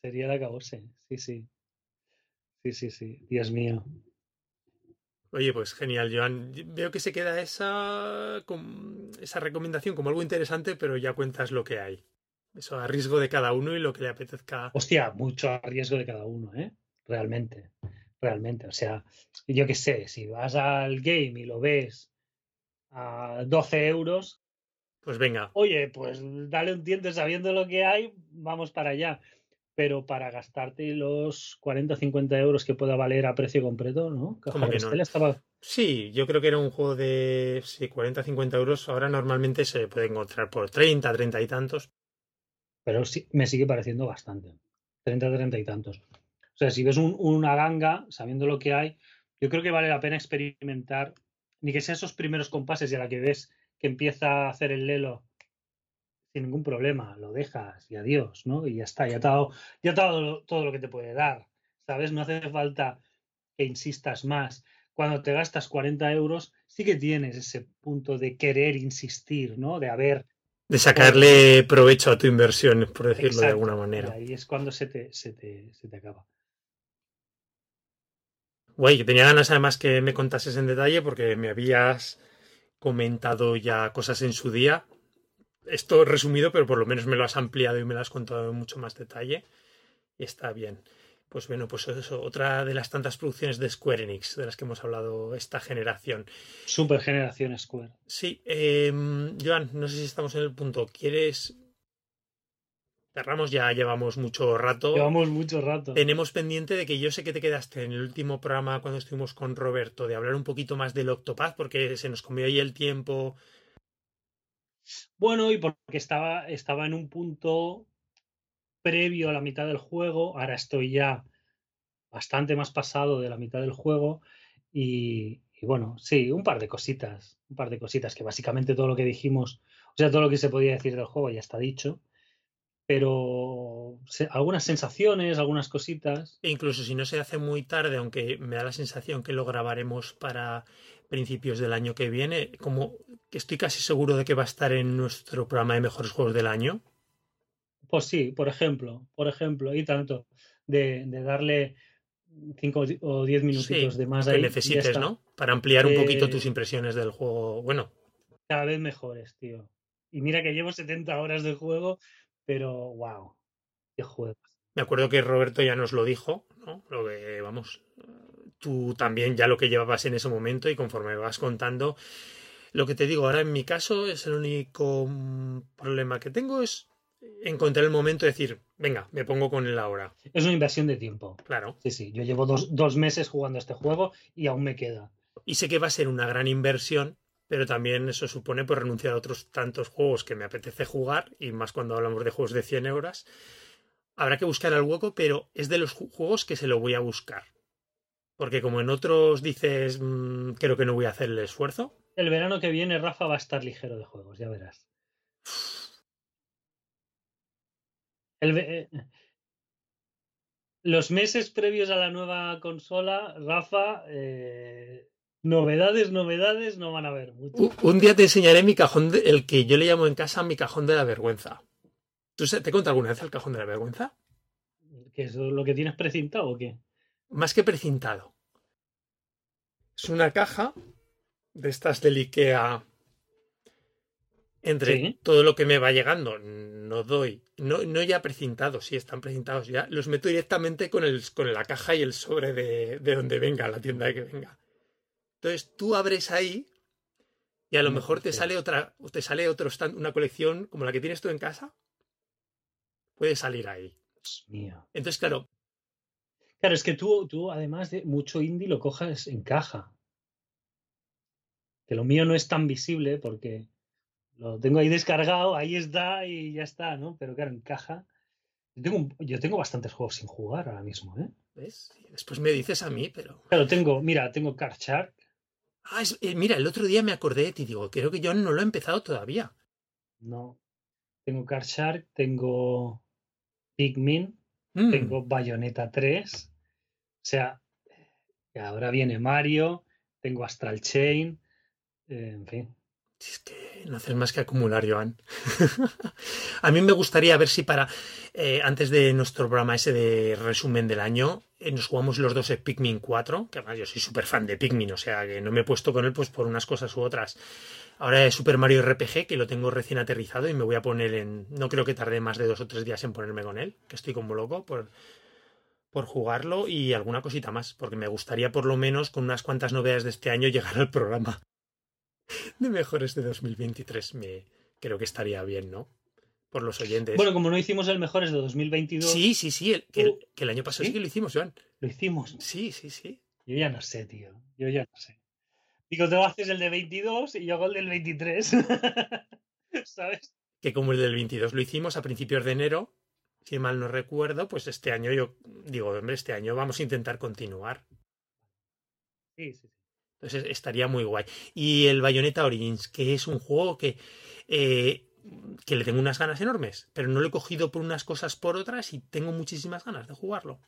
Sería el acabose, sí, sí. Sí, sí, sí. Dios mío. Oye, pues genial, Joan. Veo que se queda esa, esa recomendación como algo interesante, pero ya cuentas lo que hay. Eso a riesgo de cada uno y lo que le apetezca. Hostia, mucho a riesgo de cada uno, ¿eh? Realmente. Realmente. O sea, yo qué sé, si vas al game y lo ves a 12 euros. Pues venga. Oye, pues dale un tiento sabiendo lo que hay, vamos para allá pero para gastarte los 40 o 50 euros que pueda valer a precio completo, ¿no? ¿Cómo que no? Estaba... Sí, yo creo que era un juego de sí, 40 50 euros. Ahora normalmente se puede encontrar por 30, 30 y tantos. Pero sí, me sigue pareciendo bastante. 30, 30 y tantos. O sea, si ves un, una ganga, sabiendo lo que hay, yo creo que vale la pena experimentar, ni que sean esos primeros compases y a la que ves que empieza a hacer el lelo sin ningún problema, lo dejas y adiós, ¿no? Y ya está, ya te ha dado, ya te ha dado todo lo que te puede dar, ¿sabes? No hace falta que insistas más. Cuando te gastas 40 euros, sí que tienes ese punto de querer insistir, ¿no? De haber... De sacarle provecho a tu inversión, por decirlo Exacto, de alguna manera. Y ahí es cuando se te, se te, se te acaba. Güey, que tenía ganas además que me contases en detalle porque me habías comentado ya cosas en su día esto resumido, pero por lo menos me lo has ampliado y me lo has contado en mucho más detalle. Y está bien. Pues bueno, pues eso, otra de las tantas producciones de Square Enix de las que hemos hablado esta generación. Super generación Square. Sí, eh, Joan, no sé si estamos en el punto. ¿Quieres cerramos ya, llevamos mucho rato. Llevamos mucho rato. Tenemos pendiente de que yo sé que te quedaste en el último programa cuando estuvimos con Roberto de hablar un poquito más del Octopath porque se nos comió ahí el tiempo bueno, y porque estaba, estaba en un punto previo a la mitad del juego, ahora estoy ya bastante más pasado de la mitad del juego y, y, bueno, sí, un par de cositas, un par de cositas que básicamente todo lo que dijimos, o sea, todo lo que se podía decir del juego ya está dicho, pero se, algunas sensaciones, algunas cositas. E incluso si no se hace muy tarde, aunque me da la sensación que lo grabaremos para principios del año que viene, como que estoy casi seguro de que va a estar en nuestro programa de mejores juegos del año. Pues sí, por ejemplo, por ejemplo, y tanto, de, de darle 5 o 10 minutitos sí, de más que ahí. necesites, ¿no? Para ampliar un poquito tus impresiones del juego. Bueno. Cada vez mejores, tío. Y mira que llevo 70 horas de juego, pero wow, qué juego. Me acuerdo que Roberto ya nos lo dijo, ¿no? Lo que, vamos, tú también ya lo que llevabas en ese momento y conforme vas contando. Lo que te digo ahora en mi caso es el único problema que tengo es encontrar el momento de decir, venga, me pongo con él ahora. Es una inversión de tiempo. Claro. Sí, sí, yo llevo dos, dos meses jugando este juego y aún me queda. Y sé que va a ser una gran inversión, pero también eso supone pues, renunciar a otros tantos juegos que me apetece jugar, y más cuando hablamos de juegos de 100 euros. Habrá que buscar al hueco, pero es de los juegos que se lo voy a buscar. Porque como en otros dices, mmm, creo que no voy a hacer el esfuerzo. El verano que viene, Rafa va a estar ligero de juegos, ya verás. El, eh, los meses previos a la nueva consola, Rafa, eh, novedades, novedades no van a haber mucho. Un día te enseñaré mi cajón, de, el que yo le llamo en casa mi cajón de la vergüenza. ¿Tú te cuento alguna vez el cajón de la vergüenza? ¿Que es lo que tienes precintado o qué? Más que precintado. Es una caja de estas del IKEA entre ¿Sí? todo lo que me va llegando, no doy, no, no ya precintados, sí están precintados ya, los meto directamente con, el, con la caja y el sobre de, de donde venga, la tienda de que venga. Entonces tú abres ahí y a lo mejor te sale otra, te sale otro stand, una colección como la que tienes tú en casa. Puede salir ahí. Dios mío. Entonces, claro. Claro, es que tú, tú, además de mucho indie, lo cojas en caja. Que lo mío no es tan visible porque lo tengo ahí descargado, ahí está y ya está, ¿no? Pero claro, en caja. Yo tengo, yo tengo bastantes juegos sin jugar ahora mismo, ¿eh? ¿Ves? Después me dices a mí, pero. Claro, tengo, mira, tengo Card Shark. Ah, es, eh, mira, el otro día me acordé de ti, digo, creo que yo no lo he empezado todavía. No. Tengo Card Shark, tengo Pikmin, mm. tengo Bayonetta 3. O sea, ahora viene Mario, tengo Astral Chain, eh, en fin. Es que no haces más que acumular, Joan. a mí me gustaría ver si para, eh, antes de nuestro programa ese de resumen del año, eh, nos jugamos los dos en Pikmin 4, que además yo soy súper fan de Pikmin, o sea que no me he puesto con él pues por unas cosas u otras. Ahora es Super Mario RPG, que lo tengo recién aterrizado y me voy a poner en... No creo que tarde más de dos o tres días en ponerme con él, que estoy como loco por, por jugarlo y alguna cosita más, porque me gustaría por lo menos con unas cuantas novedades de este año llegar al programa de mejores de 2023. Me creo que estaría bien, ¿no? Por los oyentes. Bueno, como no hicimos el mejores de 2022. Sí, sí, sí. El, que, el, que, el, año pasado ¿Sí? sí que lo hicimos, Joan. Lo hicimos. Sí, sí, sí. Yo ya no sé, tío. Yo ya no sé. Digo, tú haces el de 22 y yo hago el del 23. ¿Sabes? Que como el del 22 lo hicimos a principios de enero, si mal no recuerdo, pues este año yo digo, hombre, este año vamos a intentar continuar. Sí, sí, sí. Entonces estaría muy guay. Y el Bayonetta Origins, que es un juego que, eh, que le tengo unas ganas enormes, pero no lo he cogido por unas cosas por otras y tengo muchísimas ganas de jugarlo.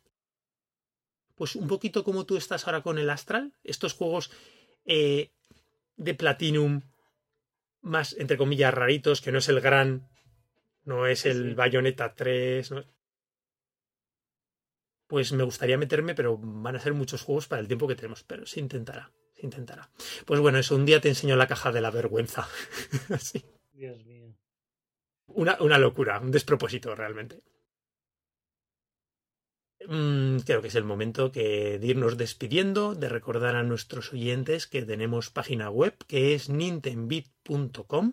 Pues un poquito como tú estás ahora con el Astral, estos juegos eh, de Platinum más, entre comillas, raritos, que no es el gran, no es el sí. Bayonetta 3, ¿no? pues me gustaría meterme, pero van a ser muchos juegos para el tiempo que tenemos, pero se intentará intentará. Pues bueno, eso, un día te enseño la caja de la vergüenza. Así. Dios mío. Una, una locura, un despropósito realmente. Mm, creo que es el momento que de irnos despidiendo, de recordar a nuestros oyentes que tenemos página web que es nintendbit.com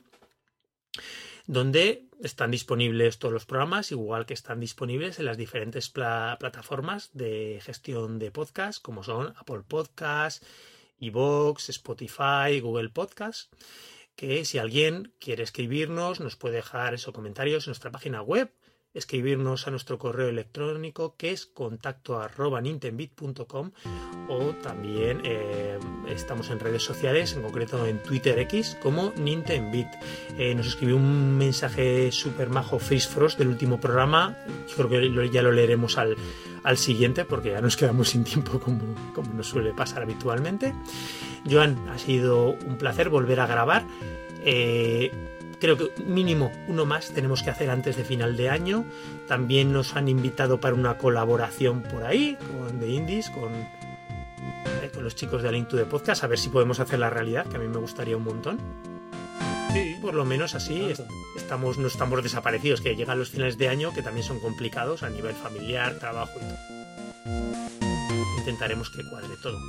donde están disponibles todos los programas, igual que están disponibles en las diferentes pla plataformas de gestión de podcast, como son Apple Podcasts, iVoox, Spotify, Google Podcast, que si alguien quiere escribirnos, nos puede dejar esos comentarios en nuestra página web, escribirnos a nuestro correo electrónico que es contacto arroba o también eh, estamos en redes sociales, en concreto en Twitter X como Nintenbit. Eh, nos escribió un mensaje super majo Face Frost del último programa, creo que ya lo leeremos al, al siguiente porque ya nos quedamos sin tiempo como, como nos suele pasar habitualmente. Joan, ha sido un placer volver a grabar. Eh, creo que mínimo uno más tenemos que hacer antes de final de año. También nos han invitado para una colaboración por ahí con The Indies, con, eh, con los chicos de Link to the Podcast, a ver si podemos hacer la realidad, que a mí me gustaría un montón. Por lo menos así estamos, no estamos desaparecidos, que llegan los finales de año que también son complicados a nivel familiar, trabajo y todo. Intentaremos que cuadre todo.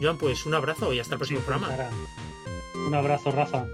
Joan, pues un abrazo y hasta el próximo sí, programa. Un abrazo, Rafa.